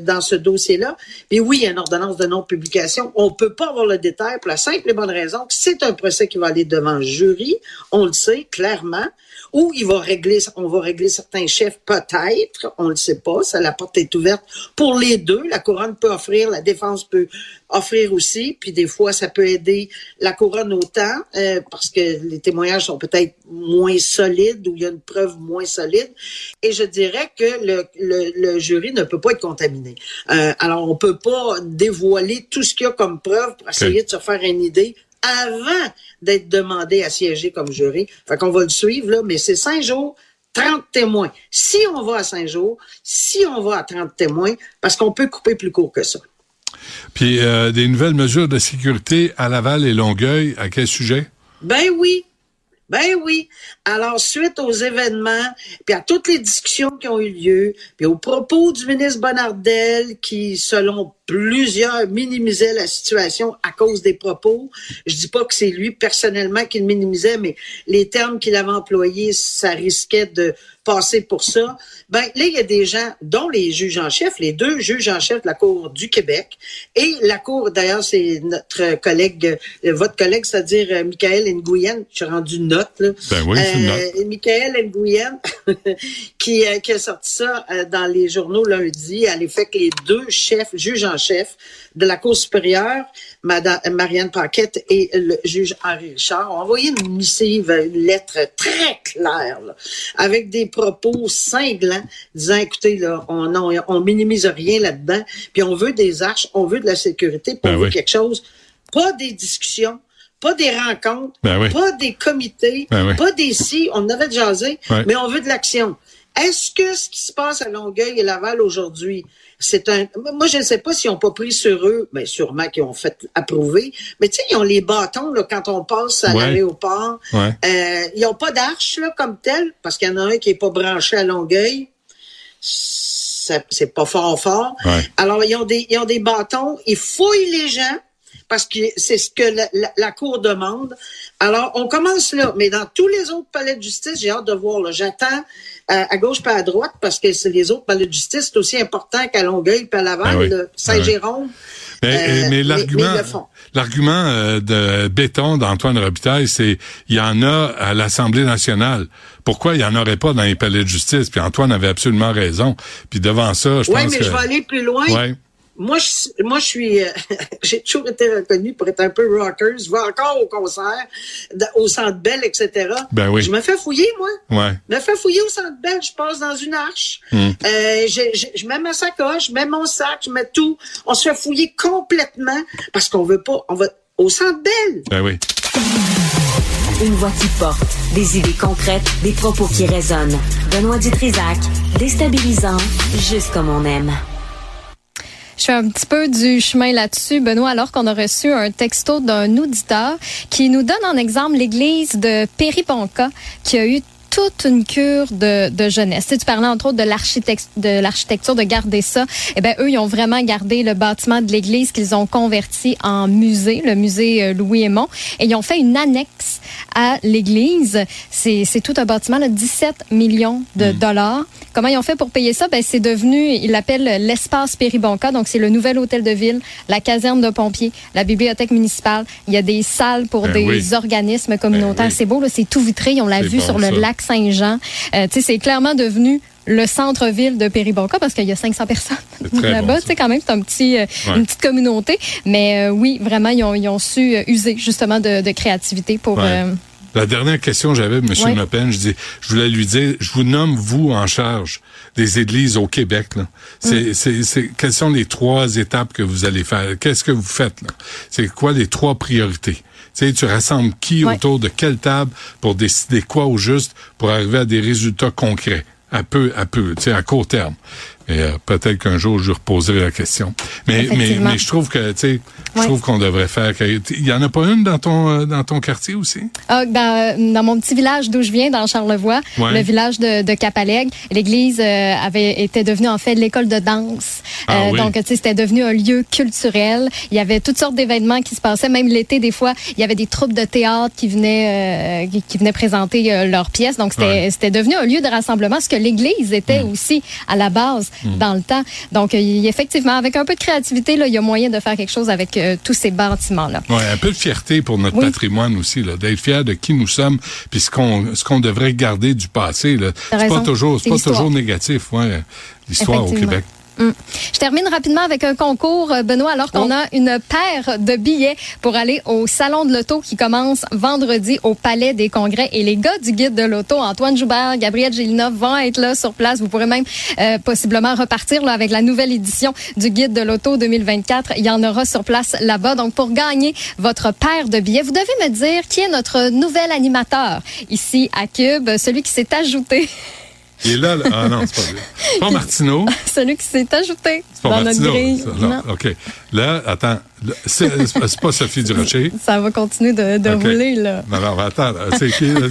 dans ce dossier-là. Et oui, il y a une ordonnance de non-publication. On peut pas avoir le détail pour la simple et bonne raison que c'est un procès qui va aller devant le jury. On le sait clairement ou il va régler, on va régler certains chefs, peut-être, on ne le sait pas, ça, la porte est ouverte pour les deux. La couronne peut offrir, la défense peut offrir aussi, puis des fois, ça peut aider la couronne autant, euh, parce que les témoignages sont peut-être moins solides ou il y a une preuve moins solide. Et je dirais que le, le, jury ne peut pas être contaminé. Euh, alors, on peut pas dévoiler tout ce qu'il y a comme preuve pour essayer de se faire une idée avant d'être demandé à siéger comme jury. Fait qu'on va le suivre, là, mais c'est cinq jours, 30 témoins. Si on va à cinq jours, si on va à 30 témoins, parce qu'on peut couper plus court que ça. Puis euh, des nouvelles mesures de sécurité à Laval et Longueuil, à quel sujet? Ben oui. Ben oui. Alors, suite aux événements, puis à toutes les discussions qui ont eu lieu, puis aux propos du ministre Bonardel, qui, selon plusieurs minimisaient la situation à cause des propos. Je dis pas que c'est lui personnellement qui le minimisait, mais les termes qu'il avait employés, ça risquait de passer pour ça. Ben là, il y a des gens, dont les juges en chef, les deux juges en chef de la Cour du Québec et la Cour, d'ailleurs, c'est notre collègue, euh, votre collègue, c'est-à-dire euh, Michael Nguyen, je suis rendu note, là. Ben oui, c'est une note. Euh, Michael Nguyen, <laughs> qui, qui a sorti ça dans les journaux lundi, à l'effet que les deux chefs, juges en chef de la Cour supérieure, Madame Marianne Paquette et le juge Henri Richard, ont envoyé une missive, une lettre très claire, avec des propos cinglants, disant, écoutez, là, on, on, minimise rien là-dedans, puis on veut des arches, on veut de la sécurité, on ben quelque chose, pas des discussions, pas des rencontres, ben pas des comités, ben pas des si, on avait jasé, mais on veut de l'action. Est-ce que ce qui se passe à Longueuil et Laval aujourd'hui, c'est un. Moi, je ne sais pas s'ils n'ont pas pris sur eux, mais sûrement qu'ils ont fait approuver. Mais tu sais, ils ont les bâtons là, quand on passe à l'aéroport. Euh, ils n'ont pas d'arche là, comme tel, parce qu'il y en a un qui est pas branché à Longueuil. C'est pas fort fort. Alors, ils ont des, ils ont des bâtons, ils fouillent les gens parce que c'est ce que la, Cour demande. Alors, on commence là, mais dans tous les autres palais de justice, j'ai hâte de voir. J'attends à, gauche pas à droite parce que les autres palais de justice, c'est aussi important qu'à Longueuil à Laval, ben Saint-Jérôme. Mais, euh, l'argument, l'argument euh, de béton d'Antoine Robitaille, c'est il y en a à l'Assemblée nationale. Pourquoi il y en aurait pas dans les palais de justice? Puis Antoine avait absolument raison. Puis devant ça, je pense que. Oui, mais je vais aller plus loin. Ouais moi, je, moi, je suis, euh, <laughs> j'ai toujours été reconnu pour être un peu rocker. Je vais encore au concert, au Centre Bell, etc. Ben oui. Je me fais fouiller, moi. Ouais. Je me fais fouiller au Centre Bell. Je passe dans une arche. Hmm. Euh, je, je, mets ma sacoche, je mets mon sac, je mets tout. On se fait fouiller complètement parce qu'on veut pas. On va au Centre Bell. Ben oui. Une voix qui porte, des idées concrètes, des propos qui résonnent. Benoît Dutrisac, déstabilisant, juste comme on aime. Je fais un petit peu du chemin là-dessus, Benoît, alors qu'on a reçu un texto d'un auditeur qui nous donne en exemple l'église de Périponca qui a eu toute une cure de, de jeunesse. Tu, tu parlais entre autres de l'architecture de l'architecture de garder ça. Eh ben eux ils ont vraiment gardé le bâtiment de l'église qu'ils ont converti en musée, le musée euh, Louis Aymon et ils ont fait une annexe à l'église. C'est tout un bâtiment de 17 millions de dollars. Comment ils ont fait pour payer ça? Ben c'est devenu ils l'appellent l'espace Péribonca donc c'est le nouvel hôtel de ville, la caserne de pompiers, la bibliothèque municipale, il y a des salles pour Ben des oui. organismes communautaires. oui. C'est beau là, c'est tout vitré, on l'a vu bon, sur le ça. lac Saint-Jean. Euh, tu sais, c'est clairement devenu le centre-ville de Péribonca parce qu'il y a 500 personnes là-bas. bon, tu sais, quand même, c'est un petit, euh, Ouais. une petite communauté. Mais euh, oui, vraiment, ils ont, ils ont su euh, user justement de, de créativité pour. Ouais. La dernière question que j'avais, M. Ouais. Le Pen, je dis, je voulais lui dire, je vous nomme vous en charge des églises au Québec. Là. Mm. C'est, c'est, c'est, quelles sont les trois étapes que vous allez faire? Qu'est-ce que vous faites là? C'est quoi les trois priorités? Sais, tu rassembles qui Ouais. autour de quelle table pour décider quoi au juste pour arriver à des résultats concrets, à peu à peu, tu sais, à court terme. Et euh, peut-être qu'un jour je reposerai la question. Mais mais, je trouve que tu sais, je trouve qu'on devrait faire. Il y en a pas une dans ton euh, dans ton quartier aussi? Ah, dans, dans mon petit village d'où je viens, dans Charlevoix, le village de, de Capalègue, l'église euh, avait été devenue en fait l'école de danse. Euh, Ah oui. Donc, tu sais, c'était devenu un lieu culturel. Il y avait toutes sortes d'événements qui se passaient. Même l'été, des fois, il y avait des troupes de théâtre qui venaient, euh, qui, qui venaient présenter euh, leurs pièces. Donc, c'était devenu un lieu de rassemblement, ce que l'église était Mm. aussi à la base dans le temps. Donc, effectivement, avec un peu de créativité, là, il y a moyen de faire quelque chose avec euh, tous ces bâtiments-là. Ouais, un peu de fierté pour notre Oui. patrimoine aussi, d'être fier de qui nous sommes, puis ce qu'on devrait garder du passé. C'est pas toujours, pas toujours négatif, ouais, l'histoire au. Québec. Hum. Je termine rapidement avec un concours, euh, Benoît, alors qu'on Oh. a une paire de billets pour aller au Salon de l'Auto qui commence vendredi au Palais des Congrès. Et les gars du Guide de l'Auto, Antoine Joubert, Gabriel Gélina, vont être là sur place. Vous pourrez même euh, possiblement repartir là, avec la nouvelle édition du Guide de l'Auto 2024. Il y en aura sur place là-bas. Donc, pour gagner votre paire de billets, vous devez me dire qui est notre nouvel animateur ici à Cube, celui qui s'est ajouté, <laughs> Il est là, là. ah non, c'est pas. C'est pas <laughs> Martineau, celui qui s'est ajouté dans notre Martineau. grille. ça, non, OK. Là, attends, c'est pas- Sophie Durocher. <laughs> Ça va continuer de, de rouler, là. Non, non, attends, c'est qui? là?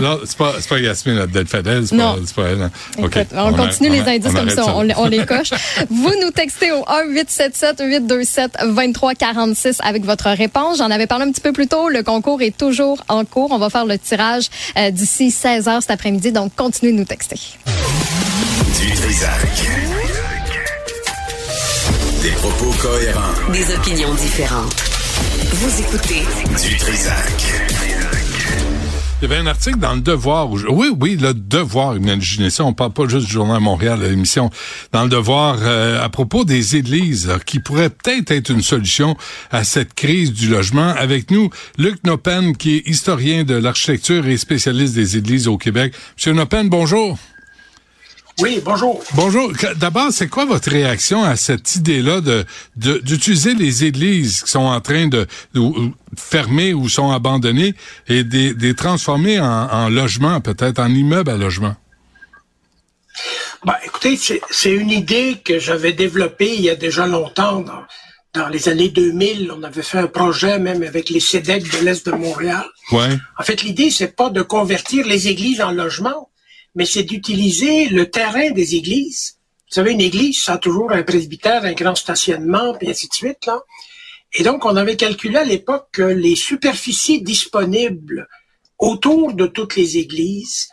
non, c'est pas, pas Yasmine Abdel-Fadel, c'est Non. pas, elle. Écoute, on, continue a- les indices on comme ça, on, les- on les coche. <laughs> Vous nous textez au 1-877-827-2346 avec votre réponse. J'en avais parlé un petit peu plus tôt. Le concours est toujours en cours. On va faire le tirage euh, d'ici 16 heures cet après-midi. Donc, continuez de nous texter. Du Trisac. Des propos cohérents. Des opinions différentes. Vous écoutez Du Trisac. Il y avait un article dans Le Devoir. Où je- oui, oui, Le Devoir, imaginez ça. On parle pas juste du Journal Montréal, de l'émission. Dans Le Devoir, euh, à propos des églises, là, qui pourraient peut-être être une solution à cette crise du logement. Avec nous, Luc Nopen, qui est historien de l'architecture et spécialiste des églises au Québec. Monsieur Nopen, bonjour. Oui, bonjour. Bonjour. D'abord, c'est quoi votre réaction à cette idée-là de de- d'utiliser les églises qui sont en train de, fermer ou sont abandonnées et de les transformer en, en logement, peut-être en immeuble à logement? Ben, écoutez, c'est c'est une idée que j'avais développée il y a déjà longtemps. Dans, dans les années 2000, on avait fait un projet même avec les CEDEC de l'Est de Montréal. Ouais. En fait, l'idée, c'est pas de convertir les églises en logements, mais c'est d'utiliser le terrain des églises. Vous savez, une église, ça a toujours un presbytère, un grand stationnement, puis ainsi de suite, là. Et donc, on avait calculé à l'époque que les superficies disponibles autour de toutes les églises,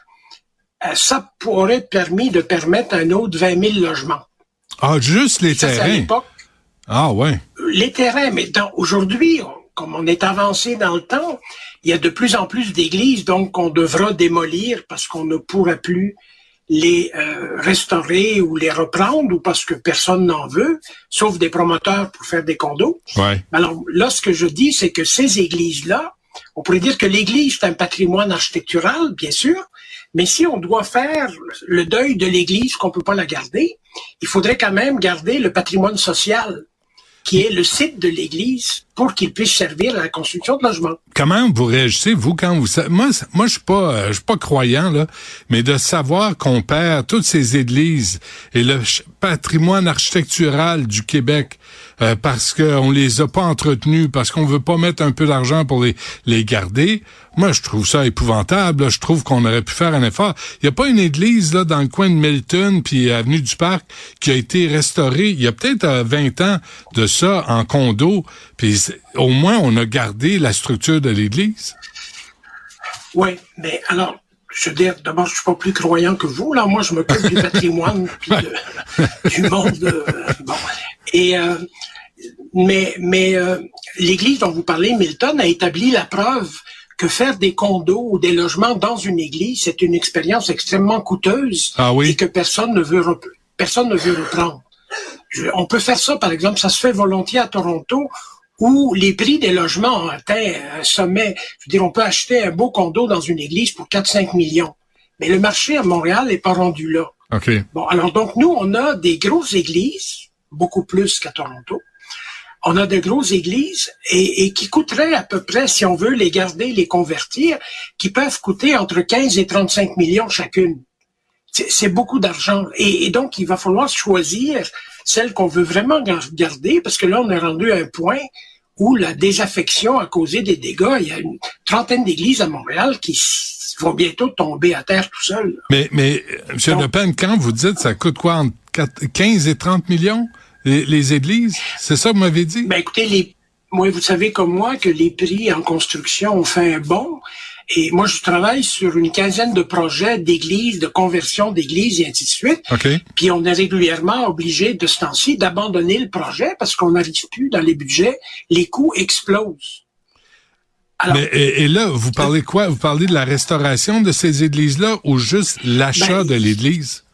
euh, ça pourrait permis de permettre un autre 20 000 logements. Ah, juste les Ça, à terrains? l'époque Ah, ouais. les terrains, mais aujourd'hui, comme on est avancé dans le temps, il y a de plus en plus d'églises, donc on devra démolir parce qu'on ne pourra plus les euh, restaurer ou les reprendre ou parce que personne n'en veut, sauf des promoteurs pour faire des condos. Ouais. Alors là, ce que je dis, c'est que ces églises-là, on pourrait dire que l'église, c'est un patrimoine architectural, bien sûr, mais si on doit faire le deuil de l'église, qu'on peut pas la garder, il faudrait quand même garder le patrimoine social qui est le site de l'église pour qu'ils puissent servir à la construction de logements. Comment vous réagissez vous quand vous moi moi je suis pas euh, je suis pas croyant là, mais de savoir qu'on perd toutes ces églises et le patrimoine architectural du Québec euh, parce qu'on les a pas entretenus, parce qu'on veut pas mettre un peu d'argent pour les, les garder. Moi, je trouve ça épouvantable. Je trouve qu'on aurait pu faire un effort. Il y a pas une église là dans le coin de Milton puis avenue du Parc qui a été restaurée. Il y a peut-être 20 euh, ans de ça en condo. Puis au moins on a gardé la structure de l'église. Oui, mais alors je veux dire, d'abord, je suis pas plus croyant que vous. Là, moi, je m'occupe du patrimoine puis <laughs> du monde. Euh, bon. Et euh, mais mais euh, l'Église dont vous parlez, Milton, a établi la preuve que faire des condos ou des logements dans une église, c'est une expérience extrêmement coûteuse ah oui? et que personne ne veut personne ne veut reprendre. on peut faire ça, par exemple, ça se fait volontiers à Toronto, où les prix des logements ont atteint un sommet. Je veux dire, on peut acheter un beau condo dans une église pour 4-5 millions. Mais le marché à Montréal n'est pas rendu là. Okay. Bon, alors donc nous, on a des grosses églises, beaucoup plus qu'à Toronto. On a de grosses églises et, et, qui coûteraient à peu près, si on veut les garder, les convertir, qui peuvent coûter entre 15 et 35 millions chacune. C'est beaucoup d'argent. Et, et, donc, il va falloir choisir celle qu'on veut vraiment garder, parce que là, on est rendu à un point où la désaffection a causé des dégâts. Il y a une trentaine d'églises à Montréal qui vont bientôt tomber à terre tout seuls. Mais, mais M. Le Pen, quand vous dites ça coûte quoi entre 15 et 30 millions, les, les églises? C'est ça que vous m'avez dit? Ben écoutez, les, moi, vous savez comme moi que les prix en construction ont fait un bond. Et moi, je travaille sur une quinzaine de projets d'églises, de conversion d'églises et ainsi de suite. Okay. Puis on est régulièrement obligé de ce temps-ci d'abandonner le projet parce qu'on n'arrive plus dans les budgets. Les coûts explosent. Alors, Mais, et, et, là, vous parlez quoi? Vous parlez de la restauration de ces églises-là ou juste l'achat ben, de l'église?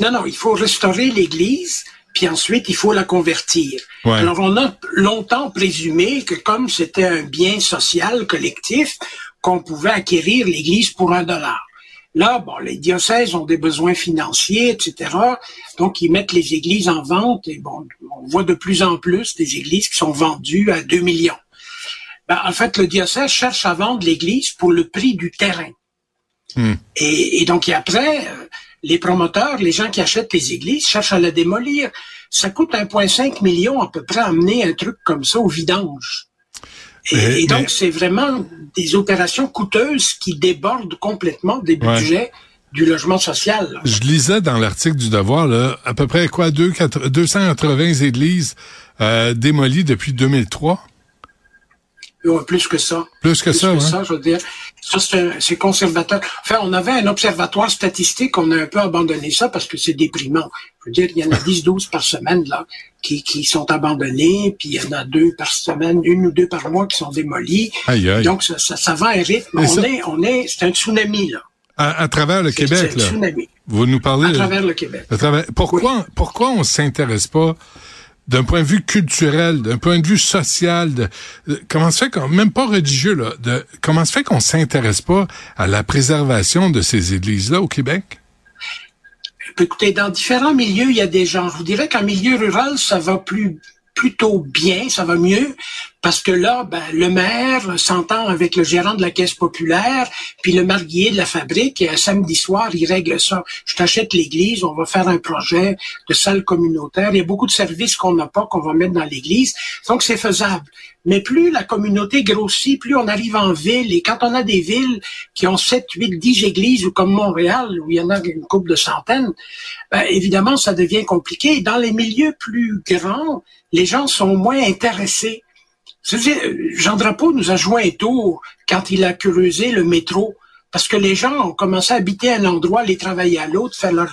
Non, non, il faut restaurer l'église, puis ensuite, il faut la convertir. Ouais. Alors, on a longtemps présumé que comme c'était un bien social collectif, qu'on pouvait acquérir l'église pour un dollar. Là, bon, les diocèses ont des besoins financiers, etc. Donc, ils mettent les églises en vente et bon, on voit de plus en plus des églises qui sont vendues à 2 millions. Ben, en fait, le diocèse cherche à vendre l'église pour le prix du terrain. Hmm. Et, et, donc, et après, les promoteurs, les gens qui achètent les églises cherchent à la démolir. Ça coûte 1,5 million à peu près à amener un truc comme ça au vidange. Et, mais, et donc, mais... c'est vraiment des opérations coûteuses qui débordent complètement des budgets Ouais. du logement social. là. Je lisais dans l'article du Devoir, là, à peu près quoi, deux, quatre- 280 églises euh, démolies depuis 2003. Ouais, plus que ça. Plus que ça, hein? je veux dire. Ça, c'est conservateur. Enfin, on avait un observatoire statistique, on a un peu abandonné ça parce que c'est déprimant. Je veux dire, il y en a 10-12 par semaine, là, qui, qui sont abandonnés, puis il y en a deux par semaine, une ou deux par mois qui sont démolis. Aïe, aïe. Donc, ça, ça, ça va à un rythme. On ça- est, on est, c'est un tsunami, là. À, à travers le Québec, c'est un là. tsunami. Vous nous parlez À travers le Québec. à travers- Pourquoi, pourquoi on s'intéresse pas d'un point de vue culturel, d'un point de vue social, comment se fait qu'on, même pas religieux, là, de, comment se fait qu'on s'intéresse pas à la préservation de ces églises-là au Québec? Écoutez, dans différents milieux, il y a des gens. Je vous dirais qu'en milieu rural, ça va plus plutôt bien, ça va mieux, parce que là, ben, le maire s'entend avec le gérant de la caisse populaire, puis le marguier de la fabrique, et un samedi soir, il règle ça. Je t'achète l'église, on va faire un projet de salle communautaire. Il y a beaucoup de services qu'on n'a pas, qu'on va mettre dans l'église. Donc, c'est faisable. Mais plus la communauté grossit, plus on arrive en ville. Et quand on a des villes qui ont 7, 8, 10 églises, ou comme Montréal, où il y en a une couple de centaines, ben, évidemment, ça devient compliqué. Dans les milieux plus grands, les gens sont moins intéressés. Jean Drapeau nous a joué un tour quand il a creusé le métro. Parce que les gens ont commencé à habiter à un endroit, aller travailler à l'autre, faire leur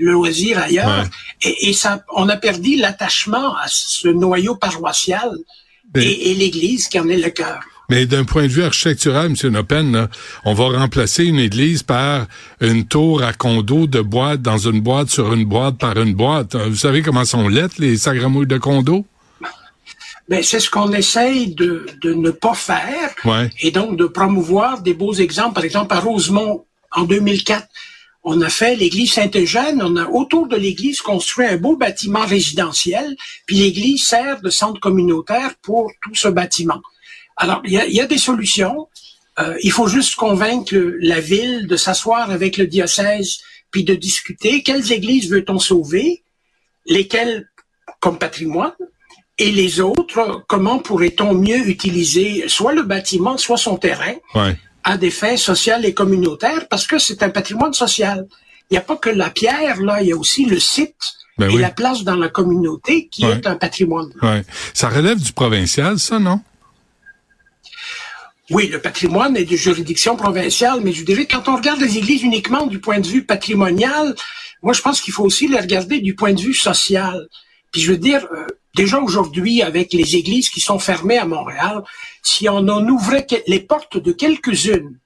loisir ailleurs. Ouais. Et, et ça, on a perdu l'attachement à ce noyau paroissial Mais- et, et l'Église qui en est le cœur. Mais d'un point de vue architectural, M. Nopen, là, on va remplacer une église par une tour à condo de boîte dans une boîte sur une boîte par une boîte. Vous savez comment sont lettres, les sagramouilles de condo? Ben, c'est ce qu'on essaye de, de ne pas faire. Ouais. et donc de promouvoir des beaux exemples. Par exemple, à Rosemont, en 2004, On a fait l'église Saint-Eugène. On a autour de l'église construit un beau bâtiment résidentiel. Puis l'église sert de centre communautaire pour tout ce bâtiment. Alors, il y a, y a, des solutions. Euh, il faut juste convaincre la ville de s'asseoir avec le diocèse puis de discuter quelles églises veut-on sauver, lesquelles comme patrimoine, et les autres, comment pourrait-on mieux utiliser soit le bâtiment, soit son terrain à des fins sociales et communautaires, parce que c'est un patrimoine social. Il n'y a pas que la pierre, là, il y a aussi le site ben et la place dans la communauté qui est un patrimoine. Ouais. Ça relève du provincial, ça, non? Oui, le patrimoine est de juridiction provinciale, mais je dirais que quand on regarde les églises uniquement du point de vue patrimonial, moi je pense qu'il faut aussi les regarder du point de vue social. Puis je veux dire, euh, déjà aujourd'hui, avec les églises qui sont fermées à Montréal, si on en ouvrait les portes de quelques-unes,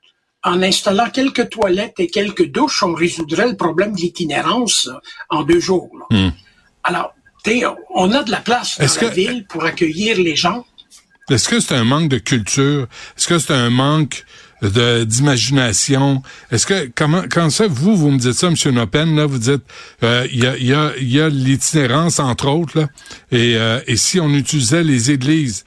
en installant quelques toilettes et quelques douches, on résoudrait le problème de l'itinérance en deux jours. Hmm. Alors, on a de la place dans la ville pour accueillir les gens. Est-ce que c'est un manque de culture? Est-ce que c'est un manque d'imagination. Est-ce que comment quand ça vous vous me dites ça, Monsieur Nopen, là vous dites euh, il y a y a y a l'itinérance entre autres là et euh, et si on utilisait les églises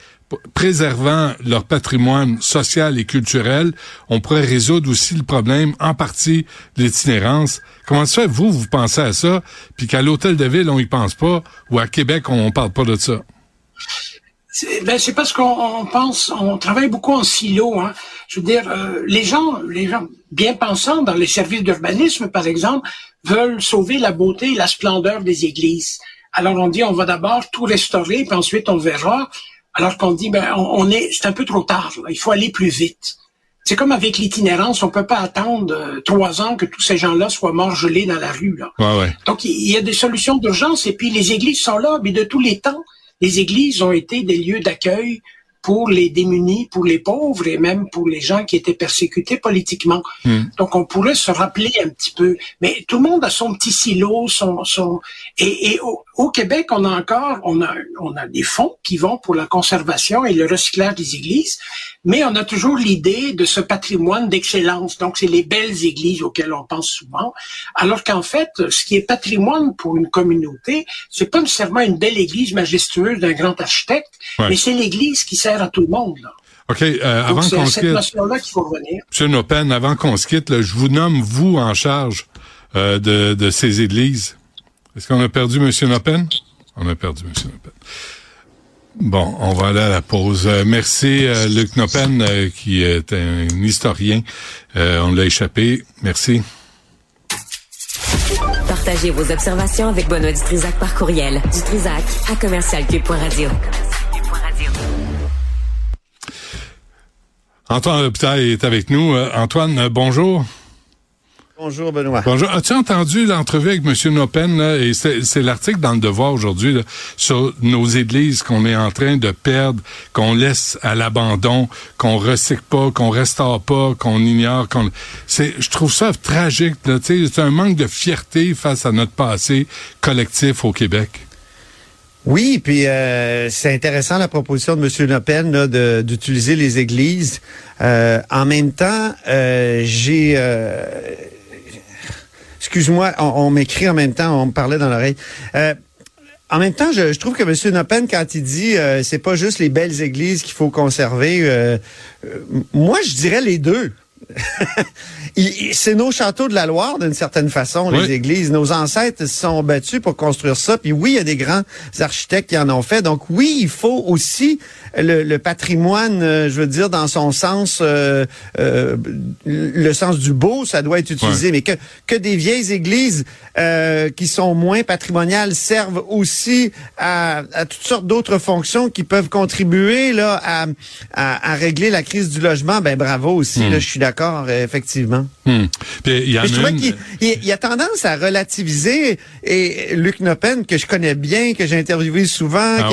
préservant leur patrimoine social et culturel, on pourrait résoudre aussi le problème en partie de l'itinérance. Comment ça vous vous pensez à ça puis qu'à l'hôtel de ville on y pense pas ou à Québec on, on parle pas de ça? Ben, c'est parce qu'on pense, on travaille beaucoup en silo. Hein. Je veux dire, euh, les gens, les gens bien pensants dans les services d'urbanisme, par exemple, veulent sauver la beauté et la splendeur des églises. Alors on dit, on va d'abord tout restaurer, puis ensuite on verra. Alors qu'on dit, ben, on, est, c'est un peu trop tard. Il faut aller plus vite. C'est comme avec l'itinérance, on peut pas attendre euh, trois ans que tous ces gens-là soient morts gelés dans la rue. Là. Ouais, ouais. Donc il y a des solutions d'urgence et puis les églises sont là, mais de tous les temps les églises ont été des lieux d'accueil pour les démunis, pour les pauvres et même pour les gens qui étaient persécutés politiquement. Hmm. Donc on pourrait se rappeler un petit peu. Mais tout le monde a son petit silo, son, son... et, au, Québec, on a encore, on a, on a des fonds qui vont pour la conservation et le recyclage des églises, mais on a toujours l'idée de ce patrimoine d'excellence. Donc c'est les belles églises auxquelles on pense souvent, alors qu'en fait, ce qui est patrimoine pour une communauté, c'est pas nécessairement une belle église majestueuse d'un grand architecte, mais c'est l'église qui sert à tout le monde. Là. OK, euh, avant qu'on se quitte, M. Nopen, avant qu'on se quitte, je vous nomme vous en charge euh, de, de, ces églises. Est-ce qu'on a perdu M. Nopen? On a perdu M. Nopen. Bon, on va aller à la pause. Euh, merci euh, Luc Nopen, euh, qui est un historien. on l'a échappé. Merci. Partagez vos observations avec Benoît Dutrisac par courriel. Dutrisac à commercialcube.radio. Antoine L'Hôpital est avec nous. Antoine, bonjour. Bonjour Benoît. Bonjour. As-tu entendu l'entrevue avec M. Nopen là, et c'est l'article dans le Devoir aujourd'hui sur nos églises qu'on est en train de perdre, qu'on laisse à l'abandon, qu'on recycle pas, qu'on restaure pas, qu'on ignore, qu'on c'est je trouve ça tragique là, c'est un manque de fierté face à notre passé collectif au Québec. Oui, puis euh, c'est intéressant la proposition de M. Le Pen d'utiliser les églises. Euh, en même temps, euh, j'ai... Euh, excuse-moi, on, m'écrit en même temps, on me parlait dans l'oreille. en même temps, je, trouve que M. Nopen, quand il dit c'est pas juste les belles églises qu'il faut conserver, moi je dirais les deux. <laughs> c'est nos châteaux de la Loire, d'une certaine façon, les églises. Nos ancêtres se sont battus pour construire ça. Puis oui, il y a des grands architectes qui en ont fait. Donc oui, il faut aussi le, patrimoine, euh, je veux dire, dans son sens, euh, euh, le sens du beau, ça doit être utilisé. Mais que, que des vieilles églises qui sont moins patrimoniales servent aussi à, toutes sortes d'autres fonctions qui peuvent contribuer là à, à, régler la crise du logement, ben bravo aussi. Là, hmm. je suis d'accord, effectivement. Hmm. il y, a il, a tendance à relativiser et Luc Nopen que je connais bien, que j'ai interviewé souvent. Ah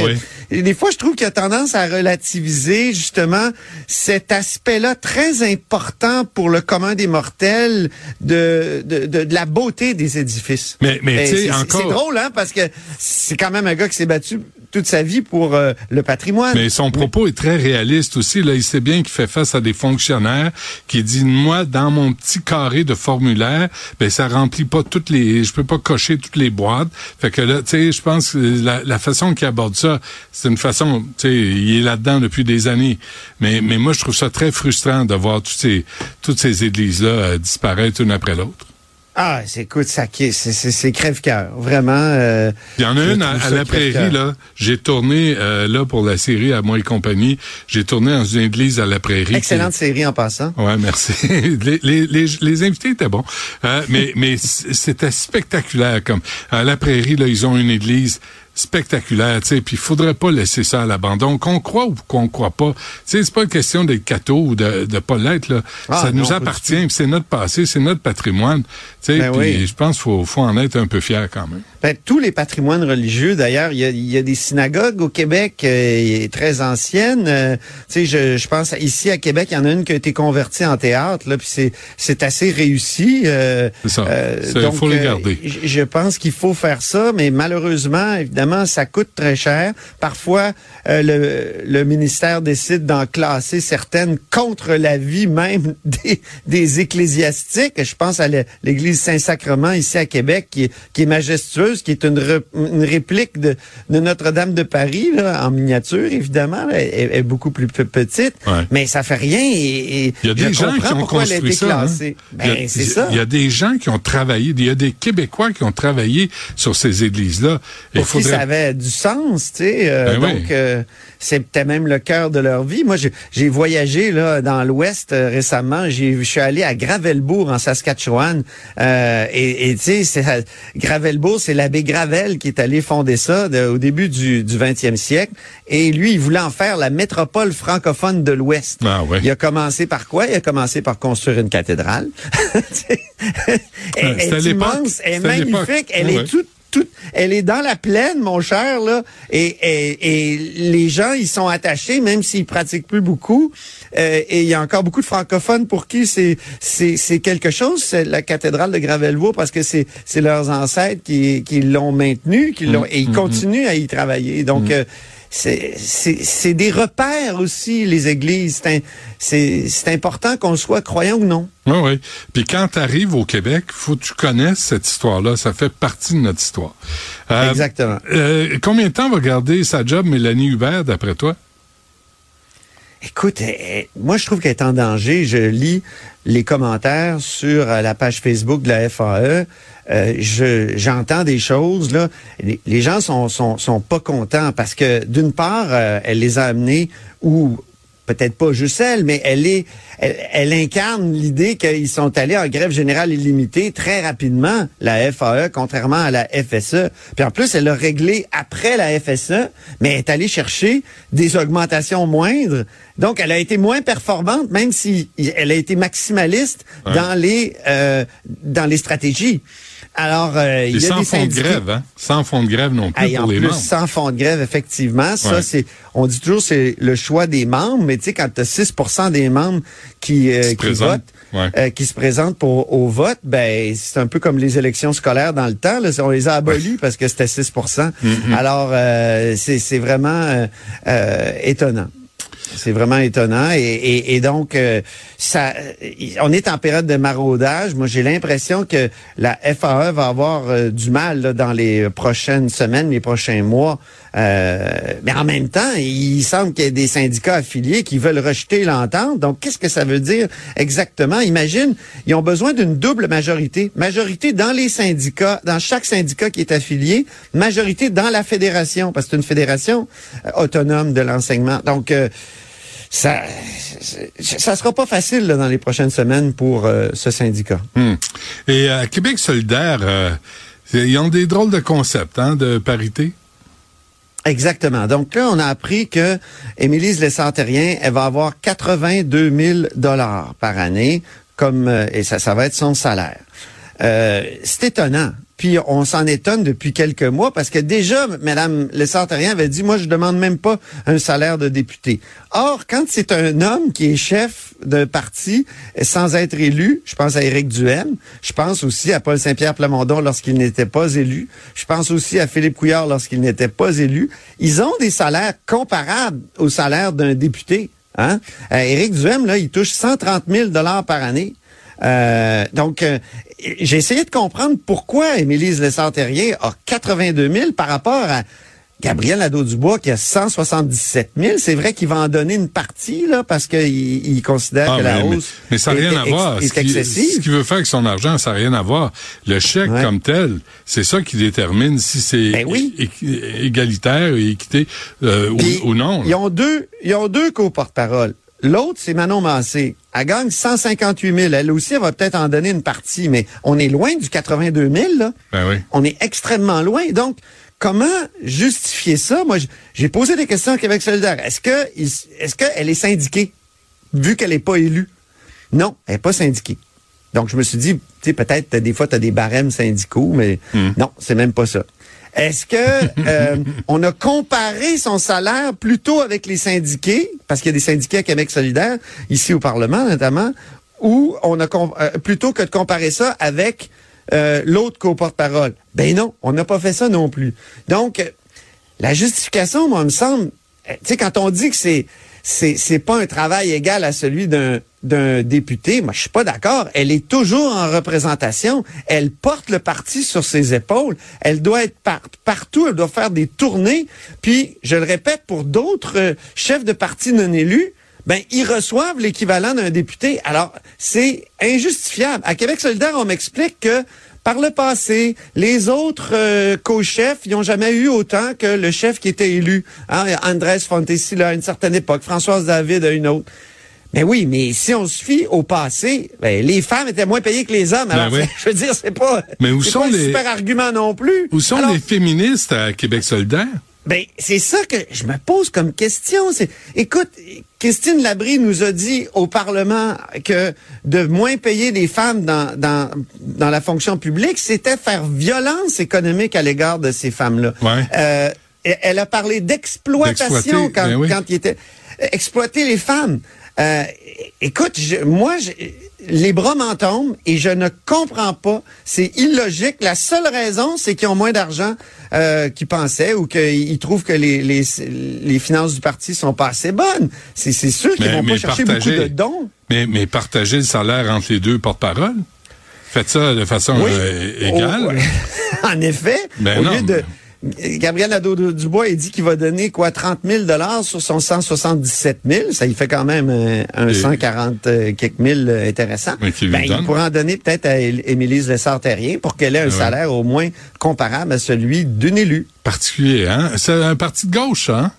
des fois, je trouve qu'il a tendance à relativiser justement cet aspect-là très important pour le commun des mortels de, de, de, la beauté des édifices. Mais, mais tu sais, encore... C'est drôle, hein, parce que c'est quand même un gars qui s'est battu toute sa vie pour euh, le patrimoine. Mais son propos est très réaliste aussi. Là, il sait bien qu'il fait face à des fonctionnaires qui disent moi dans mon petit carré de formulaire, ben ça remplit pas toutes les, je peux pas cocher toutes les boîtes. Fait que là, tu sais, je pense que la, façon qu'il aborde ça, c'est une façon, tu sais, il est là-dedans depuis des années. Mais mais moi je trouve ça très frustrant de voir toutes ces toutes ces églises là disparaître une après l'autre. Ah, c'est écoute, ça c'est crève-cœur, vraiment. Euh, Il y en a une à, la prairie là. J'ai tourné euh, là pour la série à moi et compagnie. J'ai tourné dans une église à la prairie. Excellente série en passant. Ouais, merci. <laughs> les, les, les, les, invités étaient bons, euh, mais mais c'était spectaculaire comme à la prairie là, ils ont une église spectaculaire, tu sais, puis il faudrait pas laisser ça à l'abandon, qu'on croit ou qu'on croit pas. Tu sais, c'est pas une question d'être catho ou de, de pas l'être, là. Ah, ça nous appartient, c'est notre passé, c'est notre patrimoine, tu sais, ben puis je pense qu'il faut, faut en être un peu fier quand même. Ben, tous les patrimoines religieux, d'ailleurs, il y a, y a, des synagogues au Québec euh, très anciennes. Euh, tu sais, je, je, pense ici à Québec, il y en a une qui a été convertie en théâtre, là, puis c'est, c'est assez réussi. Euh, c'est ça. Il faut les garder. je pense qu'il faut faire ça, mais malheureusement, évidemment, ça coûte très cher. Parfois, le, le ministère décide d'en classer certaines contre l'avis même <laughs> des, des ecclésiastiques. Je pense à l'Église Saint-Sacrement ici à Québec, qui, qui est majestueuse qui est une, une réplique de, de Notre-Dame de Paris, là, en miniature, évidemment. Elle, est beaucoup plus petite, mais ça fait rien. Et, il y a des gens qui ont construit ça. Hein. Ben, c'est ça. Il y a des gens qui ont travaillé, il y a des Québécois qui ont travaillé sur ces églises-là. Pour faudrait... ça avait du sens, tu sais. Euh, ben donc, euh, c'était même le cœur de leur vie. Moi, j'ai voyagé là dans l'Ouest euh, récemment. Je suis allé à Gravelbourg en Saskatchewan. Euh, et tu sais, Gravelbourg, c'est l'abbé Gravel qui est allé fonder ça au début du, du 20e siècle. Et lui, il voulait en faire la métropole francophone de l'Ouest. Ah, Il a commencé par quoi? Il a commencé par construire une cathédrale. <laughs> elle, est immense, elle est magnifique, elle est toute elle est dans la plaine, mon cher, là, et, et, les gens, ils sont attachés, même s'ils pratiquent plus beaucoup. Euh, et il y a encore beaucoup de francophones pour qui c'est c'est quelque chose, c'est la cathédrale de Gravelbourg, parce que c'est c'est leurs ancêtres qui, qui l'ont maintenu, qui l'ont et ils mm-hmm. continuent à y travailler. Donc mm. euh, c'est des repères aussi, les églises. C'est important qu'on soit croyant ou non. Oui, oui. Puis quand tu arrives au Québec, faut que tu connaisses cette histoire-là. Ça fait partie de notre histoire. Euh, Exactement. Euh, combien de temps va garder sa job Mélanie Hubert, d'après toi? Écoute, eh, eh, moi je trouve qu'elle est en danger. Je lis les commentaires sur euh, la page Facebook de la FAE. Euh, je j'entends des choses là. Les, gens sont, sont sont pas contents parce que d'une part, euh, elle les a amenés où peut-être pas juste elle, mais elle est, elle, incarne l'idée qu'ils sont allés en grève générale illimitée très rapidement, la FAE, contrairement à la FSE. Puis en plus, elle a réglé après la FSE, mais elle est allée chercher des augmentations moindres. Donc, elle a été moins performante, même si elle a été maximaliste dans les euh, dans les stratégies. Alors, euh, il y a sans des fond de grève, hein? Sans fond de grève non plus pour les membres. Sans fond de grève, effectivement. Ça, c'est, on dit toujours c'est le choix des membres, mais tu sais, quand tu as 6 des membres qui, euh, qui, votent, euh, qui se présentent pour au vote, ben c'est un peu comme les élections scolaires dans le temps. Là, on les a abolies parce que c'était 6 mm-hmm. Alors, euh, c'est vraiment étonnant. C'est vraiment étonnant. Et, donc, euh, ça, on est en période de maraudage. Moi, j'ai l'impression que la FAE va avoir euh, du mal dans les prochaines semaines, les prochains mois. Euh, mais en même temps, il semble qu'il y ait des syndicats affiliés qui veulent rejeter l'entente. Donc, qu'est-ce que ça veut dire exactement? Imagine, ils ont besoin d'une double majorité. Majorité dans les syndicats, dans chaque syndicat qui est affilié, majorité dans la fédération, parce que c'est une fédération autonome de l'enseignement. Donc, ça, ça sera pas facile dans les prochaines semaines pour euh, ce syndicat. Hmm. Et à Québec solidaire, euh, ils ont des drôles de concepts hein, de parité? Exactement. Donc là, on a appris que Émilie Lessantérien, elle va avoir 82 000 dollars par année, comme euh, et ça, ça va être son salaire. c'est étonnant puis on s'en étonne depuis quelques mois parce que déjà, Mme Lessard-Terrien avait dit, moi, je demande même pas un salaire de député. Or, quand c'est un homme qui est chef d'un parti sans être élu, je pense à Éric Duhem, je pense aussi à Paul Saint-Pierre Plamondon lorsqu'il n'était pas élu, je pense aussi à Philippe Couillard lorsqu'il n'était pas élu, ils ont des salaires comparables au salaire d'un député. Hein? Euh, Éric Duhem, là, il touche 130 000 dollars par année. Euh, donc, euh, j'ai essayé de comprendre pourquoi Émilise Lessard-Terrien a 82 000 par rapport à Gabriel Nadeau-Dubois qui a 177 000. C'est vrai qu'il va en donner une partie là parce qu'il il considère Ah, que la mais, hausse mais ça n'a est, rien à voir. est Ce qu'il- excessive. ce qu'il veut faire avec son argent, ça n'a rien à voir. Le chèque Ouais. comme tel, c'est ça qui détermine si c'est Ben oui. égalitaire et équité euh, ou- non. là. Ils ont deux, ils ont deux co-porte-parole. L'autre, c'est Manon Massé. Elle gagne 158 000. Elle aussi, elle va peut-être en donner une partie, mais on est loin du 82 000, là. Ben oui. On est extrêmement loin. Donc, comment justifier ça? Moi, j'ai posé des questions à Québec solidaire. Est-ce que, est-ce qu'elle est syndiquée, vu qu'elle n'est pas élue? Non, elle n'est pas syndiquée. Donc, je me suis dit, tu sais, peut-être, des fois, tu as des barèmes syndicaux, mais non, c'est même pas ça. Est-ce que euh, on a comparé son salaire plutôt avec les syndiqués, parce qu'il y a des syndiqués à Québec solidaire, ici au Parlement notamment, ou on a euh, plutôt que de comparer ça avec euh, l'autre co-porte-parole? Ben non, on n'a pas fait ça non plus. Donc, la justification, moi, me semble, tu sais, quand on dit que c'est c'est c'est pas un travail égal à celui d'un député, moi je suis pas d'accord. Elle est toujours en représentation. Elle porte le parti sur ses épaules. Elle doit être par- partout. Elle doit faire des tournées. Puis, je le répète, pour d'autres euh, chefs de parti non élus, ben ils reçoivent l'équivalent d'un député. Alors, c'est injustifiable. À Québec solidaire, on m'explique que par le passé, les autres euh, co-chefs, ils n'ont jamais eu autant que le chef qui était élu. Hein, Andrés Fontessi, à une certaine époque, Françoise David à une autre. Mais oui, mais si on se fie au passé, ben, les femmes étaient moins payées que les hommes. Ben Alors, oui. <laughs> je veux dire, c'est pas, Mais où c'est sont pas un les- super argument non plus. Où sont Alors, les féministes à Québec solidaire? Ben, c'est ça que je me pose comme question. C'est, écoute, Christine Labrie nous a dit au Parlement que de moins payer les femmes dans, dans, dans la fonction publique, c'était faire violence économique à l'égard de ces femmes-là. Ouais. Euh, elle a parlé d'exploitation quand, ben oui. quand il était exploiter les femmes. Euh, écoute, je- moi, je- les bras m'en tombent et je ne comprends pas. C'est illogique. La seule raison, c'est qu'ils ont moins d'argent euh, qu'ils pensaient ou qu'ils trouvent que les, les, les finances du parti sont pas assez bonnes. C'est c'est sûr qu'ils Mais- vont mais pas chercher partager- beaucoup de dons. Mais, mais partager le salaire entre les deux porte-paroles? Faites ça de façon Oui. euh, égale? <laughs> En effet, Ben au non, lieu de... Gabriel Nadeau-Dubois, il dit qu'il va donner quoi 30 000 dollars sur son 177 000. Ça, il fait quand même euh, un Et- 140 euh, quelques mille euh, intéressant. Ben, il pourrait en donner peut-être à É- Émilise Lessard-Terrien pour qu'elle ait un ouais. salaire au moins comparable à celui d'une élue. Particulier, hein? C'est un parti de gauche, hein?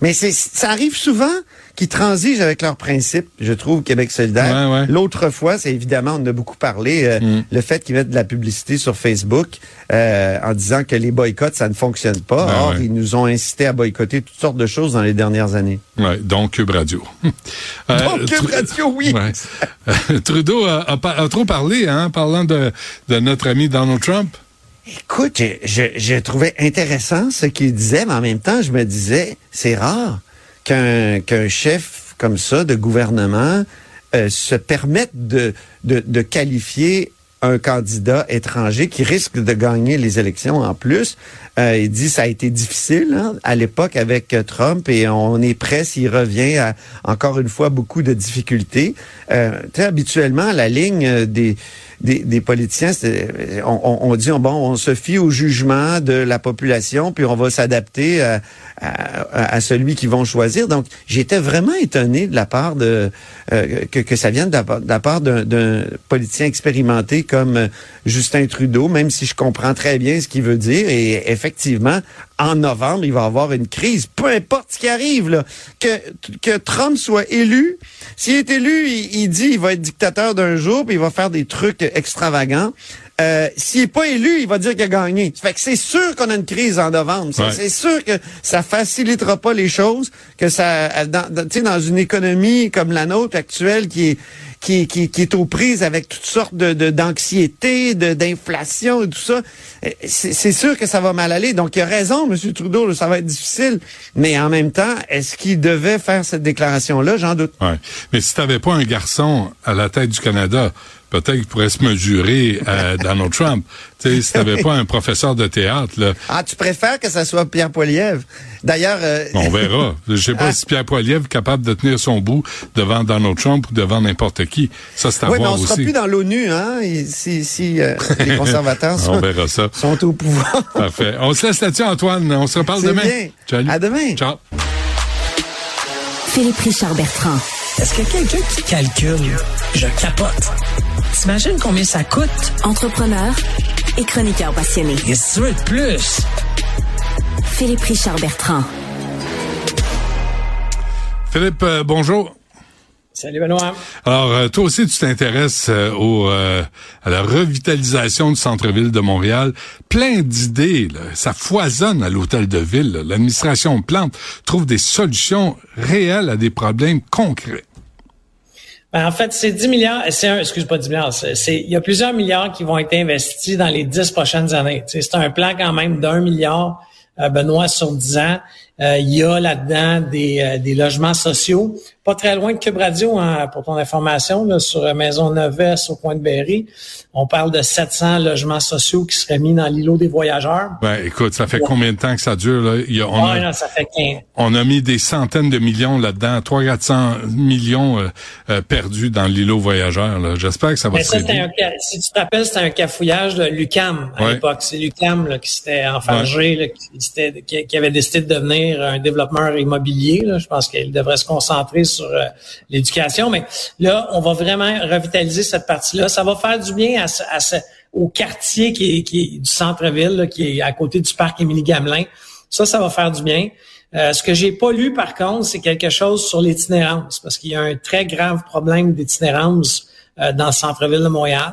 Mais c'est, ça arrive souvent qu'ils transigent avec leurs principes, je trouve, Québec solidaire. Ouais, ouais. L'autre fois, c'est évidemment, on en a beaucoup parlé, euh, Mm. le fait qu'ils mettent de la publicité sur Facebook euh, en disant que les boycotts, ça ne fonctionne pas. Ben Or, ouais. ils nous ont incité à boycotter toutes sortes de choses dans les dernières années. Ouais, donc Cube Radio. <laughs> Euh, Donc, Cube Radio, oui. Euh, Trudeau a, a pas- a trop parlé, hein, parlant de, de notre ami Donald Trump. Écoute, je, je, je trouvais intéressant ce qu'il disait, mais en même temps, je me disais, c'est rare qu'un chef comme ça de gouvernement euh, se permette de, de, de qualifier un candidat étranger qui risque de gagner les élections en plus. Euh, il dit ça a été difficile hein, à l'époque avec Trump et on est prêt s'il revient à encore une fois beaucoup de difficultés. Euh, habituellement la ligne euh, des des, des politiciens, on, on, on dit bon, on se fie au jugement de la population, puis on va s'adapter à, à, à celui qu'ils vont choisir. Donc, j'étais vraiment étonné de la part de euh, que, que ça vienne de la, part- de la part d'un d'un politicien expérimenté comme euh, Justin Trudeau, même si je comprends très bien ce qu'il veut dire. Et effectivement, en novembre, il va y avoir une crise, peu importe ce qui arrive, là. Que, que Trump soit élu. S'il est élu, il, il dit il va être dictateur d'un jour, puis il va faire des trucs extravagants. Euh, S'il n'est pas élu, il va dire qu'il a gagné. Ça fait que c'est sûr qu'on a une crise en novembre. C'est Ouais. c'est sûr que ça facilitera pas les choses, que ça, dans, dans, tu sais, dans une économie comme la nôtre actuelle qui est qui, qui, qui est aux prises avec toutes sortes de d'anxiété, de, d'inflation et tout ça. Euh, c'est sûr que ça va mal aller. Donc, il a raison, M. Trudeau, ça va être difficile. Mais en même temps, est-ce qu'il devait faire cette déclaration-là? J'en doute. Ouais. Mais si tu n'avais pas un garçon à la tête du Canada, peut-être qu'il pourrait se mesurer à Donald Trump. Tu sais, si t'avais pas un professeur de théâtre, là. Ah, tu préfères que ça soit Pierre Poilievre? D'ailleurs... Euh, On verra. Je sais pas ah. si Pierre Poilievre est capable de tenir son bout devant Donald Trump ou devant n'importe qui. Ça, c'est à oui, voir mais on sera plus dans l'ONU, hein, si, si euh, les <laughs> conservateurs sont, on verra ça. sont au pouvoir. <laughs> Parfait. On se laisse là-dessus, Antoine. On se reparle demain. Bien. À demain. Ciao. Philippe Richard Bertrand. Est-ce que quelqu'un qui calcule? Je capote. T'imagines combien ça coûte? Entrepreneur et chroniqueur passionné. Et ce de plus? Philippe Richard Bertrand. Philippe, euh, bonjour. Salut Benoît. Alors, euh, toi aussi, tu t'intéresses euh, au, à la revitalisation du centre-ville de Montréal. Plein d'idées, ça foisonne à l'hôtel de ville. L'administration Plante trouve des solutions réelles à des problèmes concrets. Ben, en fait, c'est 10 milliards, c'est un, excuse pas 10 milliards, c'est, il y a plusieurs milliards qui vont être investis dans les 10 prochaines années. c'est un plan quand même d'un milliard, euh, Benoît, sur 10 ans. Euh, il y a là-dedans des, euh, des, logements sociaux, pas très loin de Cube Radio, hein, pour ton information, là, sur Maison Nevesse au coin de Berry. On parle de 700 logements sociaux qui seraient mis dans l'îlot des voyageurs. Ben, écoute, ça fait combien de temps que ça dure? Là? Il y a, on, a, ça fait on a mis des centaines de millions là-dedans, 300-400 millions euh, perdus dans l'îlot voyageurs. J'espère que ça va se un, Si tu te rappelles, c'était un cafouillage de Lucam à l'époque. C'est Lucam qui s'était enfargé, qui, qui avait décidé de devenir un développeur immobilier. Je pense qu'il devrait se concentrer sur euh, l'éducation. Mais là, on va vraiment revitaliser cette partie-là. Ça va faire du bien à, au quartier qui est, qui du centre-ville, qui est à côté du parc Émilie-Gamelin. Ça, ça va faire du bien. Euh, ce que j'ai pas lu, par contre, c'est quelque chose sur l'itinérance, parce qu'il y a un très grave problème d'itinérance euh, dans le centre-ville de Montréal.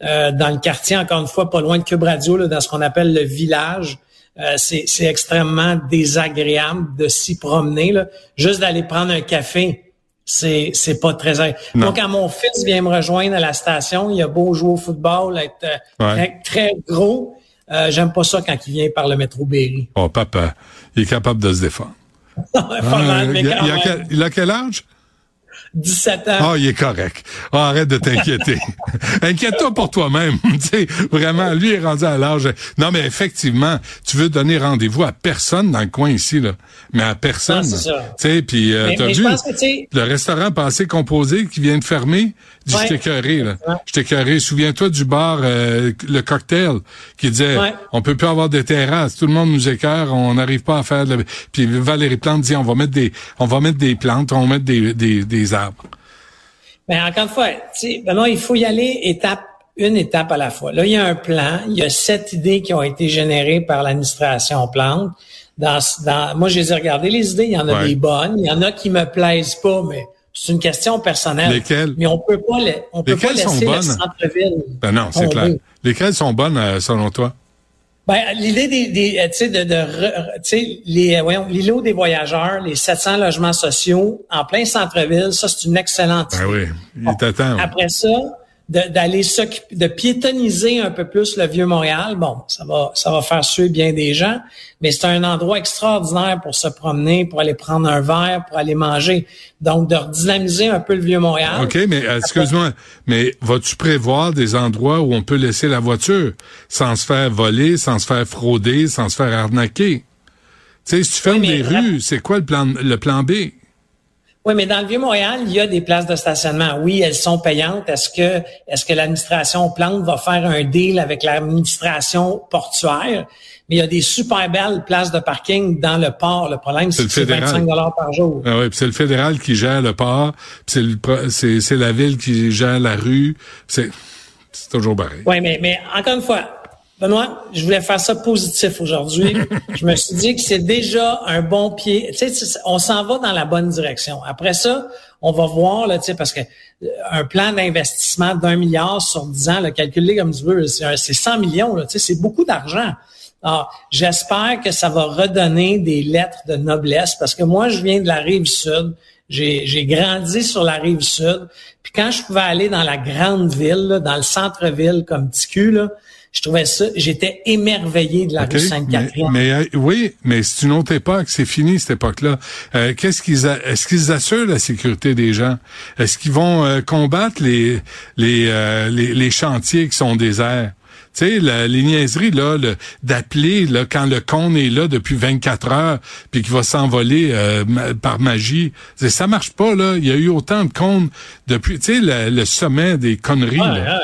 dans le quartier, encore une fois, pas loin de Cube Radio, dans ce qu'on appelle le village. Euh, c'est extrêmement désagréable de s'y promener. Là. Juste d'aller prendre un café, c'est c'est pas très donc quand mon fils vient me rejoindre à la station. Il a beau jouer au football être euh, très, gros. Euh, j'aime pas ça quand il vient par le métro Berry. Oh papa il est capable de se défendre. <laughs> Ah, il a quel âge? 17 ans. Ah, il est correct. Ah, arrête de t'inquiéter. <laughs> Inquiète-toi pour toi-même. <laughs> vraiment, lui est rendu à l'âge. Non, mais effectivement, tu veux donner rendez-vous à personne dans le coin ici, là. Mais à personne. Tu sais, puis euh, t'as vu le restaurant passé composé qui vient de fermer? Ouais. Je t'ai là. Je t'ai Souviens-toi du bar, euh, le cocktail, qui disait, on peut plus avoir de terrasses. Tout le monde nous écœure. On n'arrive pas à faire de... Puis Valérie Plante dit, on va mettre des, on va mettre des plantes, on va mettre des, des, des mais encore une fois, ben il faut y aller étape une étape à la fois. Là, il y a un plan, il y a sept idées qui ont été générées par l'administration Plante. Dans, dans, moi, je les ai regardées, les idées, il y en a des bonnes, il y en a qui me plaisent pas, mais c'est une question personnelle. Lesquelles? Mais on peut pas, on peut pas laisser le centre-ville. Ben non, c'est clair. Lesquelles sont bonnes, euh, selon toi? Ben, l'idée des, des euh, tu sais, de, de tu sais, les, euh, voyons, l'îlot des voyageurs, les 700 logements sociaux en plein centre-ville, ça, c'est une excellente ben idée. oui, il est Après ça, d'aller s'occuper, de piétoniser un peu plus le vieux Montréal. Bon, ça va, ça va faire suer bien des gens, mais c'est un endroit extraordinaire pour se promener, pour aller prendre un verre, pour aller manger. Donc, de redynamiser un peu le vieux Montréal. OK, mais excuse-moi, mais vas-tu prévoir des endroits où on peut laisser la voiture sans se faire voler, sans se faire frauder, sans se faire arnaquer? Tu sais, si tu fermes des rues, c'est quoi le plan, le plan B? Oui, mais dans le Vieux-Montréal, il y a des places de stationnement. Oui, elles sont payantes. Est-ce que, est-ce que l'administration Plante va faire un deal avec l'administration portuaire? Mais il y a des super belles places de parking dans le port. Le problème, c'est que c'est 25 par jour. Ah oui, c'est le fédéral qui gère le port, c'est, c'est, la ville qui gère la rue. C'est, c'est toujours pareil. Oui, mais, mais encore une fois, Benoît, je voulais faire ça positif aujourd'hui. <laughs> je me suis dit que c'est déjà un bon pied. Tu sais, on s'en va dans la bonne direction. Après ça, on va voir, là, tu sais, parce que euh, un plan d'investissement d'un milliard sur dix ans, le calculé comme tu veux, c'est 100 millions, là, tu sais, c'est beaucoup d'argent. Alors, j'espère que ça va redonner des lettres de noblesse parce que moi, je viens de la rive sud. j'ai grandi sur la rive sud. Puis quand je pouvais aller dans la grande ville, dans le centre-ville comme TQ, là, je trouvais ça, j'étais émerveillé de la rue Sainte-Catherine. Mais, euh, oui, mais c'est une autre époque, c'est fini cette époque-là. Euh, qu'est-ce qu'ils, est-ce qu'ils assurent la sécurité des gens? Est-ce qu'ils vont euh, combattre les les, les, les chantiers qui sont déserts? Tu sais, les niaiseries, là, d'appeler là, quand le con est là depuis 24 heures, puis qu'il va s'envoler euh, par magie, ça marche pas, là. Il y a eu autant de cons depuis, tu sais, le, sommet des conneries, là.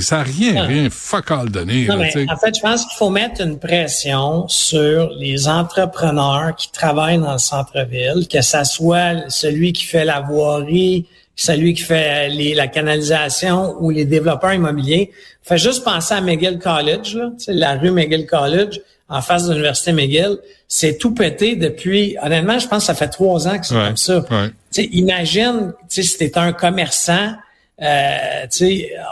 Ça n'a rien, rien fuck all donné. en fait, je pense qu'il faut mettre une pression sur les entrepreneurs qui travaillent dans le centre-ville, que ça soit celui qui fait la voirie, celui qui fait les, la canalisation ou les développeurs immobiliers. Fait juste penser à McGill College, là, la rue McGill College, en face de l'université McGill, c'est tout pété depuis. Honnêtement, je pense que ça fait trois ans que c'est comme ça. Ouais. Imagine, si t'es un commerçant. Euh,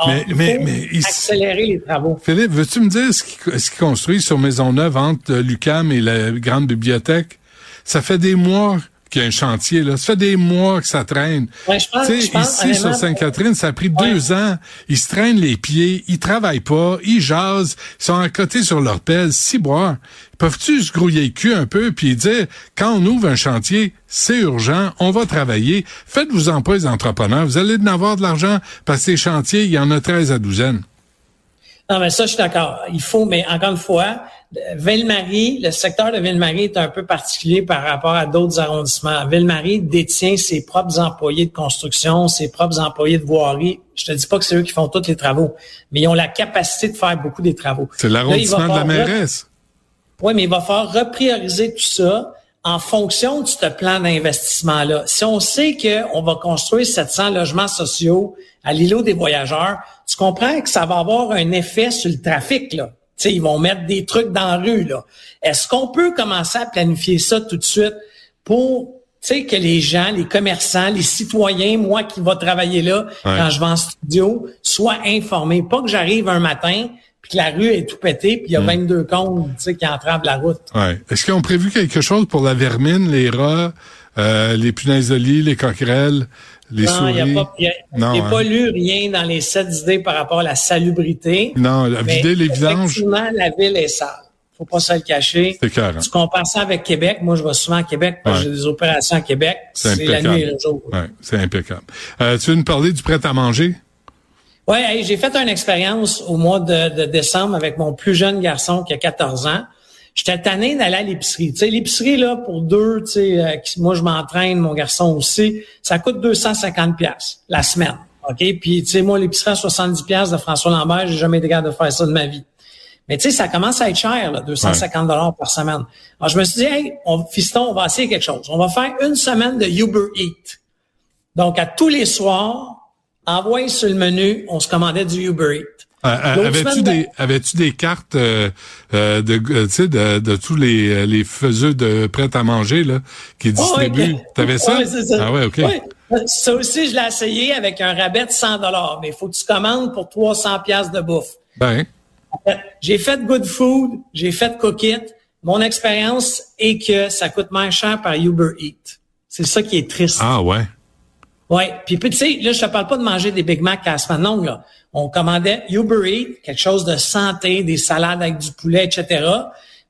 on, mais, mais, accélérer les travaux. Philippe, veux-tu me dire ce qu'ils ce construisent sur Maisonneuve entre l'UCAM et la grande bibliothèque? Ça fait des mois qu'il y a un chantier. Là. Ça fait des mois que ça traîne. Ouais, je pense, je pense, ici, sur Sainte-Catherine, ça a pris deux ans. Ils se traînent les pieds, ils travaillent pas, ils jasent, ils sont à côté sur leur pelle, si boire. Peuvent-tu se grouiller le cul un peu puis dire, quand on ouvre un chantier, c'est urgent, on va travailler. Faites-vous en pas les entrepreneurs. Vous allez en avoir de l'argent parce que les chantiers, il y en a 13 à douzaine. Non, mais ça, je suis d'accord. Il faut, mais encore une fois, Ville-Marie, le secteur de Ville-Marie est un peu particulier par rapport à d'autres arrondissements. Ville-Marie détient ses propres employés de construction, ses propres employés de voirie. Je te dis pas que c'est eux qui font tous les travaux, mais ils ont la capacité de faire beaucoup des travaux. C'est l'arrondissement de la mairesse. Oui, mais il va falloir reprioriser tout ça en fonction de ce plan d'investissement-là. Si on sait qu'on va construire 700 logements sociaux à l'îlot des voyageurs, tu comprends que ça va avoir un effet sur le trafic, là. sais, ils vont mettre des trucs dans la rue. Là. Est-ce qu'on peut commencer à planifier ça tout de suite pour que les gens, les commerçants, les citoyens, moi qui va travailler là quand je vais en studio, soient informés? Pas que j'arrive un matin puis que la rue est tout pétée, puis il y a 22 hmm. comptes qui entravent la route. Ouais. Est-ce qu'ils ont prévu quelque chose pour la vermine, les rats, euh, les punaises de lit, les coquerelles? Les non, il n'y a pas, hein? pas lu rien dans les sept idées par rapport à la salubrité. Non, la vider les vidanges? Effectivement, la ville est sale. Faut pas se le cacher. C'est clair. Tu compares ça avec Québec. Moi, je vais souvent à Québec parce que j'ai des opérations à Québec. C'est la nuit et le jour. Ouais, c'est impeccable. Euh, tu veux nous parler du prêt Oui, j'ai fait une expérience au mois de, de, décembre avec mon plus jeune garçon qui a 14 ans. J'étais tanné d'aller à l'épicerie. Tu sais, l'épicerie, là, pour deux, tu sais, euh, moi, je m'entraîne, mon garçon aussi, ça coûte 250 pièces la semaine. OK? Puis, tu sais, moi, l'épicerie à 70 pièces de François Lambert, j'ai jamais été capable de faire ça de ma vie. Mais tu sais, ça commence à être cher, là, 250 dollars par semaine. Alors, je me suis dit, hey, on, fiston, on va essayer quelque chose. On va faire une semaine de Uber Eat. Donc, à tous les soirs, envoyé sur le menu, on se commandait du Uber Eats. Euh, euh, avais-tu des avais-tu des cartes euh, euh de sais de, de, tous les les faiseux de prêt à manger là qui distribuent? T'avais ça? ça Ah ouais, OK. Ça aussi je l'ai essayé avec un rabais de 100 dollars, mais il faut que tu commandes pour 300 pièces de bouffe. Ben j'ai fait Good Food, j'ai fait Cook It. Mon expérience est que ça coûte moins cher par Uber Eats. C'est ça qui est triste. Ah ouais. Ouais, puis tu sais, là je te parle pas de manger des Big Mac à la semaine longue là on commandait Uber Eats, quelque chose de santé, des salades avec du poulet, etc.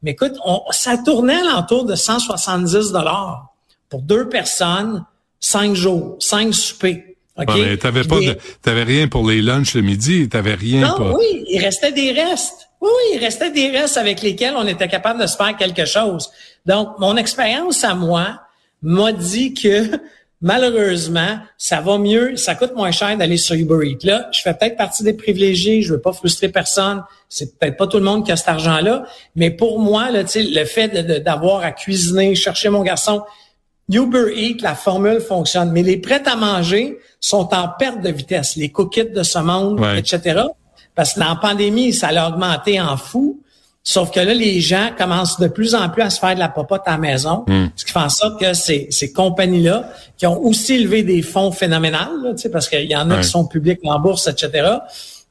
Mais écoute, on, ça tournait à l'entour de 170 dollars pour deux personnes, cinq jours, cinq soupers. Okay? t'avais pas de, t'avais rien pour les lunchs le midi, t'avais rien. Non, oui, il restait des restes. Oui, oui, il restait des restes avec lesquels on était capable de se faire quelque chose. Donc, mon expérience à moi m'a dit que malheureusement, ça va mieux, ça coûte moins cher d'aller sur Uber Eats. Là, je fais peut-être partie des privilégiés, je veux pas frustrer personne, c'est peut-être pas tout le monde qui a cet argent-là, mais pour moi, là, le fait d'avoir à cuisiner, chercher mon garçon, Uber Eats, la formule fonctionne, mais les prêts à manger sont en perte de vitesse, les cookies de ce monde, etc. Parce que dans la pandémie, ça a augmenté en fou. Sauf que là, les gens commencent de plus en plus à se faire de la popote à la maison, hmm. ce qui fait en sorte que ces, ces compagnies-là, qui ont aussi levé des fonds phénoménales, parce qu'il y en a qui sont publics en bourse, etc.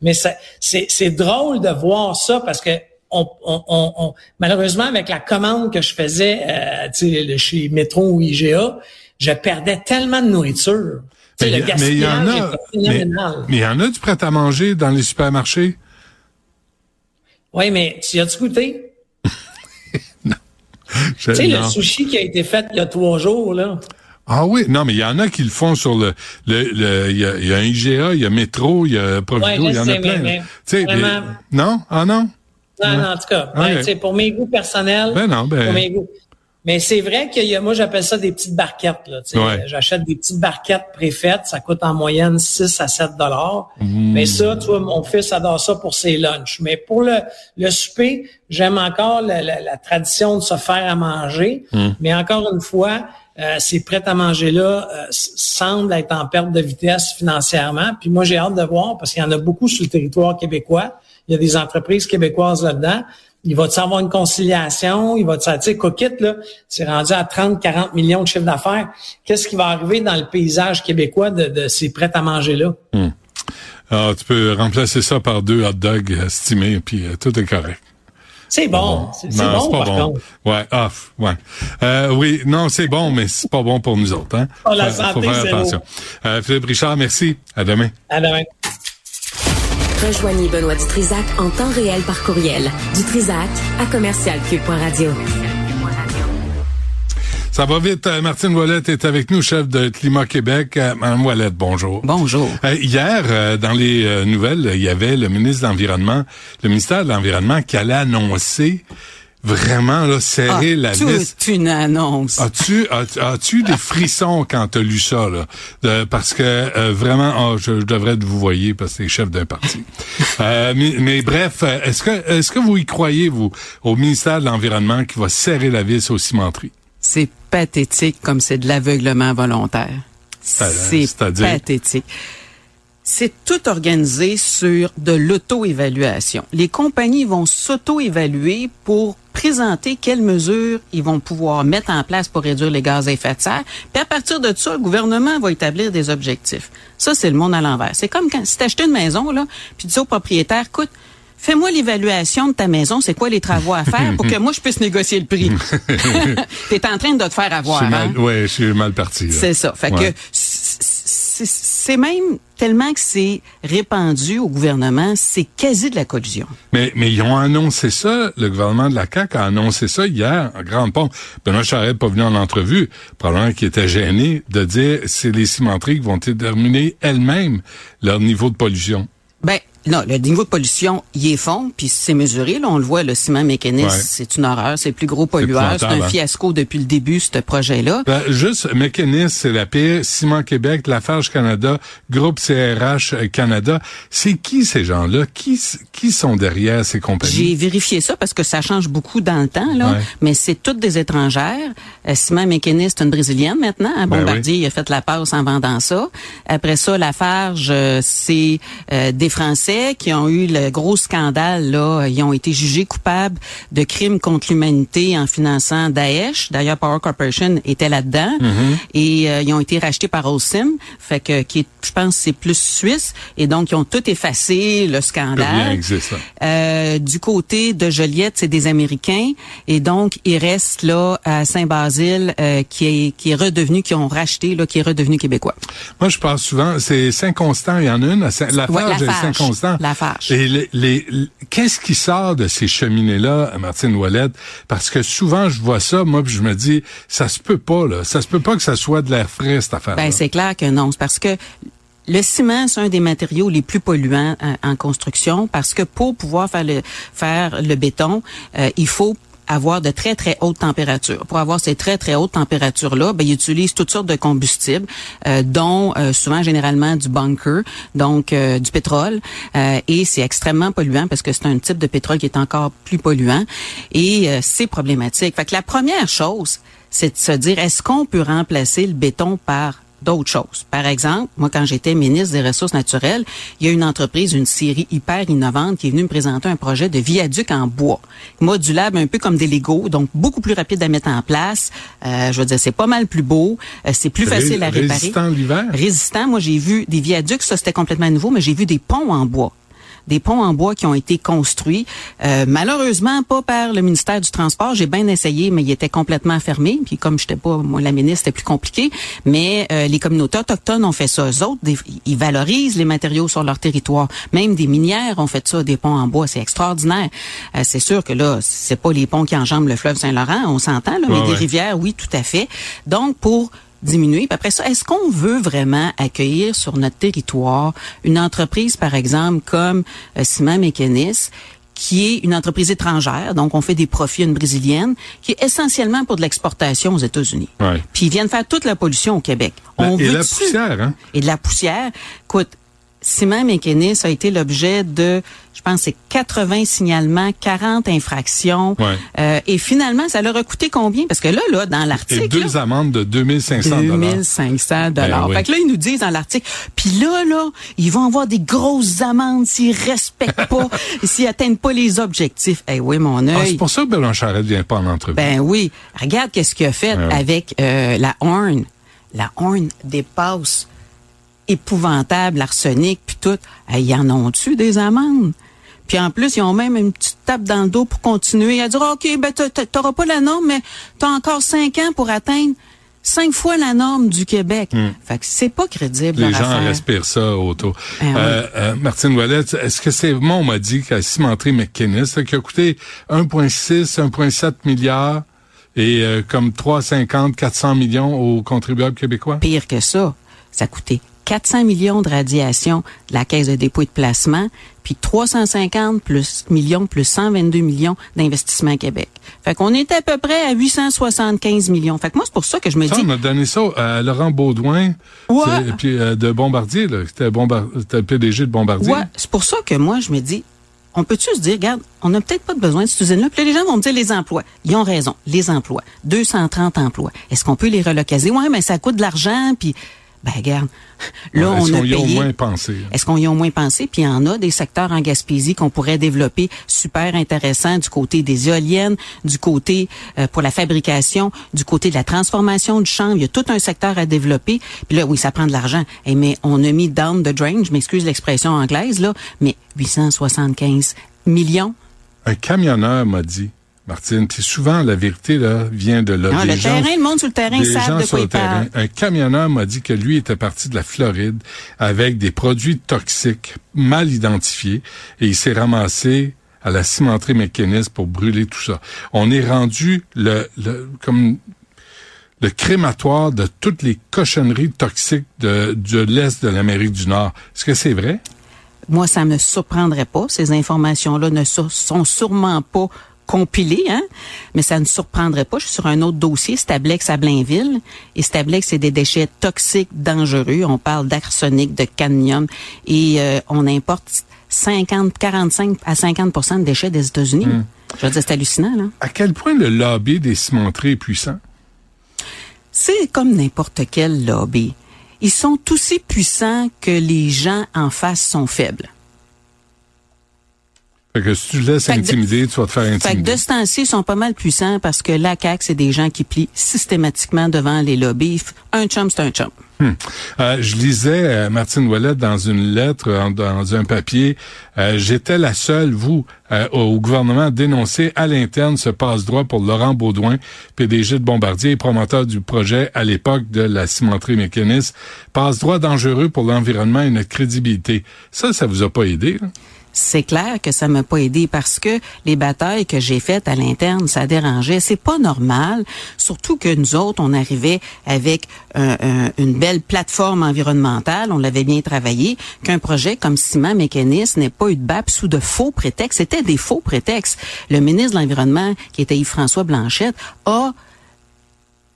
Mais c'est drôle de voir ça parce que on, on, on, malheureusement, avec la commande que je faisais euh, chez Métro ou IGA, je perdais tellement de nourriture. Mais, le mais il y en a, mais, il y en a du prêt à manger dans les supermarchés? Oui, mais tu as-tu goûté? <laughs> non. Tu sais, le sushi qui a été fait il y a trois jours, là. Ah oui, non, mais il y en a qui le font sur le, le, il, y a, y a un IGA, il y a Métro, il y a Provido, il y en a plein. Mais, vraiment... non, ah non? Non, non, en tout cas, ben, pour mes goûts personnels, ben non, ben... pour mes goûts. Mais c'est vrai qu'il y a, moi j'appelle ça des petites barquettes. Là, J'achète des petites barquettes préfaites, ça coûte en moyenne 6 à 7 dollars. Mmh. Mais ça, tu vois, mon fils adore ça pour ses lunchs. Mais pour le, le souper, j'aime encore la, la, tradition de se faire à manger. Mmh. Mais encore une fois, euh, ces prêts à manger-là euh, semblent être en perte de vitesse financièrement. Puis moi, j'ai hâte de voir parce qu'il y en a beaucoup sur le territoire québécois. Il y a des entreprises québécoises là-dedans il va-tu avoir une conciliation? Il va tu sais, Coquette, là, c'est rendu à 30, 40 millions de chiffre d'affaires. Qu'est-ce qui va arriver dans le paysage québécois de, ces prêts à manger-là? Hmm. Ah, tu peux remplacer ça par deux hot dogs estimés, puis euh, tout est correct. C'est bon. C'est bon, par bon. contre. Ouais, off, ouais. Euh, oui, non, c'est bon, mais c'est pas bon pour nous autres. Hein? Oh, la santé, faut faire attention. Euh, Philippe Richard, merci. À demain. À demain. Rejoignez Benoît Dutrisac en temps réel par courriel. Dutrisac à commercialcube.radio. Ça va vite. Euh, Martine Ouellette est avec nous, chef de Climat Québec. Euh, Madame Ouellette, bonjour. Bonjour. Euh, hier, dans les nouvelles, il y avait le ministre de l'Environnement, le ministère de l'Environnement qui allait annoncer vraiment là serrer la vis? une annonce. As-tu as-tu des <laughs> frissons quand tu as lu ça là? Parce que euh, vraiment oh, je, devrais vous voyer parce que c'est chef d'un parti. <laughs> euh, mais, bref, est-ce que est-ce que vous y croyez vous au ministère de l'environnement qui va serrer la vis aux cimenteries C'est pathétique comme c'est de l'aveuglement volontaire. C'est pathétique c'est tout organisé sur de l'auto-évaluation. Les compagnies vont s'auto-évaluer pour présenter quelles mesures ils vont pouvoir mettre en place pour réduire les gaz à effet de serre. Puis à partir de ça, le gouvernement va établir des objectifs. Ça, c'est le monde à l'envers. C'est comme quand si tu acheté une maison, là, puis tu dis au propriétaire, écoute, fais-moi l'évaluation de ta maison, c'est quoi les travaux à faire pour que moi je puisse négocier le prix? <laughs> <laughs> tu es en train de te faire avoir. Hein? Oui, je suis mal parti. C'est ça. Fait que c'est même tellement que c'est répandu au gouvernement, c'est quasi de la collusion. Mais, mais ils ont annoncé ça, le gouvernement de la CAQ a annoncé ça hier en grande pompe. Benoît Charette pas venu en entrevue, probablement qui était gêné de dire c'est les cimenteries qui vont déterminer elles-mêmes leur niveau de pollution. Ben, non, le niveau de pollution, il est fond, puis c'est mesuré. Là, on le voit, le ciment mécaniste, c'est une horreur. C'est le plus gros pollueur. C'est un fiasco depuis le début, ce projet-là. Ben, juste, mécaniste, c'est la pire. Ciment Québec, Lafarge Canada, Groupe CRH Canada. C'est qui ces gens-là? Qui, qui sont derrière ces compagnies? J'ai vérifié ça parce que ça change beaucoup dans le temps, là. Mais c'est toutes des étrangères. Euh, ciment mécaniste, une brésilienne maintenant. Un ben Bombardier, il a fait la passe en vendant ça. Après ça, Lafarge, euh, c'est euh, des Français qui ont eu le gros scandale, là, ils ont été jugés coupables de crimes contre l'humanité en finançant Daesh. D'ailleurs, Power Corporation était là-dedans. Mm-hmm. Et euh, ils ont été rachetés par Osim, fait que qui je pense c'est plus suisse. Et donc, ils ont tout effacé, le scandale. Euh, du côté de Joliette, c'est des Américains. Et donc, il reste là à Saint-Basile euh, qui, est, qui est redevenu, qui ont racheté, là, qui est redevenu québécois. Moi, je pense souvent, c'est Saint-Constant, il y en a une. La Saint-Constant la Et les, qu'est-ce qui sort de ces cheminées-là, Martine Ouellette? Parce que souvent, je vois ça, moi, puis je me dis, ça se peut pas, là. Ça se peut pas que ça soit de l'air frais, cette affaire Ben, c'est clair que non. C'est parce que le ciment, c'est un des matériaux les plus polluants euh, en, construction parce que pour pouvoir faire le, faire le béton, euh, il faut avoir de très, très hautes températures. Pour avoir ces très, très hautes températures-là, ben, ils utilisent toutes sortes de combustibles, euh, dont euh, souvent, généralement, du bunker, donc euh, du pétrole. et c'est extrêmement polluant parce que c'est un type de pétrole qui est encore plus polluant. Et c'est problématique. Fait que la première chose, c'est de se dire, est-ce qu'on peut remplacer le béton par d'autres choses. Par exemple, moi, quand j'étais ministre des Ressources naturelles, il y a une entreprise, une série hyper innovante qui est venue me présenter un projet de viaduc en bois, modulable un peu comme des Legos, donc beaucoup plus rapide à mettre en place. Euh, je veux dire, c'est pas mal plus beau, euh, c'est plus facile à réparer. Résistant l'hiver? Résistant. Moi, j'ai vu des viaducs, ça c'était complètement nouveau, mais j'ai vu des ponts en bois. Des ponts en bois qui ont été construits, euh, malheureusement pas par le ministère du Transport. J'ai bien essayé, mais il était complètement fermé. Puis comme je n'étais pas, moi, la ministre, c'était plus compliqué. Mais euh, les communautés autochtones ont fait ça. Eux autres, ils valorisent les matériaux sur leur territoire. Même des minières ont fait ça, des ponts en bois. C'est extraordinaire. Euh, c'est sûr que là, c'est pas les ponts qui enjambent le fleuve Saint-Laurent, on s'entend, là, mais des rivières, oui, tout à fait. Donc, pour diminuer. Puis après ça, est-ce qu'on veut vraiment accueillir sur notre territoire une entreprise, par exemple, comme euh, Ciment Mécanis, qui est une entreprise étrangère, donc on fait des profits à une brésilienne, qui est essentiellement pour de l'exportation aux États-Unis. Puis ils viennent faire toute la pollution au Québec. On et la poussière, hein? Et de la poussière. Écoute, Ciment Mécanis a été l'objet de, je pense, c'est 80 signalements, 40 infractions. Euh, et finalement, ça leur a coûté combien? Parce que là, là, dans l'article... deux amendes de 2500 2500 dollars. Ben fait que là, ils nous disent dans l'article, puis là, là, ils vont avoir des grosses amendes s'ils respectent pas, <laughs> s'ils atteignent pas les objectifs. Eh oui, mon œil. Ah, c'est pour ça que Bellon Charette vient pas en entrevue. Ben oui. Regarde qu'est-ce qu'il a fait ben avec euh, la Horn. La Horn dépasse épouvantable, arsenic, puis tout. Ils en ont-tu des amendes? Puis en plus, ils ont même une petite tape dans le dos pour continuer à dire, OK, ben t'auras pas la norme, mais t'as encore cinq ans pour atteindre cinq fois la norme du Québec. Hmm. Fait que c'est pas crédible. Les gens respirent ça autour. Ben euh, euh, Martine Wallet, est-ce que c'est moi on m'a dit qu'à cimenterie McKinnis, qui a coûté 1,6, 1,7 milliards et euh, comme 350, 400 millions aux contribuables québécois? Pire que ça, ça a coûté 400 millions de radiation de la Caisse de dépôt et de placement, puis 350 plus millions plus 122 millions d'investissement Québec. Fait qu'on était à peu près à 875 millions. Fait que moi, c'est pour ça que je me ça, dis... on a donné ça à Laurent Baudouin, ouais. puis euh, de Bombardier, C'était le PDG de Bombardier. Ouais, c'est pour ça que moi, je me dis, on peut-tu se dire, regarde, on n'a peut-être pas besoin de cette usine-là. Puis les gens vont me dire les emplois. Ils ont raison, les emplois. 230 emplois. Est-ce qu'on peut les relocaliser? Ouais, mais ça coûte de l'argent, puis ben regarde, là on a payé. Est-ce qu'on y a au moins pensé? Est-ce qu'on y a au moins pensé? Puis il y en a des secteurs en Gaspésie qu'on pourrait développer super intéressant du côté des éoliennes, du côté euh, pour la fabrication, du côté de la transformation du champ. Il y a tout un secteur à développer. Puis là, oui, ça prend de l'argent. Et mais on a mis down the drain. Je m'excuse l'expression anglaise là, mais 875 millions. Un camionneur m'a dit Martine, puis souvent la vérité là vient de là. Non, le terrain, le monde sur le terrain savent de quoi il parle. Un camionneur m'a dit que lui était parti de la Floride avec des produits toxiques mal identifiés et il s'est ramassé à la cimenterie mécaniste pour brûler tout ça. On est rendu le, le comme le crématoire de toutes les cochonneries toxiques de, de l'Est de l'Amérique du Nord. Est-ce que c'est vrai? Moi, ça me surprendrait pas. Ces informations-là ne sont sûrement pas compilé, hein? mais ça ne surprendrait pas. Je suis sur un autre dossier, Stablex à Blainville. Et Stablex, c'est des déchets toxiques, dangereux. On parle d'arsenic, de cadmium. Et euh, on importe 50, 45 à 50% de déchets des États-Unis. Hmm. Je veux dire, c'est hallucinant. Là. À quel point le lobby des cimenteries est puissant? C'est comme n'importe quel lobby. Ils sont aussi puissants que les gens en face sont faibles. Fait que si tu laisses intimider, tu vas te faire intimider. Fait que de ce temps-ci, ils sont pas mal puissants parce que la CAQ, c'est des gens qui plient systématiquement devant les lobbies. Un chum, c'est un chum. Hmm. Euh, je lisais euh, Martine Ouellet dans une lettre, dans un papier. Euh, j'étais la seule, vous, au gouvernement, à dénoncer à l'interne ce passe-droit pour Laurent Baudouin, PDG de Bombardier et promoteur du projet à l'époque de la cimenterie mécaniste. Passe-droit dangereux pour l'environnement et notre crédibilité. Ça, ça vous a pas aidé? Là? C'est clair que ça m'a pas aidé parce que les batailles que j'ai faites à l'interne, ça dérangeait. C'est pas normal, surtout que nous autres, on arrivait avec une belle plateforme environnementale, on l'avait bien travaillé, qu'un projet comme Ciment Mécanisme n'ait pas eu de BAP sous de faux prétextes. C'était des faux prétextes. Le ministre de l'Environnement, qui était Yves-François Blanchette, a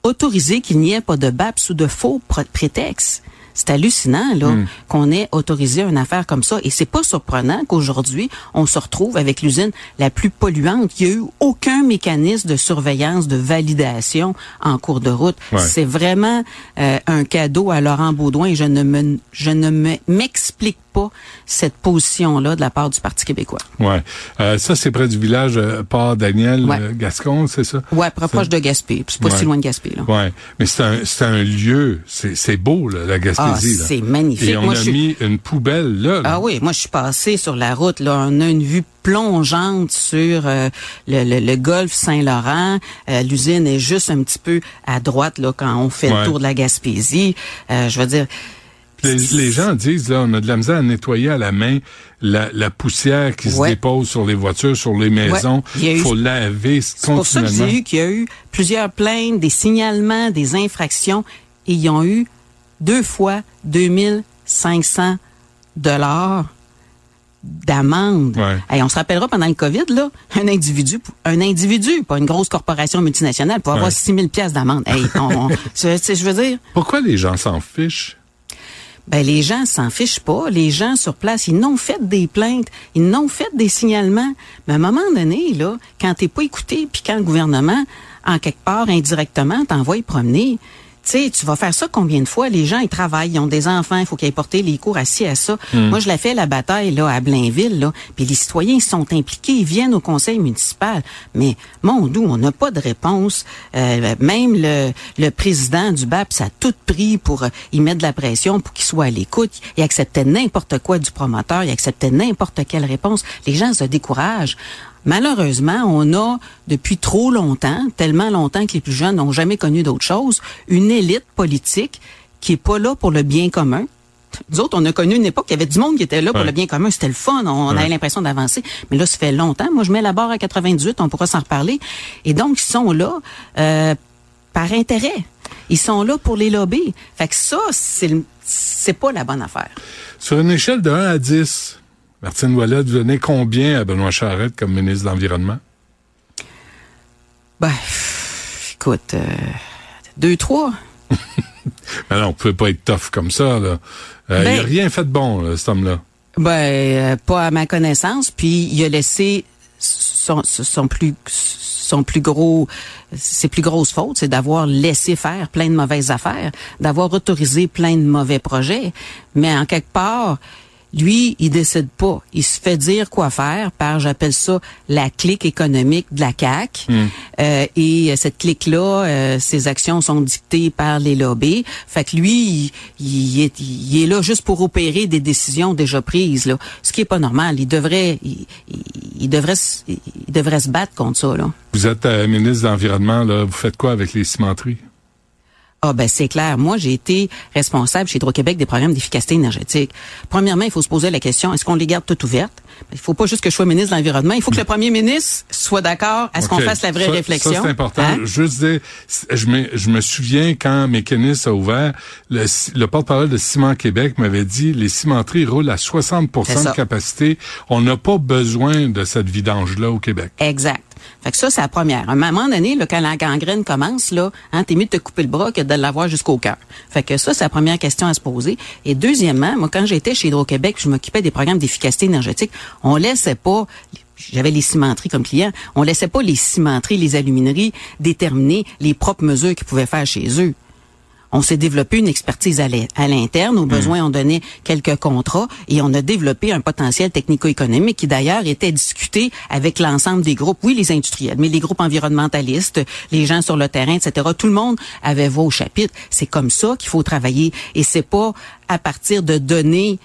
autorisé qu'il n'y ait pas de BAP sous de faux prétextes. C'est hallucinant là hmm. qu'on ait autorisé une affaire comme ça et c'est pas surprenant qu'aujourd'hui on se retrouve avec l'usine la plus polluante. Il y a eu aucun mécanisme de surveillance, de validation en cours de route. C'est vraiment euh, un cadeau à Laurent Baudouin et je ne me je ne m'explique pas cette position-là de la part du Parti québécois. Ouais. Euh, ça, c'est près du village euh, Port-Daniel, Ouais. euh, Gascon, c'est ça? Ouais, pro- proche de Gaspé. C'est pas Ouais. si loin de Gaspé, là. Ouais. Mais c'est un, c'est un lieu, c'est c'est beau, là, la Gaspésie. Ah, c'est magnifique. Et on Moi, a je mis une poubelle là. là. Ah oui, moi je suis passée sur la route, là, on a une vue plongeante sur euh, le, le- le golfe Saint-Laurent. Euh, L'usine est juste un petit peu à droite là quand on fait Ouais. le tour de la Gaspésie. Euh, je veux dire, Les, les gens disent, là, on a de la misère à nettoyer à la main la, la poussière qui Ouais. se dépose sur les voitures, sur les maisons. Il eu- faut laver c'est pour ça que continuellement. j'ai eu qu'il y a eu plusieurs plaintes, des signalements, des infractions, et ils ont eu deux fois 2500 dollars d'amende. Ouais. Hey, on se rappellera pendant le COVID, là, un individu, un individu, pas une grosse corporation multinationale, pour avoir Ouais. 6 000 pièces d'amende. Hey, on- on- <laughs> je veux dire, Pourquoi les gens s'en fichent? Ben les gens s'en fichent pas. Les gens sur place, ils n'ont fait des plaintes, ils n'ont fait des signalements. Mais à un moment donné, là, quand t'es pas écouté, puis quand le gouvernement, en quelque part, indirectement, t'envoie promener, sais, tu vas faire ça combien de fois? Les gens, ils travaillent, ils ont des enfants, il faut qu'ils aillent porter les cours assis à ça. Mm. Moi, je l'ai fait, la bataille, là, à Blainville, là, puis les citoyens, ils sont impliqués, ils viennent au conseil municipal. Mais, mon doux, on n'a pas de réponse. Euh, même le, le président du BAPS a tout pris pour euh, y mettre de la pression, pour qu'il soit à l'écoute. Il acceptait n'importe quoi du promoteur, il acceptait n'importe quelle réponse. Les gens se découragent. Malheureusement, on a depuis trop longtemps, tellement longtemps que les plus jeunes n'ont jamais connu d'autre chose, une élite politique qui est pas là pour le bien commun. Nous autres, on a connu une époque, il y avait du monde qui était là pour Ouais. le bien commun. C'était le fun, on, Ouais. avait l'impression d'avancer. Mais là, ça fait longtemps. Moi, je mets la barre à 98, on pourra s'en reparler. Et donc, ils sont là euh, par intérêt. Ils sont là pour les lobbies. Fait que ça, c'est c'est pas la bonne affaire. Sur une échelle de 1 à 10, Martine Ouellet, vous donnez combien à Benoît Charette comme ministre de l'Environnement? Ben, écoute, euh, deux, trois. <laughs> Mais non, on pouvait pas être tough comme ça, là. Euh, Ben- il a rien fait de bon, là, cet homme-là. Ben, euh, pas à ma connaissance. Puis il a laissé son, son plus son plus gros ses plus grosses fautes, c'est d'avoir laissé faire plein de mauvaises affaires, d'avoir autorisé plein de mauvais projets. Mais en quelque part, lui, il décide pas. Il se fait dire quoi faire par, j'appelle ça, la clique économique de la CAQ. Euh, et euh, cette clique-là, euh, ses actions sont dictées par les lobbies. Fait que lui, il, il est, il est là juste pour opérer des décisions déjà prises. Là. Ce qui est pas normal. Il devrait, il, il- devrait, se- il devrait se battre contre ça. Là. Vous êtes euh, ministre de l'Environnement, là. Vous faites quoi avec les cimenteries? Ah ben c'est clair. Moi, j'ai été responsable chez Hydro-Québec des programmes d'efficacité énergétique. Premièrement, il faut se poser la question est-ce qu'on les garde toutes ouvertes? Ben, Il faut pas juste que je sois ministre de l'environnement. Il faut que le premier ministre soit d'accord à ce qu'on fasse la vraie Ça- réflexion. Ça, c'est important. Hein? Juste dire, je me, je me souviens quand Mécanis a ouvert, le, le porte-parole de Ciment Québec m'avait dit, les cimenteries roulent à 60 C'est de ça. capacité. On n'a pas besoin de cette vidange-là au Québec. Exact. Fait que ça, c'est la première. À un moment donné, là, quand la gangrène commence, là, hein, t'es mieux de te couper le bras que de l'avoir jusqu'au cœur. Fait que ça, c'est la première question à se poser. Et deuxièmement, moi, quand j'étais chez Hydro-Québec, je m'occupais des programmes d'efficacité énergétique, on laissait pas j'avais les cimenteries comme clients, on laissait pas les cimenteries, les alumineries déterminer les propres mesures qu'ils pouvaient faire chez eux. On s'est développé une expertise à l'in- à l'interne. Au besoin, on donnait quelques contrats et on a développé un potentiel technico-économique qui d'ailleurs était discuté avec l'ensemble des groupes, oui, les industriels, mais les groupes environnementalistes, les gens sur le terrain, etc. Tout le monde avait voix au chapitre. C'est comme ça qu'il faut travailler et c'est pas à partir de données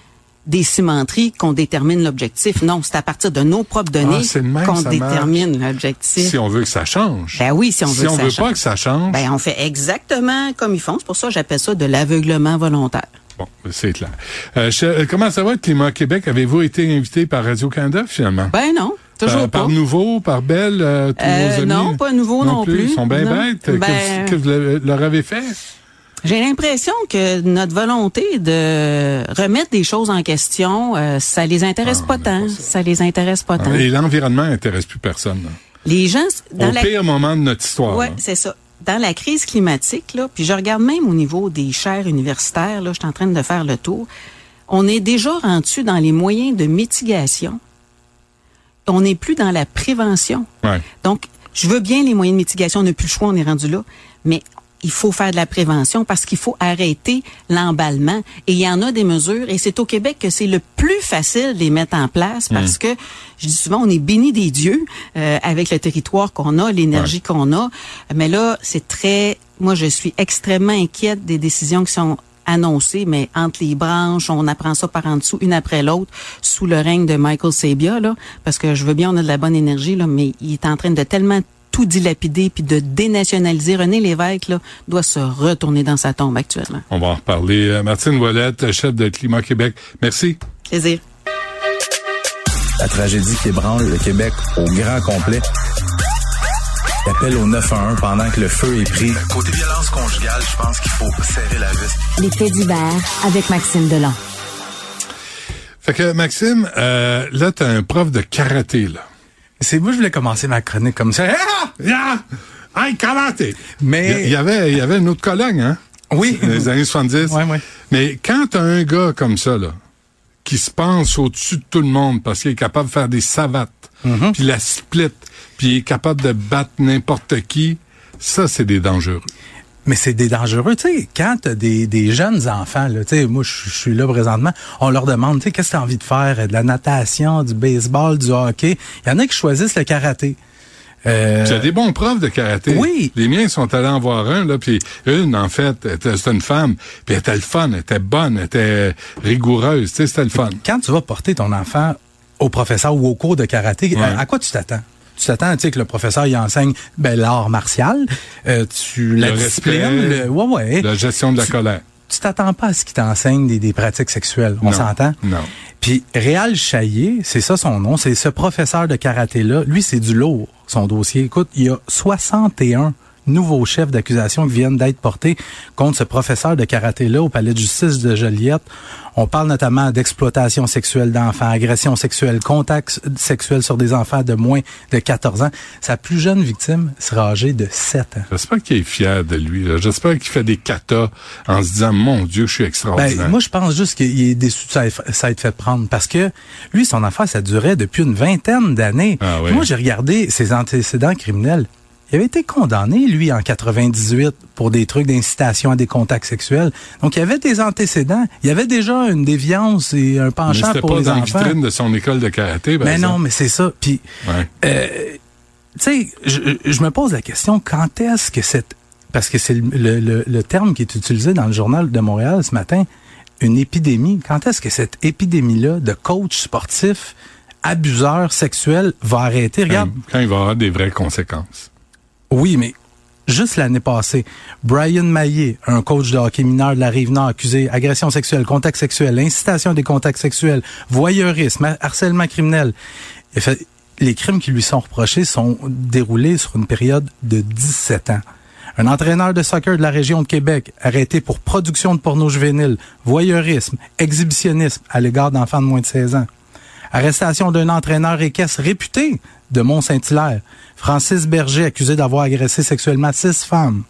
des cimenteries qu'on détermine l'objectif. Non, c'est à partir de nos propres données Ah, même, qu'on détermine l'objectif. Si on veut que ça change. Ben oui, si on veut si que on ça veut change. pas que ça change. Ben, on fait exactement comme ils font. C'est pour ça que j'appelle ça de l'aveuglement volontaire. Bon, c'est clair. Euh, euh, comment ça va, Climat Québec? Avez-vous été invité par Radio-Canada, finalement? Ben non, toujours par, pas. Par Nouveau, par Belle, euh, tous Euh, vos amis? non, pas Nouveau non plus. Ils sont bien Non. bêtes. Que Ben- vous- Que, vous le- leur avez fait? J'ai l'impression que notre volonté de remettre des choses en question, euh, ça les intéresse pas tant. Ça. les intéresse pas tant. Et l'environnement n'intéresse plus personne. là. Les gens, dans Au la... pire moment de notre histoire. Ouais, c'est ça. Dans la crise climatique, là, puis je regarde même au niveau des chaires universitaires, là, je suis en train de faire le tour. On est déjà rendu dans les moyens de mitigation. On n'est plus dans la prévention. Ouais. Donc, je veux bien les moyens de mitigation, on n'a plus le choix, on est rendu là. Mais il faut faire de la prévention parce qu'il faut arrêter l'emballement. Et il y en a des mesures, et c'est au Québec que c'est le plus facile de les mettre en place parce que, je dis souvent, on est béni des dieux euh, avec le territoire qu'on a, l'énergie qu'on a. Mais là, c'est très... Moi, je suis extrêmement inquiète des décisions qui sont annoncées, mais entre les branches, on apprend ça par en dessous, une après l'autre, sous le règne de Michael Sabia, là, parce que je veux bien, on a de la bonne énergie, là, mais il est en train de tellement tout dilapider puis de dénationaliser. René Lévesque là, doit se retourner dans sa tombe actuellement. On va en reparler. Euh, Martine Voilette, chef de Climat Québec. Merci. Plaisir. La tragédie qui ébranle le Québec au grand complet. L'appel au 911 pendant que le feu est pris. Côté violence conjugale, je pense qu'il faut serrer la vis. Les faits divers avec Maxime Delan. Fait que Maxime, euh, là, t'as un prof de karaté, là. C'est moi, je voulais commencer ma chronique comme ça. Ah! Ah! Mais. Il y avait, il y avait une autre Cologne, hein? Oui. Les années 70. Ouais, ouais. Mais quand t'as un gars comme ça, là, qui se pense au-dessus de tout le monde parce qu'il est capable de faire des savates, Mm-hmm. puis la split, puis il est capable de battre n'importe qui, ça, c'est des dangereux. Mais c'est des dangereux, tu sais, quand t'as des, des jeunes enfants, là, tu sais, moi, je suis là présentement, on leur demande, tu sais, qu'est-ce que t'as envie de faire? De la natation, du baseball, du hockey. Il y en a qui choisissent le karaté. Euh, Tu as des bons profs de karaté. Oui. Les miens sont allés en voir un, là, puis une, en fait, était- c'était une femme, puis elle était le fun, elle était bonne, elle était rigoureuse, tu sais, c'était le fun. quand tu vas porter ton enfant au professeur ou au cours de karaté, Ouais. à, à quoi tu t'attends? Tu t'attends, tu sais, que le professeur il enseigne ben, l'art martial, euh, tu la Le discipline, respect, le, ouais, ouais. La gestion de la colère. Tu t'attends pas à ce qu'il t'enseigne des, des pratiques sexuelles. On s'entend? Non. Puis Réal Chaillé, c'est ça son nom, c'est ce professeur de karaté-là. Lui, c'est du lourd, son dossier. Écoute, il y a 61 nouveaux chefs d'accusation qui viennent d'être portés contre ce professeur de karaté-là au palais de justice de Joliette. On parle notamment d'exploitation sexuelle d'enfants, agression sexuelle, contact sexuel sur des enfants de moins de 14 ans. Sa plus jeune victime sera âgée de 7 ans. J'espère qu'il est fier de lui. J'espère qu'il fait des katas en se disant, mon Dieu, je suis extraordinaire. Ben, moi, je pense juste qu'il est déçu de ça ça être fait prendre parce que lui, son affaire, ça durait depuis une vingtaine d'années. Ah oui. Moi, j'ai regardé ses antécédents criminels. Il avait été condamné, lui, en 98 pour des trucs d'incitation à des contacts sexuels. Donc, il y avait des antécédents. Il y avait déjà une déviance et un Mais penchant c'était pour pas les dans enfants. vitrine de son école de karaté. par Mais non, mais c'est ça. Puis, Ouais. euh, tu sais, je, je me pose la question, quand est-ce que cette... Parce que c'est le, le- le- le terme qui est utilisé dans le journal de Montréal ce matin, une épidémie. Quand est-ce que cette épidémie-là de coach sportif, abuseur sexuel va arrêter? Regarde, Quand, quand il va avoir des vraies conséquences. Oui, mais juste l'année passée, Brian Maillet, un coach de hockey mineur de la Rive-Nord, accusé agression sexuelle, contact sexuel, incitation des contacts sexuels, voyeurisme, harcèlement criminel. Les crimes qui lui sont reprochés sont déroulés sur une période de 17 ans. Un entraîneur de soccer de la région de Québec, arrêté pour production de porno juvénile, voyeurisme, exhibitionnisme à l'égard d'enfants de moins de 16 ans. Arrestation d'un entraîneur équestre réputé de Mont-Saint-Hilaire. Francis Berger, accusé d'avoir agressé sexuellement six femmes.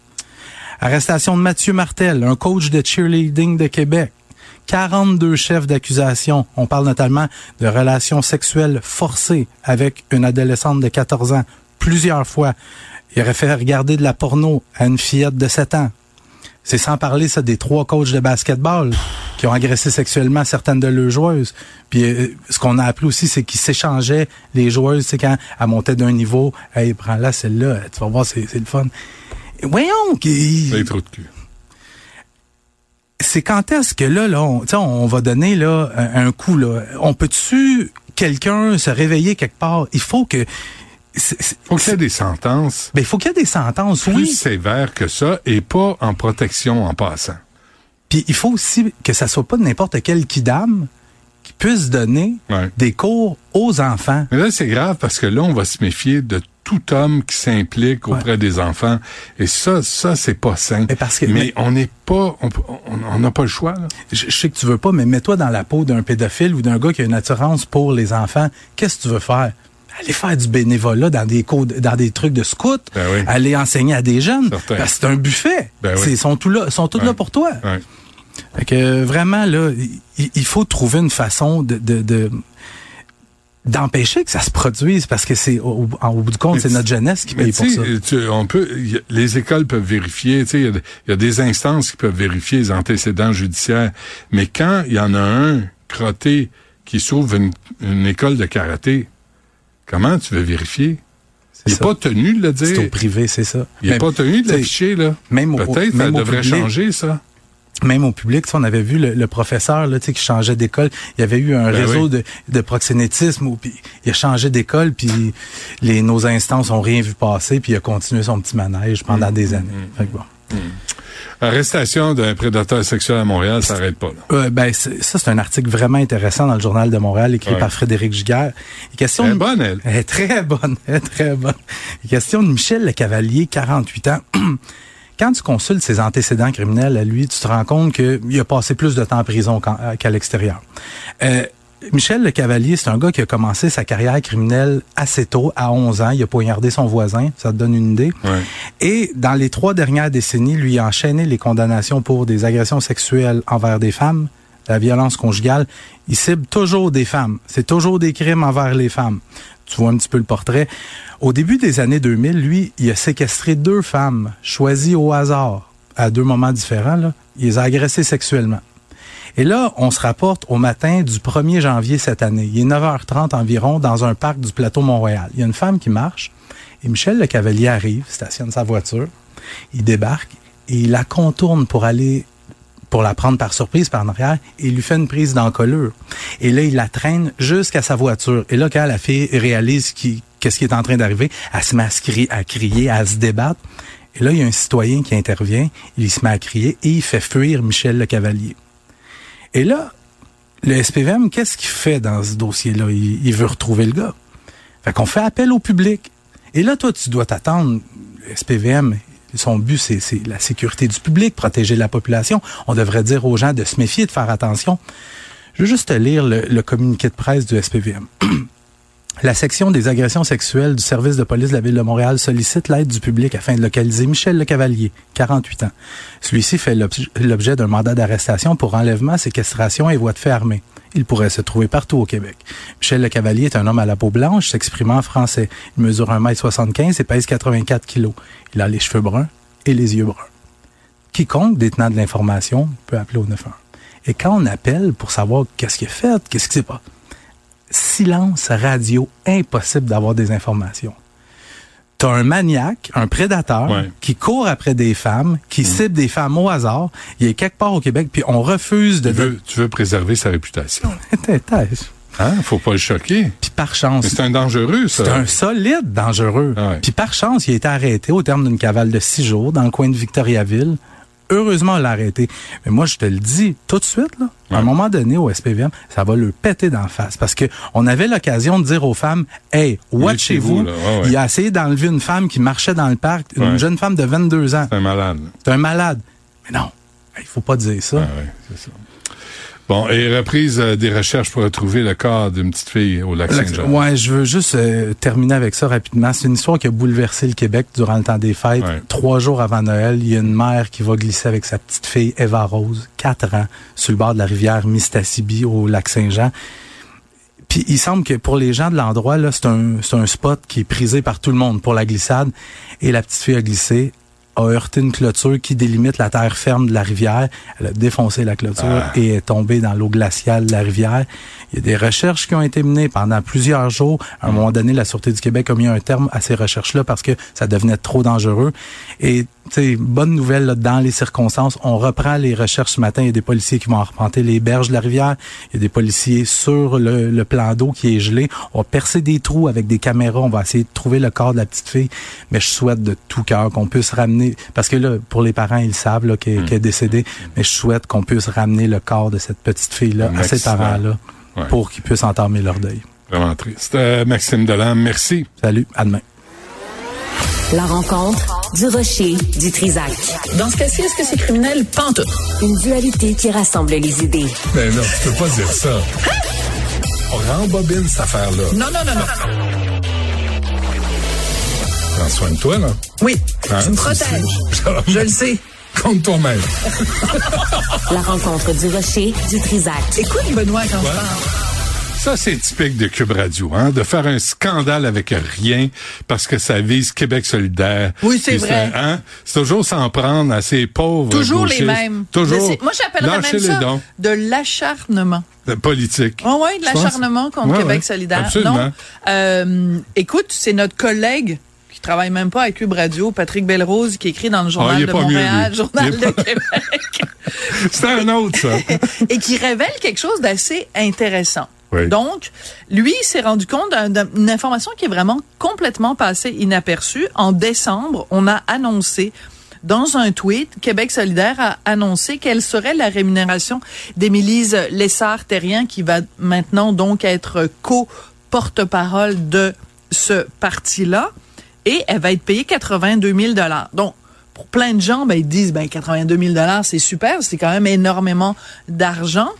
Arrestation de Mathieu Martel, un coach de cheerleading de Québec. 42 chefs d'accusation. On parle notamment de relations sexuelles forcées avec une adolescente de 14 ans plusieurs fois. Il aurait fait regarder de la porno à une fillette de 7 ans. C'est sans parler ça des trois coachs de basketball qui ont agressé sexuellement certaines de leurs joueuses. Puis euh, ce qu'on a appris aussi, c'est qu'ils s'échangeaient les joueuses, c'est quand elles montaient d'un niveau, hey, prends-la celle-là, tu vas voir, c'est c'est le fun. Et Voyons, qui- C'est trop de cul. c'est quand est-ce que là, là, on, on va donner là un, un coup là. On peut-tu quelqu'un se réveiller quelque part? Il faut que faut qu'il y ait des sentences. Ben, il faut qu'il y ait des sentences, plus oui. sévères que ça et pas en protection en passant. Puis il faut aussi que ça soit pas n'importe quel kidam qui puisse donner des cours aux enfants. Mais là, c'est grave parce que là, on va se méfier de tout homme qui s'implique auprès des enfants. Et ça, ça, c'est pas sain. Mais, parce que- mais mais- on n'est pas, on on n'a pas le choix. Là. Je, je sais que tu veux pas, mais mets-toi dans la peau d'un pédophile ou d'un gars qui a une attirance pour les enfants. Qu'est-ce que tu veux faire? Aller faire du bénévolat dans des de- dans des trucs de scout, aller enseigner à des jeunes. Que c'est un buffet. Ben oui. Sont tous là, sont tous là pour toi. Fait que vraiment, là, il, il faut trouver une façon de, de, de, d'empêcher que ça se produise parce que c'est au, au bout du compte, c'est notre jeunesse qui paye pour ça. Tu, on peut, les écoles peuvent vérifier, tu il y, a des instances qui peuvent vérifier les antécédents judiciaires, mais quand il y en a un crotté qui s'ouvre une, une, école de karaté, comment tu veux vérifier? Il n'est pas tenu de le dire. C'est au privé, c'est ça. Il n'est pas tenu de l'afficher, là. Même Peut-être ça devrait changer, ça même au public, on avait vu le, professeur là, qui changeait d'école. Il y avait eu un Ben réseau de, de, proxénétisme où puis il a changé d'école, puis les nos instances ont rien vu passer, puis il a continué son petit manège pendant Mmh, des années. Fait que bon. Arrestation d'un prédateur sexuel à Montréal, ça n'arrête pas. Euh, ben, ça, c'est un article vraiment intéressant dans le Journal de Montréal, écrit Ouais. par Frédéric Giguère. Question de- bonne, elle. Elle est très bonne, <laughs> elle est très bonne. Question de Michel Le Cavalier, 48 ans. <clears throat> Quand tu consultes ses antécédents criminels à lui, tu te rends compte qu'il a passé plus de temps en prison qu'en- qu'à l'extérieur. Euh, Michel Le Cavalier, c'est un gars qui a commencé sa carrière criminelle assez tôt, à 11 ans. Il a poignardé son voisin, ça te donne une idée. Et dans les trois dernières décennies, lui a enchaîné les condamnations pour des agressions sexuelles envers des femmes, la violence conjugale. Il cible toujours des femmes. C'est toujours des crimes envers les femmes. Tu vois un petit peu le portrait. Au début des années 2000, lui, il a séquestré deux femmes, choisies au hasard, à deux moments différents. Là. Il les a agressées sexuellement. Et là, on se rapporte au matin du 1er janvier cette année. Il est 9h30 environ dans un parc du plateau Mont-Royal. Il y a une femme qui marche et Michel Le Cavalier arrive, stationne sa voiture, il débarque et il la contourne pour aller pour la prendre par surprise par en arrière et il lui fait une prise d'encolure. Et là, il la traîne jusqu'à sa voiture. Et là, quand la fille réalise qu'est-ce qui est en train d'arriver, elle se met à, crier, à crier, à se débattre. Et là, il y a un citoyen qui intervient, il se met à crier et il fait fuir Michel Le Cavalier. Et là, le SPVM, qu'est-ce qu'il fait dans ce dossier-là? Il, veut retrouver le gars. Fait qu'on fait appel au public. Et là, toi, tu dois t'attendre. Le SPVM, son but, c'est la sécurité du public, protéger la population. On devrait dire aux gens de se méfier, de faire attention. Je veux juste te lire le communiqué de presse du SPVM. <clears throat> La section des agressions sexuelles du service de police de la Ville de Montréal sollicite l'aide du public afin de localiser Michel Le Cavalier, 48 ans. Celui-ci fait l'obj- l'objet d'un mandat d'arrestation pour enlèvement, séquestration et voie de fait armée. Il pourrait se trouver partout au Québec. Michel Le Cavalier est un homme à la peau blanche, s'exprimant en français. Il mesure 1m75 et pèse 84 kilos. Il a les cheveux bruns et les yeux bruns. Quiconque détenant de l'information peut appeler au 91. Et quand on appelle pour savoir qu'est-ce qu'il a fait, qu'est-ce qui s'est pas, silence radio, impossible d'avoir des informations. T'as un maniaque, un prédateur, Ouais. qui court après des femmes, qui cible des femmes au hasard. Il est quelque part au Québec, puis on refuse de... Tu veux, tu veux préserver sa réputation. <laughs> Hein? Faut pas le choquer. Puis par chance. C'est un dangereux, ça. C'est un solide dangereux. Puis par chance, il a été arrêté au terme d'une cavale de six jours dans le coin de Victoriaville. Heureusement, on l'a arrêté. Mais moi, je te le dis tout de suite, là, à un moment donné, au SPVM, ça va le péter d'en face. Parce que on avait l'occasion de dire aux femmes, hey, watchez-vous. Ouais, ouais. Il a essayé d'enlever une femme qui marchait dans le parc, une jeune femme de 22 ans. C'est un malade. C'est un malade. Mais non, il faut pas dire ça. c'est ça. Bon, et reprise euh, des recherches pour retrouver le corps d'une petite fille au lac Saint-Jean. Ouais, je veux juste euh, terminer avec ça rapidement. C'est une histoire qui a bouleversé le Québec durant le temps des fêtes. Trois jours avant Noël, il y a une mère qui va glisser avec sa petite fille Eva Rose, quatre ans, sur le bord de la rivière Mistassibie au lac Saint-Jean. Puis il semble que pour les gens de l'endroit, là, c'est un, c'est un spot qui est prisé par tout le monde pour la glissade. Et la petite fille a glissé, a heurté une clôture qui délimite la terre ferme de la rivière. Elle a défoncé la clôture Ah. et est tombée dans l'eau glaciale de la rivière. Il y a des recherches qui ont été menées pendant plusieurs jours. À un moment donné, la Sûreté du Québec a mis un terme à ces recherches-là parce que ça devenait trop dangereux. Et, tu sais, bonne nouvelle, là, dans les circonstances, on reprend les recherches ce matin. Il y a des policiers qui vont arpenter les berges de la rivière. Il y a des policiers sur le, le plan d'eau qui est gelé. On va percer des trous avec des caméras. On va essayer de trouver le corps de la petite fille. Mais je souhaite de tout cœur qu'on puisse ramener, parce que là, pour les parents, ils savent qu'elle est décédée, mais je souhaite qu'on puisse ramener le corps de cette petite fille-là à accident. parents-là Ouais. pour qu'ils puissent entamer leur deuil. Vraiment triste. Euh, Maxime Delam, merci. Salut, à demain. La rencontre du rocher du Trisac. Dans ce cas-ci, est-ce que c'est criminel? Pantoute. Une dualité qui rassemble les idées. Mais non, tu peux pas dire ça. On rembobine cette affaire-là. Non, non, non, non. Prends soin de toi, là. Oui, Hein, tu me protèges. <laughs> Je le sais. Compte toi-même. La rencontre du rocher du Trisac. Écoute, Benoît, quand je parle. Ça, c'est typique de Cube Radio, hein, de faire un scandale avec rien parce que ça vise Québec solidaire. Oui, c'est vrai. Hein, c'est toujours s'en prendre à ces pauvres Toujours les mêmes. Toujours. Moi, j'appellerais même ça dons. de l'acharnement. de politique. Oh oui, de l'acharnement contre Ouais, Québec ouais, solidaire. Absolument. Non. Euh, écoute, c'est notre collègue travaille même pas à Cube Radio, Patrick Belrose, qui écrit dans le Ah, Journal est de mieux, Montréal. Journal de pas- Québec, <laughs> C'est un autre, ça. <laughs> et qui révèle quelque chose d'assez intéressant. Oui. Donc, lui, il s'est rendu compte d'un- d'une information qui est vraiment complètement passée inaperçue. En décembre, on a annoncé dans un tweet, Québec solidaire a annoncé quelle serait la rémunération d'Émilise Lessard-Terrien, qui va maintenant donc être co-porte-parole de ce parti-là. Et elle va être payée 82 000 Donc, pour plein de gens, ben, ils disent, ben, 82 000 c'est super, c'est quand même énormément d'argent.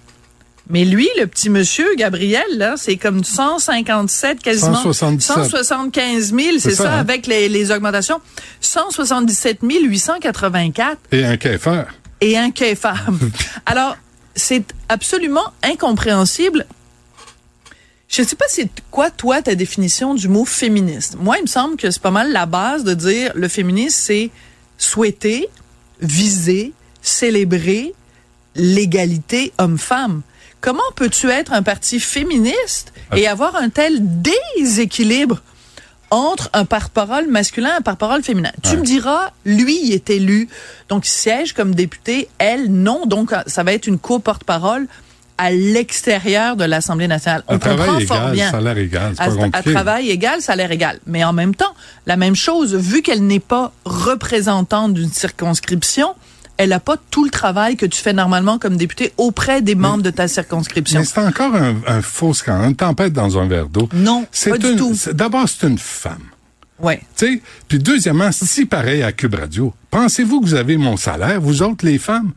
Mais lui, le petit monsieur, Gabriel, là, c'est comme 157, quasiment 177. 175 000, c'est ça, ça, hein? avec les, les augmentations. 177 884 Et un KFR. et un KFA. <laughs> Alors, c'est absolument incompréhensible. Je ne sais pas c'est quoi, toi, ta définition du mot féministe. Moi, il me semble que c'est pas mal la base de dire le féminisme, c'est souhaiter, viser, célébrer l'égalité homme-femme. Comment peux-tu être un parti féministe et avoir un tel déséquilibre entre un porte-parole masculin et un porte-parole féminin? Tu me diras, lui, il est élu, donc il siège comme député, elle, non, donc ça va être une co-porte-parole à l'extérieur de l'Assemblée nationale. On À travail comprend égal, fort bien. salaire égal, c'est À, pas à compliqué. travail égal, salaire égal. Mais en même temps, la même chose, vu qu'elle n'est pas représentante d'une circonscription, elle n'a pas tout le travail que tu fais normalement comme député auprès des membres de ta circonscription. Mais c'est encore un, un faux scandale, une tempête dans un verre d'eau. Non, c'est pas du une- tout. c'est- D'abord, c'est une femme. Ouais. Tu sais, puis deuxièmement, si pareil à Cube Radio, pensez-vous que vous avez mon salaire, vous autres les femmes?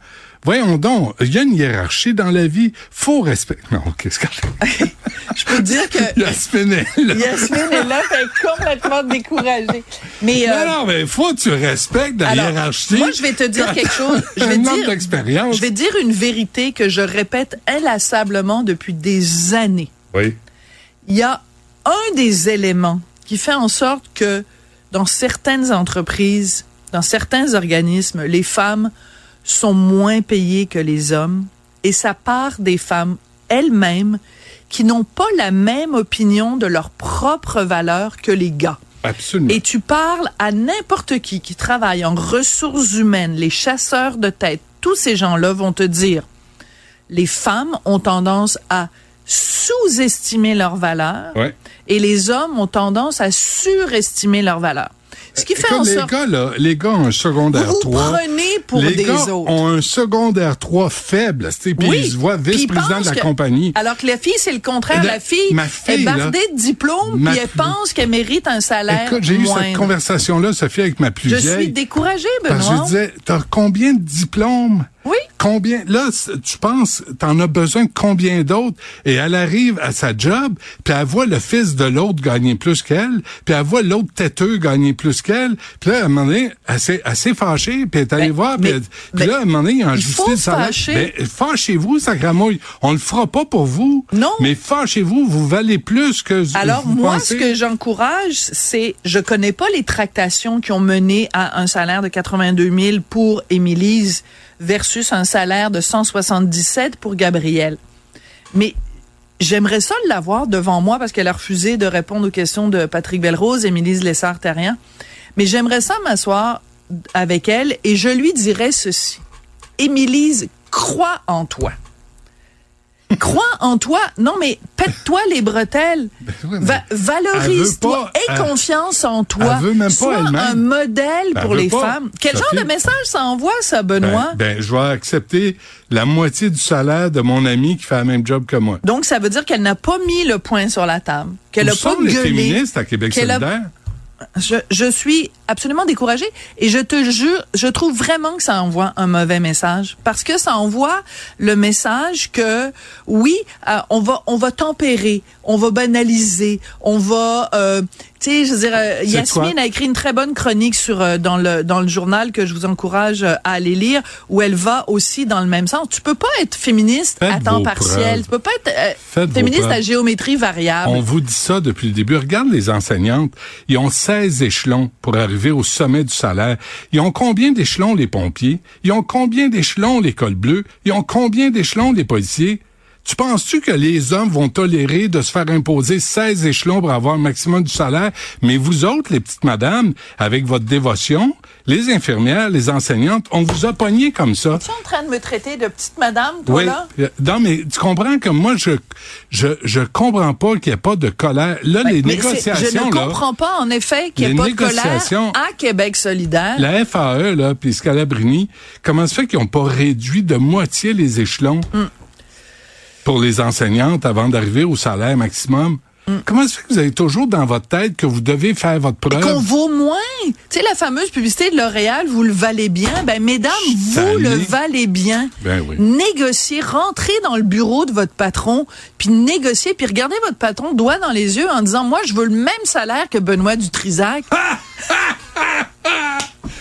Voyons donc, il y a une hiérarchie dans la vie, faut respecter. Non, qu'est-ce que <laughs> Je peux te dire que <laughs> Yasmine est là. Yasmine est là, elle est complètement découragée. Mais euh, non, mais faut que tu respectes la Alors, hiérarchie. Moi, je vais te dire quelque chose. Je vais <laughs> dire, d'expérience. je vais te dire une vérité que je répète inlassablement depuis des années. Oui. Il y a un des éléments qui fait en sorte que dans certaines entreprises, dans certains organismes, les femmes sont moins payées que les hommes et ça part des femmes elles-mêmes qui n'ont pas la même opinion de leurs propres valeurs que les gars. Absolument. Et tu parles à n'importe qui qui travaille en ressources humaines, les chasseurs de tête, tous ces gens-là vont te dire, les femmes ont tendance à sous-estimer leurs valeurs Ouais. et les hommes ont tendance à surestimer leurs valeurs. Ce qui fait Comme en les sorte gars, là, les gars ont un secondaire Vous vous 3. prenez pour les des gars autres. ont un secondaire 3 faible, puis ils se voient vice-président de la que- compagnie. Alors que la fille, c'est le contraire. La- La fille, ma fille, est là, bardée de diplômes, ma puis elle pense qu'elle mérite un salaire Écoute, j'ai eu cette conversation-là, Sophie, avec ma plus Je vieille. suis découragée, Parce que je Benoît. disais, t'as combien de diplômes? Oui. Combien? Là, tu penses, t'en as besoin de combien d'autres? Et elle arrive à sa job, puis elle voit le fils de l'autre gagner plus qu'elle, puis elle voit l'autre têteux gagner plus qu'elle. Puis là, à un moment donné, elle s'est, fâchée, puis elle est allée voir, puis, puis là, à un moment donné, il y a un il justice faut fâcher. Ben, fâchez-vous, sacramouille. On le fera pas pour vous. Non. Mais fâchez-vous, vous valez plus que Alors vous moi, pensez. ce que j'encourage, c'est, je connais pas les tractations qui ont mené à un salaire de 82 000 pour Émilise versus un salaire de 177 pour Gabriel. Mais j'aimerais ça l'avoir devant moi parce qu'elle a refusé de répondre aux questions de Patrick Belrose, Émilise Lessard-Terrien. Mais j'aimerais ça m'asseoir avec elle et je lui dirais ceci. Émilise, crois en toi. <laughs> Crois en toi. Non, mais pète-toi les bretelles. <laughs> oui, mais Va- Valorise-toi. Aie elle- confiance en toi. elle veut même pas Sois un modèle Ben, pour les pas. femmes. Quel Sophie. genre de message ça envoie, ça, Benoît? Ben, ben, je vais accepter la moitié du salaire de mon ami qui fait le même job que moi. Donc, ça veut dire qu'elle n'a pas mis le point sur la table. Qu'elle Où a pas sont les gueulé. féministes à Québec solidaire? Je, je suis absolument découragée. Et je te jure, je trouve vraiment que ça envoie un mauvais message parce que ça envoie le message que oui, euh, on va on va tempérer, on va banaliser, on va euh, tu sais, je veux dire, euh, Yasmine a écrit une très bonne chronique sur euh, dans le dans le journal que je vous encourage à aller lire, où elle va aussi dans le même sens. Tu peux pas être féministe à temps partiel, tu peux pas être féministe à géométrie variable. On vous dit ça depuis le début. Regarde les enseignantes, ils ont 16 échelons pour arriver au sommet du salaire. Ils ont combien d'échelons les pompiers? Ils ont combien d'échelons l'école bleue? Ils ont combien d'échelons les policiers? Tu penses-tu que les hommes vont tolérer de se faire imposer 16 échelons pour avoir le maximum du salaire? Mais vous autres, les petites madames, avec votre dévotion, les infirmières, les enseignantes, on vous a pogné comme ça. Tu es en train de me traiter de petite madame, toi, là? Euh, non, mais tu comprends que moi, je je, je comprends pas qu'il n'y ait pas de colère. Là, les négociations, Je ne comprends pas, en effet, qu'il n'y ait pas de colère à Québec solidaire. La FAE, là, puis Scalabrini, comment se fait qu'ils n'ont pas réduit de moitié les échelons? Hum pour les enseignantes avant d'arriver au salaire maximum? Mm. Comment se fait que vous avez toujours dans votre tête que vous devez faire votre preuve? Qu'on vaut moins? Tu sais, la fameuse publicité de L'Oréal, vous le valez bien. Ben, mesdames, vous le valez bien. Ben oui. Négociez, rentrez dans le bureau de votre patron, puis négociez, puis regardez votre patron doigt dans les yeux en disant, moi, je veux le même salaire que Benoît Dutrisac.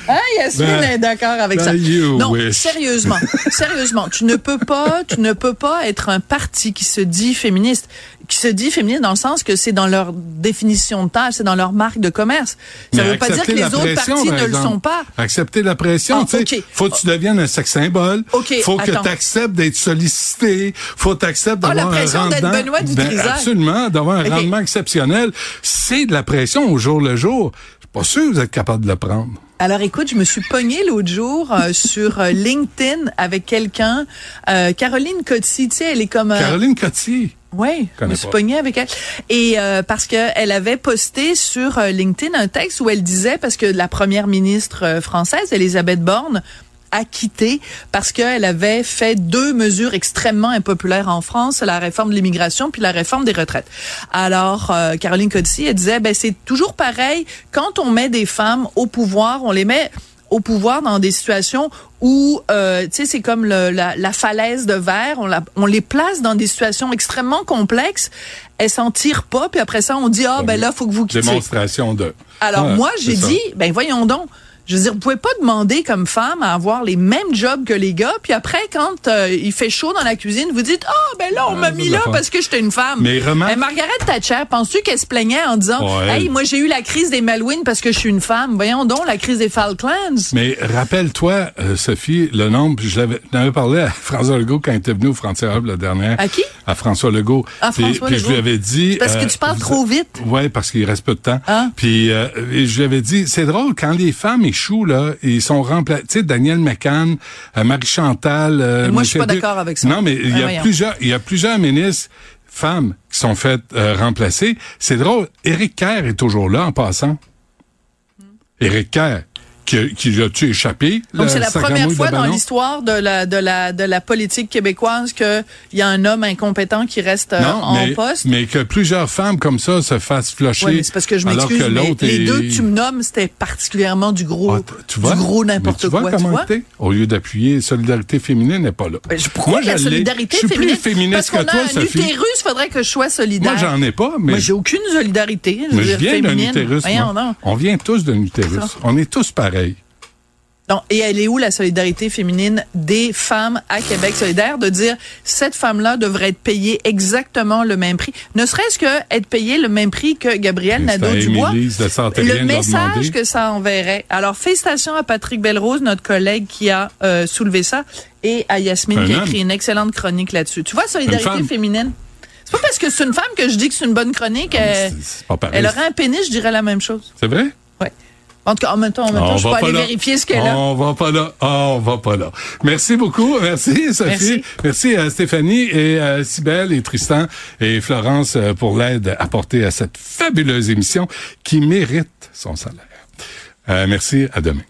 Hein, Yasmine ben, est d'accord avec ça. Ben, non, sérieusement, <laughs> sérieusement, tu ne peux pas, tu ne peux pas être un parti qui se dit féministe, qui se dit féministe dans le sens que c'est dans leur définition de tâche, c'est dans leur marque de commerce. Ça ne veut pas dire que les autres partis ne le sont pas. Accepter la pression, ah, tu sais. Faut que tu deviennes un sex symbole. Okay, faut que tu acceptes d'être sollicité. Faut que tu acceptes ah, d'avoir un rendement. Benoît du ben, absolument, d'avoir un rendement exceptionnel. C'est de la pression au jour le jour. Pas sûr que vous êtes capable de le prendre. Alors écoute, je me suis pognée l'autre jour euh, <laughs> sur euh, LinkedIn avec quelqu'un, euh, Caroline Coty, tu sais, elle est comme... Caroline Coty? Oui, je me suis pognée avec elle. Et parce qu'elle avait posté sur LinkedIn un texte où elle disait, parce que la première ministre française, Elisabeth Borne, a quitté parce qu'elle avait fait deux mesures extrêmement impopulaires en France, la réforme de l'immigration puis la réforme des retraites. Alors, euh, Caroline Codici, elle disait, ben c'est toujours pareil, quand on met des femmes au pouvoir, on les met au pouvoir dans des situations où, euh, tu sais, c'est comme le, la, falaise de verre, on, la, on les place dans des situations extrêmement complexes, elles s'en tirent pas, puis après ça, on dit, ah, ben là, faut que vous quittiez. Démonstration de... Alors, moi, j'ai dit, ben voyons donc, je veux dire, vous pouvez pas demander comme femme à avoir les mêmes jobs que les gars, puis après, quand euh, il fait chaud dans la cuisine, vous dites, ah, oh, ben là, on m'a mis là parce que j'étais une femme. Mais remarque... Margaret Thatcher, penses-tu qu'elle se plaignait en disant, hey, moi, j'ai eu la crise des Malouines parce que je suis une femme. Voyons donc, la crise des Falklands. Mais rappelle-toi, euh, Sophie, le nombre, je l'avais parlé à <laughs> François Legault quand il était venu au Frontier la dernière. À qui? À François Legault. À François puis, je lui avais dit... Parce que euh, tu parles trop vite. Ouais, parce qu'il reste peu de temps. Ah. Puis je lui avais dit, c'est drôle, quand les femmes échouent, là, ils sont remplacés. Tu sais, Daniel McCann, euh, Marie Chantal. Euh, moi, je suis pas d'accord avec ça. Non, mais il y a plusieurs, il y a plusieurs ministres femmes qui sont faites euh, remplacer. C'est drôle. Éric Kerr est toujours là en passant. Hmm. Éric Kerr qui, qui a-tu échappé? Donc, c'est la première fois dans l'histoire de la, de, la, de la politique québécoise qu'il y a un homme incompétent qui reste euh, en poste. Mais que plusieurs femmes comme ça se fassent flusher. Oui, c'est parce que je m'excuse, mais les deux que tu me nommes, c'était particulièrement du gros, ah, tu vois? du gros n'importe quoi. tu vois? Au lieu d'appuyer Solidarité féminine n'est pas là. Pourquoi Moi, la solidarité je suis féminine? plus féministe parce que toi, a un utérus, faudrait que je sois solidaire. Moi, j'en ai pas, mais. Moi, j'ai aucune solidarité. Je, mais je viens d'un utérus. On vient tous d'un utérus. On est tous pareils. Donc, et elle est où la solidarité féminine des femmes à Québec? Solidaire de dire cette femme-là devrait être payée exactement le même prix, ne serait-ce que être payée le même prix que Gabriel Nadeau-Dubois. Le message que ça enverrait. Alors, félicitations à Patrick Belrose, notre collègue qui a euh, soulevé ça, et à Yasmine qui a écrit une excellente chronique là-dessus. Tu vois, solidarité féminine. C'est pas parce que c'est une femme que je dis que c'est une bonne chronique. Elle, elle aurait un pénis, je dirais la même chose. C'est vrai? En tout cas, en même temps, en même temps je peux aller vérifier ce qu'elle a. On va pas là. Oh, on va pas là. Merci beaucoup. Merci, Sophie. Merci, à Stéphanie et à Sibelle et Tristan et Florence euh, pour l'aide apportée à cette fabuleuse émission qui mérite son salaire. Euh, merci. À demain.